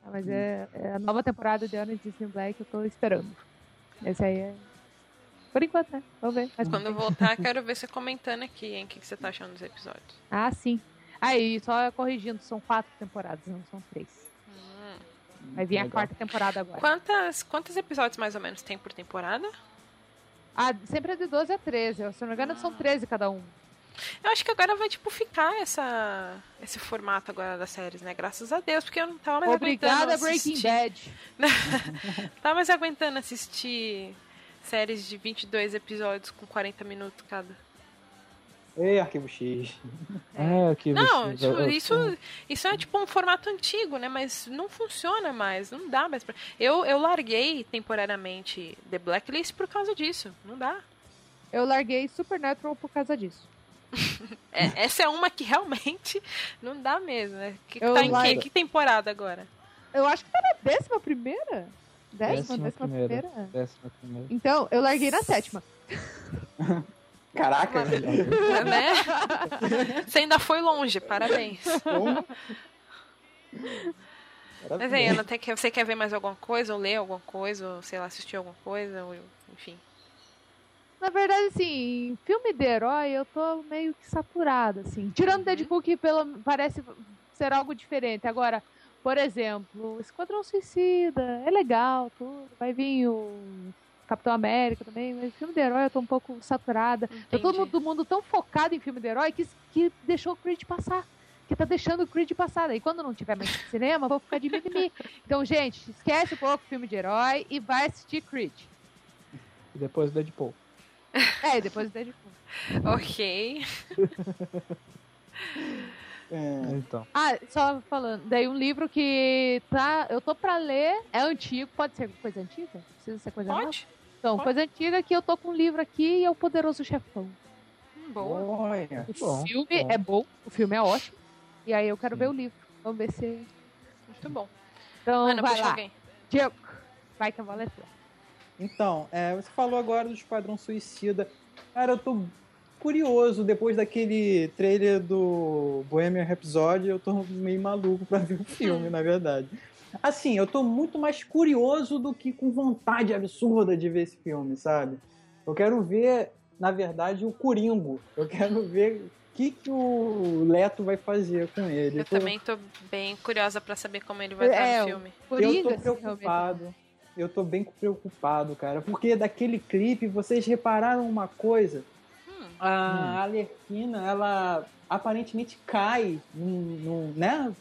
Ah, Mas é, é a nova temporada de Orange is the New Black, eu tô esperando. Esse aí é. Por enquanto, né? Vamos ver. Mas Quando eu voltar, quero ver você comentando aqui, hein, o que, que você tá achando dos episódios. Ah, sim. Aí, só corrigindo, são quatro temporadas, não são três. Hum. Vai vir a Legal. quarta temporada agora. Quantas, quantos episódios mais ou menos tem por temporada? Ah, sempre é de 12 a 13. Se eu não me engano, são 13 cada um. Eu acho que agora vai, tipo, ficar essa, esse formato agora das séries, né? Graças a Deus, porque eu não tava mais Obrigada, aguentando Breaking assistir... Bad. Tava mais aguentando assistir séries de 22 episódios com 40 minutos cada. Ei, Arquivo X. É, que Não, vocês- tipo, isso, isso é tipo um formato antigo, né? Mas não funciona mais, não dá mais pra... Eu, eu larguei temporariamente The Blacklist por causa disso, não dá. Eu larguei Supernatural por causa disso. É, essa é uma que realmente não dá mesmo, né? Que, que tá em que, que temporada agora? Eu acho que tá na décima primeira? Décima, Décima décima primeira. primeira? Décima primeira. Então, eu larguei na sétima. Caraca, né? Você ainda foi longe, parabéns. como? Mas aí, Ana, que- você quer ver mais alguma coisa, ou ler alguma coisa, ou sei lá, assistir alguma coisa, ou enfim. Na verdade, assim, filme de herói eu tô meio que saturada, assim. Tirando Uhum. Deadpool, que pelo, parece ser algo diferente. Agora, por exemplo, Esquadrão Suicida, é legal, tudo. Vai vir o Capitão América também, mas filme de herói eu tô um pouco saturada. Tá todo mundo, mundo tão focado em filme de herói que, que deixou o Creed passar. Que tá deixando o Creed passar. E quando não tiver mais cinema, vou ficar de mimimi. Então, gente, esquece um pouco o filme de herói e vai assistir Creed. E depois Deadpool. É, e depois o Deadpool. Ok. É, Então. Ah, só falando, daí um livro que tá, eu tô pra ler, é antigo, pode ser coisa antiga? Precisa ser coisa nova? Pode? Então, pode. coisa antiga que eu tô com um livro aqui e é o Poderoso Chefão. Hum, Boa. olha. O Bom, filme bom. é bom, o filme é ótimo. E aí eu quero Sim. ver o livro. Vamos ver se. Muito bom. Então, Ana, vai lá. alguém. Diego, vai que a bola é tua. Então, é, você falou agora do Esquadrão Suicida. Cara, eu tô curioso, depois daquele trailer do Bohemian Rhapsody, eu tô meio maluco pra ver o filme, na verdade. Assim, eu tô muito mais curioso do que com vontade absurda de ver esse filme, sabe? Eu quero ver, na verdade, o Coringo. Eu quero ver o que, que o Leto vai fazer com ele. Eu tô- também tô bem curiosa pra saber como ele vai É, estar no o- filme. Coringa, eu tô preocupado. Eu tô bem preocupado, cara. Porque daquele clipe, vocês repararam uma coisa? Hum. A Alerquina, ela aparentemente cai num, num, né?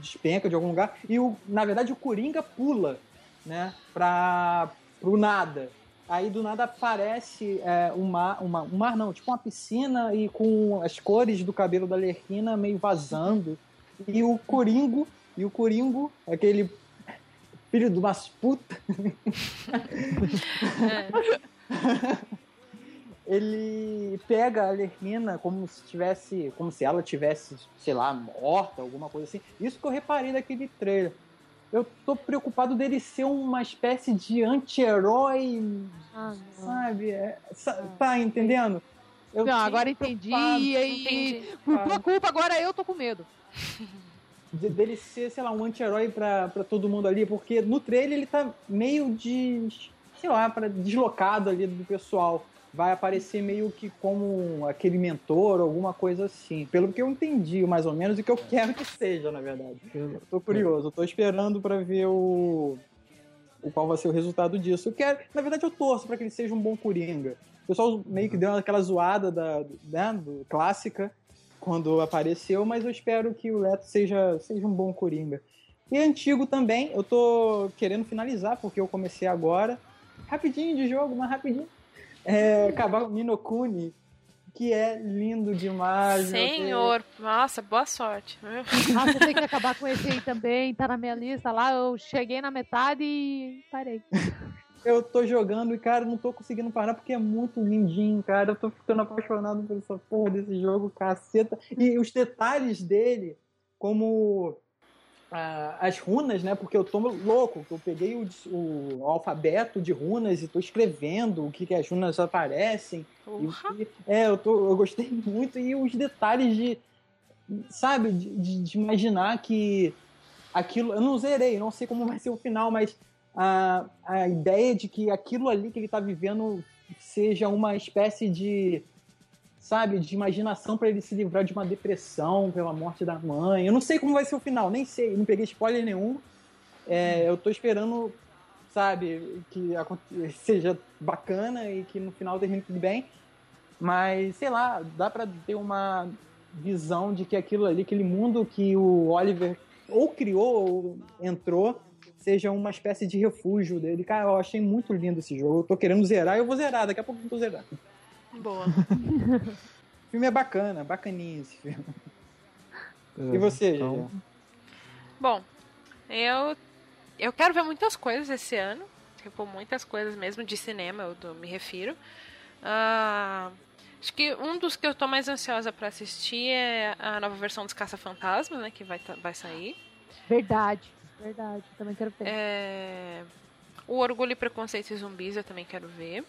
Despenca de algum lugar. E, o, na verdade, o Coringa pula, né? Pra, pro nada. Aí do nada aparece é, um, mar, uma, um mar, não, tipo uma piscina e com as cores do cabelo da Alerquina meio vazando. E o Coringo, e o Coringo, aquele filho de umas puta, É. ele pega a Alerquina como se tivesse, como se ela tivesse, sei lá, morta, alguma coisa assim. Isso que eu reparei daquele trailer. Eu tô preocupado dele ser uma espécie de anti-herói, Ah, sabe? É, sa- tá entendendo? Eu Não, agora entendi. E por tua culpa, agora eu tô com medo. de- dele ser, sei lá, um anti-herói pra, pra todo mundo ali, porque no trailer ele tá meio de, sei lá, pra, deslocado ali do pessoal. Vai aparecer meio que como aquele mentor, alguma coisa assim. Pelo que eu entendi, mais ou menos, e que eu quero que seja, na verdade. Eu tô curioso, eu tô esperando pra ver o, o qual vai ser o resultado disso. Eu quero, na verdade, eu torço pra que ele seja um bom Coringa. O pessoal meio que deu aquela zoada da, né, do, clássica quando apareceu, mas eu espero que o Leto seja, seja um bom Coringa. E antigo também, eu tô querendo finalizar, porque eu comecei agora. Rapidinho de jogo, mas rapidinho. É, acabar com o Minokuni, que é lindo demais. Senhor, nossa, boa sorte. Ah, você tem que acabar com esse aí também. Tá na minha lista lá. Eu cheguei na metade e parei. Eu tô jogando e, cara, não tô conseguindo parar porque é muito lindinho, cara. Eu tô ficando apaixonado por essa porra desse jogo, caceta. E os detalhes dele, como as runas, né? Porque eu tô louco, eu peguei o, o alfabeto de runas e tô escrevendo o que, que as runas aparecem. Porra. e- é, eu, tô, eu gostei muito. E os detalhes de, sabe, de, de- imaginar que aquilo. Eu não zerei, não sei como vai ser o final, mas a, a ideia de que aquilo ali que ele tá vivendo seja uma espécie de. Sabe, de imaginação para ele se livrar de uma depressão pela morte da mãe. Eu não sei como vai ser o final, nem sei, não peguei spoiler nenhum. É, eu tô esperando, sabe, que seja bacana e que no final termine tudo bem. Mas, sei lá, dá pra ter uma visão de que aquilo ali, aquele mundo que o Oliver ou criou ou entrou, seja uma espécie de refúgio dele. Cara, eu achei muito lindo esse jogo. Eu tô querendo zerar, eu vou zerar, daqui a pouco eu vou zerar. Boa. O filme é bacana, bacaninho esse filme. E você, Então, Gigi? Bom, eu eu quero ver muitas coisas esse ano, tipo muitas coisas mesmo de cinema, eu do- me refiro. Ah, acho que um dos que eu tô mais ansiosa pra assistir é a nova versão dos Caça-Fantasma, né, que vai vai sair. Verdade. Verdade. Também quero ver. É, o Orgulho e Preconceito e Zumbis eu também quero ver.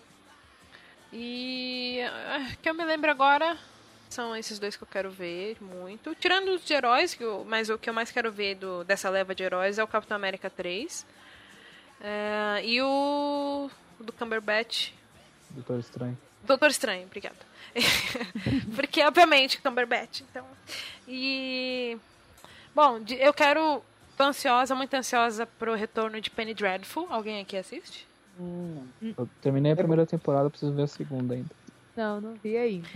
E ah, que eu me lembro agora são esses dois que eu quero ver muito. Tirando os de heróis, que eu- mas o que eu mais quero ver do, dessa leva de heróis é o Capitão América 3. É, e o do Cumberbatch. Doutor Estranho. Doutor Estranho, obrigada. Porque, obviamente, Cumberbatch. Então. E. Bom, eu quero. Tô ansiosa, muito ansiosa pro retorno de Penny Dreadful. Alguém aqui assiste? Hum, Eu terminei a primeira temporada, preciso ver a segunda ainda. Não, não vi ainda.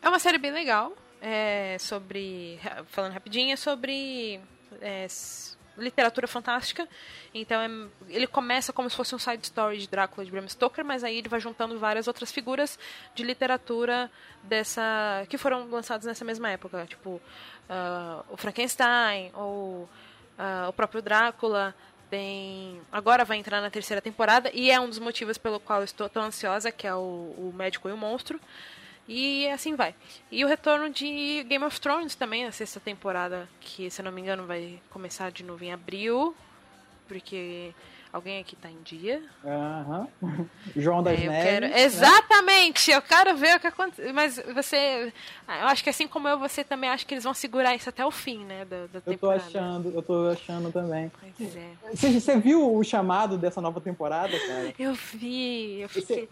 É uma série bem legal. É sobre. Falando rapidinho, é sobre. é, literatura fantástica. Então é- ele começa como se fosse um side story de Drácula de Bram Stoker, mas aí ele vai juntando várias outras figuras de literatura dessa. que foram lançadas nessa mesma época. Tipo, ah, o Frankenstein, ou ah, o próprio Drácula. Tem. Agora vai entrar na terceira temporada, e é um dos motivos pelo qual eu estou tão ansiosa, que é o, o Médico e o Monstro. E assim vai. E o retorno de Game of Thrones também, a sexta temporada, que se não me engano vai começar de novo em abril, porque Alguém aqui tá em dia? Aham. João das É, Neves. quero... né? Exatamente! Eu quero ver o que acontece. Mas você. ah, Eu acho que assim como eu, você também acha que eles vão segurar isso até o fim, né? Da, da Eu tô achando, eu tô achando também. Pois é. Você, você viu o chamado dessa nova temporada, cara? Eu vi, eu fiquei.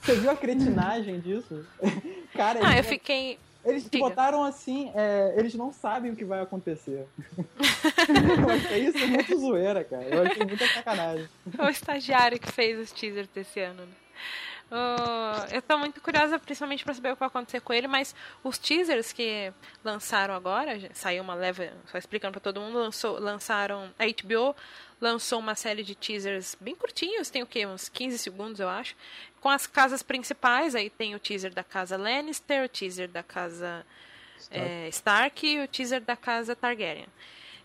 Você viu a cretinagem disso? Cara, Ah, eu eles, fiquei. Eles diga. botaram assim, é, eles não sabem o que vai acontecer. eu achei isso muito zoeira, cara. Eu achei muita sacanagem. o estagiário que fez os teasers desse ano, né? Ah, eu tô muito curiosa, principalmente pra saber o que vai acontecer com ele, mas os teasers que lançaram agora, saiu uma leva, só explicando pra todo mundo, lançou, lançaram. A HBO lançou uma série de teasers bem curtinhos, tem o quê? Uns 15 segundos, eu acho. Com as casas principais, aí tem o teaser da casa Lannister, o teaser da casa é, Stark e o teaser da casa Targaryen.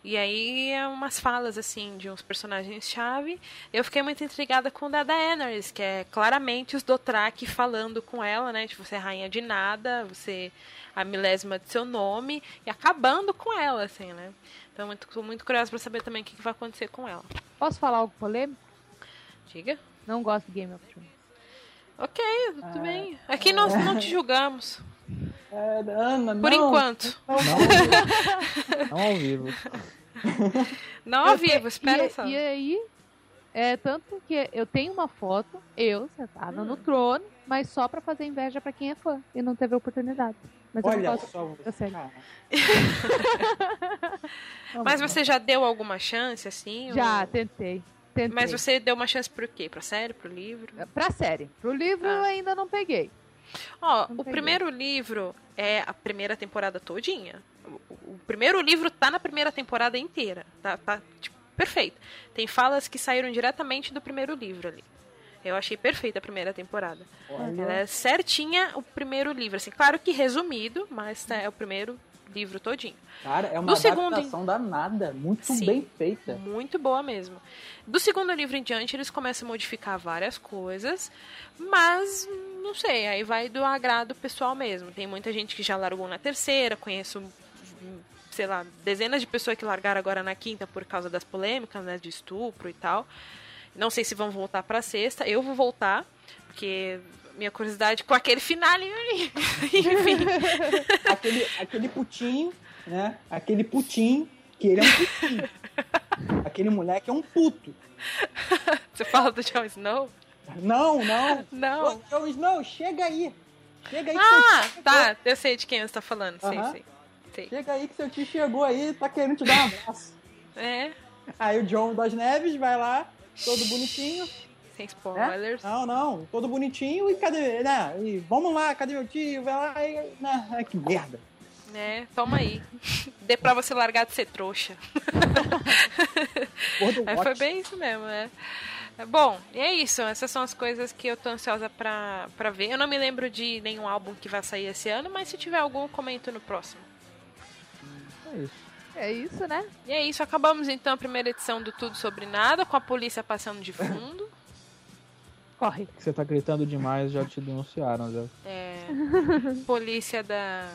E aí é umas falas assim de uns personagens-chave. Eu fiquei muito intrigada com o da Daenerys, que é claramente os Dothraki falando com ela, né? Tipo, você é rainha de nada, você é a milésima de seu nome e acabando com ela, assim, né? Então muito, tô muito curiosa pra saber também o que, que vai acontecer com ela. Posso falar algo polêmico? Diga. Não gosto de Game of Thrones. Ok, tudo bem. Aqui nós não te julgamos. É, Ana, Por não, enquanto. Não, Não ao vivo. Não ao vivo, espera e, só. E aí, é tanto que eu tenho uma foto, eu sentada Hum. no trono, mas só pra fazer inveja pra quem é fã e não teve oportunidade. Mas eu Olha gosto só da você. Mas você já deu alguma chance, assim? Já, ou- tentei. Tentei. Mas você deu uma chance pro quê? Pra série, pro livro? Pra série. Pro livro Ah. eu ainda não peguei. Ó, Não o peguei. primeiro livro é a primeira temporada todinha. O, o primeiro livro tá na primeira temporada inteira. Tá, tá tipo, perfeito. Tem falas que saíram diretamente do primeiro livro ali. Eu achei perfeita a primeira temporada. Olha, Ela é certinha o primeiro livro. Assim, claro que resumido, mas tá, é o primeiro livro todinho. Cara, é uma Do segundo- danada. Muito Sim. bem feita. Muito boa mesmo. Do segundo livro em diante, eles começam a modificar várias coisas, mas não sei, aí vai do agrado pessoal mesmo. Tem muita gente que já largou na terceira, conheço, sei lá, dezenas de pessoas que largaram agora na quinta por causa das polêmicas, né, de estupro e tal. Não sei se vão voltar pra sexta. Eu vou voltar, porque minha curiosidade com aquele finale. Enfim. Aquele, aquele putinho, né? Aquele putinho, que ele é um putinho. Aquele moleque é um puto. Você fala do Jon Snow? Não, não. Não. Jon Snow, chega aí. Chega aí que Ah, seu tio tá. Eu sei de quem você tá falando. Sei, sei. Chega aí que seu tio chegou aí, tá querendo te dar um abraço. É, Aí o John das Neves vai lá, todo bonitinho. sem né? spoilers. Não, não, todo bonitinho e cadê, né? E vamos lá, cadê meu tio? Vai lá e. Né? Ai, que merda. É, toma aí. Dê pra você largar de ser trouxa. É, Watch. foi bem isso mesmo, é. É, Bom, e é isso. Essas são as coisas que eu tô ansiosa pra, pra ver. Eu não me lembro de nenhum álbum que vai sair esse ano, mas se tiver algum, eu comento no próximo. É isso. É isso, né? E é isso. Acabamos então a primeira edição do Tudo Sobre Nada, com a polícia passando de fundo. Corre. Você tá gritando demais, já te denunciaram. Já. É, polícia da.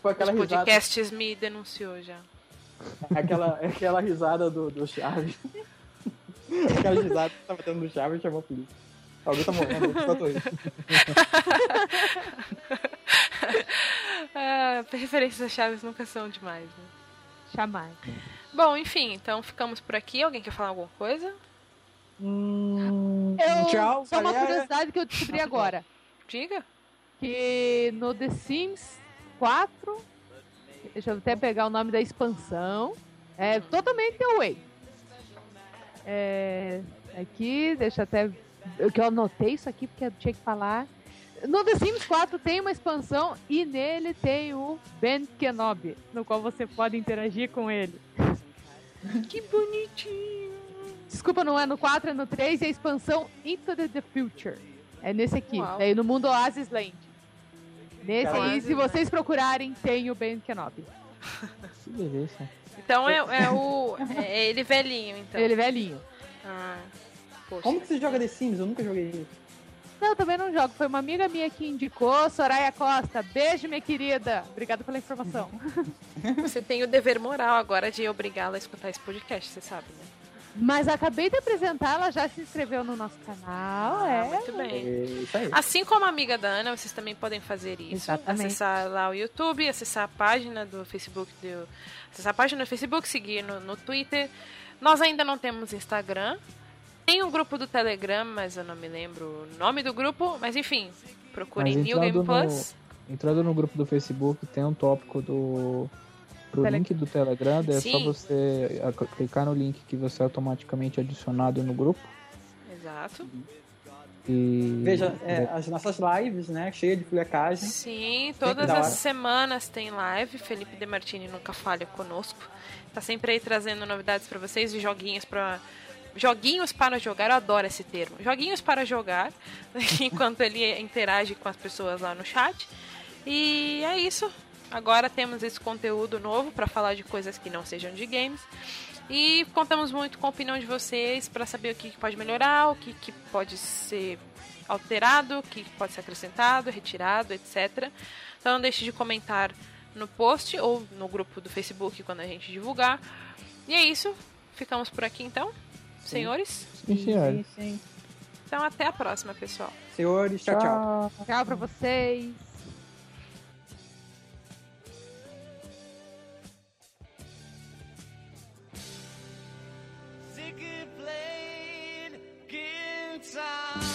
Foi Os aquela risada, podcasts me denunciou já. aquela, aquela risada do, do Chaves. aquela risada que tava tendo do Chaves chamou a polícia. Alguém tá morrendo, tô rindo. Ah, referências a Chaves nunca são demais, né? Chamar. Bom, enfim, então ficamos por aqui. Alguém quer falar alguma coisa? Hum, Eu, tchau, só uma curiosidade que eu descobri agora. Diga. Que no The Sims 4, deixa eu até pegar o nome da expansão, é totalmente away. É, aqui, deixa eu até. Eu, que eu anotei isso aqui porque eu tinha que falar. No The Sims 4 tem uma expansão e nele tem o Ben Kenobi, no qual você pode interagir com ele. Que bonitinho. Desculpa, não é no 4, é no 3 e a expansão Into the, the Future. É nesse aqui, daí no mundo Oasis Land. Nesse aí, se vocês procurarem, tem o Ben Kenobi. Que delícia. Então é, é o. É ele velhinho, então. Ele é velhinho. Ah, poxa. Como que você joga The Sims? Eu nunca joguei isso. Não, também não jogo. Foi uma amiga minha que indicou, Soraya Costa. Beijo, minha querida. Obrigada pela informação. Você tem o dever moral agora de obrigá-la a escutar esse podcast, você sabe, né? Mas acabei de apresentar, ela já se inscreveu no nosso canal, Ah, é. muito É bem. aí. Assim como a amiga da Ana, vocês também podem fazer isso. Exatamente. Acessar lá o YouTube, acessar a página do Facebook, do, acessar a página do Facebook, seguir no, no Twitter. Nós ainda não temos Instagram. Tem um grupo do Telegram, mas eu não me lembro o nome do grupo. Mas enfim, procurem New Game no- Plus. Entrando no grupo do Facebook, tem um tópico do. Pro Tele- link do Telegram, é só Sim. você a- clicar no link que você é automaticamente adicionado no grupo. Exato. E. Veja, é, as nossas lives, né? Cheia de flecagem. Sim, todas da as semanas tem live. Felipe De Martini nunca falha conosco. Tá sempre aí trazendo novidades pra vocês e joguinhos para joguinhos para jogar. Eu adoro esse termo. Joguinhos para jogar, enquanto ele interage com as pessoas lá no chat. E é isso. Agora temos esse conteúdo novo para falar de coisas que não sejam de games. E contamos muito com a opinião de vocês para saber o que que pode melhorar, o que, que pode ser alterado, o que pode ser acrescentado, retirado, etc. Então não deixe de comentar no post ou no grupo do Facebook quando a gente divulgar. E é isso. Ficamos por aqui então, senhores. Sim, senhor. sim, sim. Então até a próxima, pessoal. Senhores, tchau, tchau. Tchau pra vocês. desire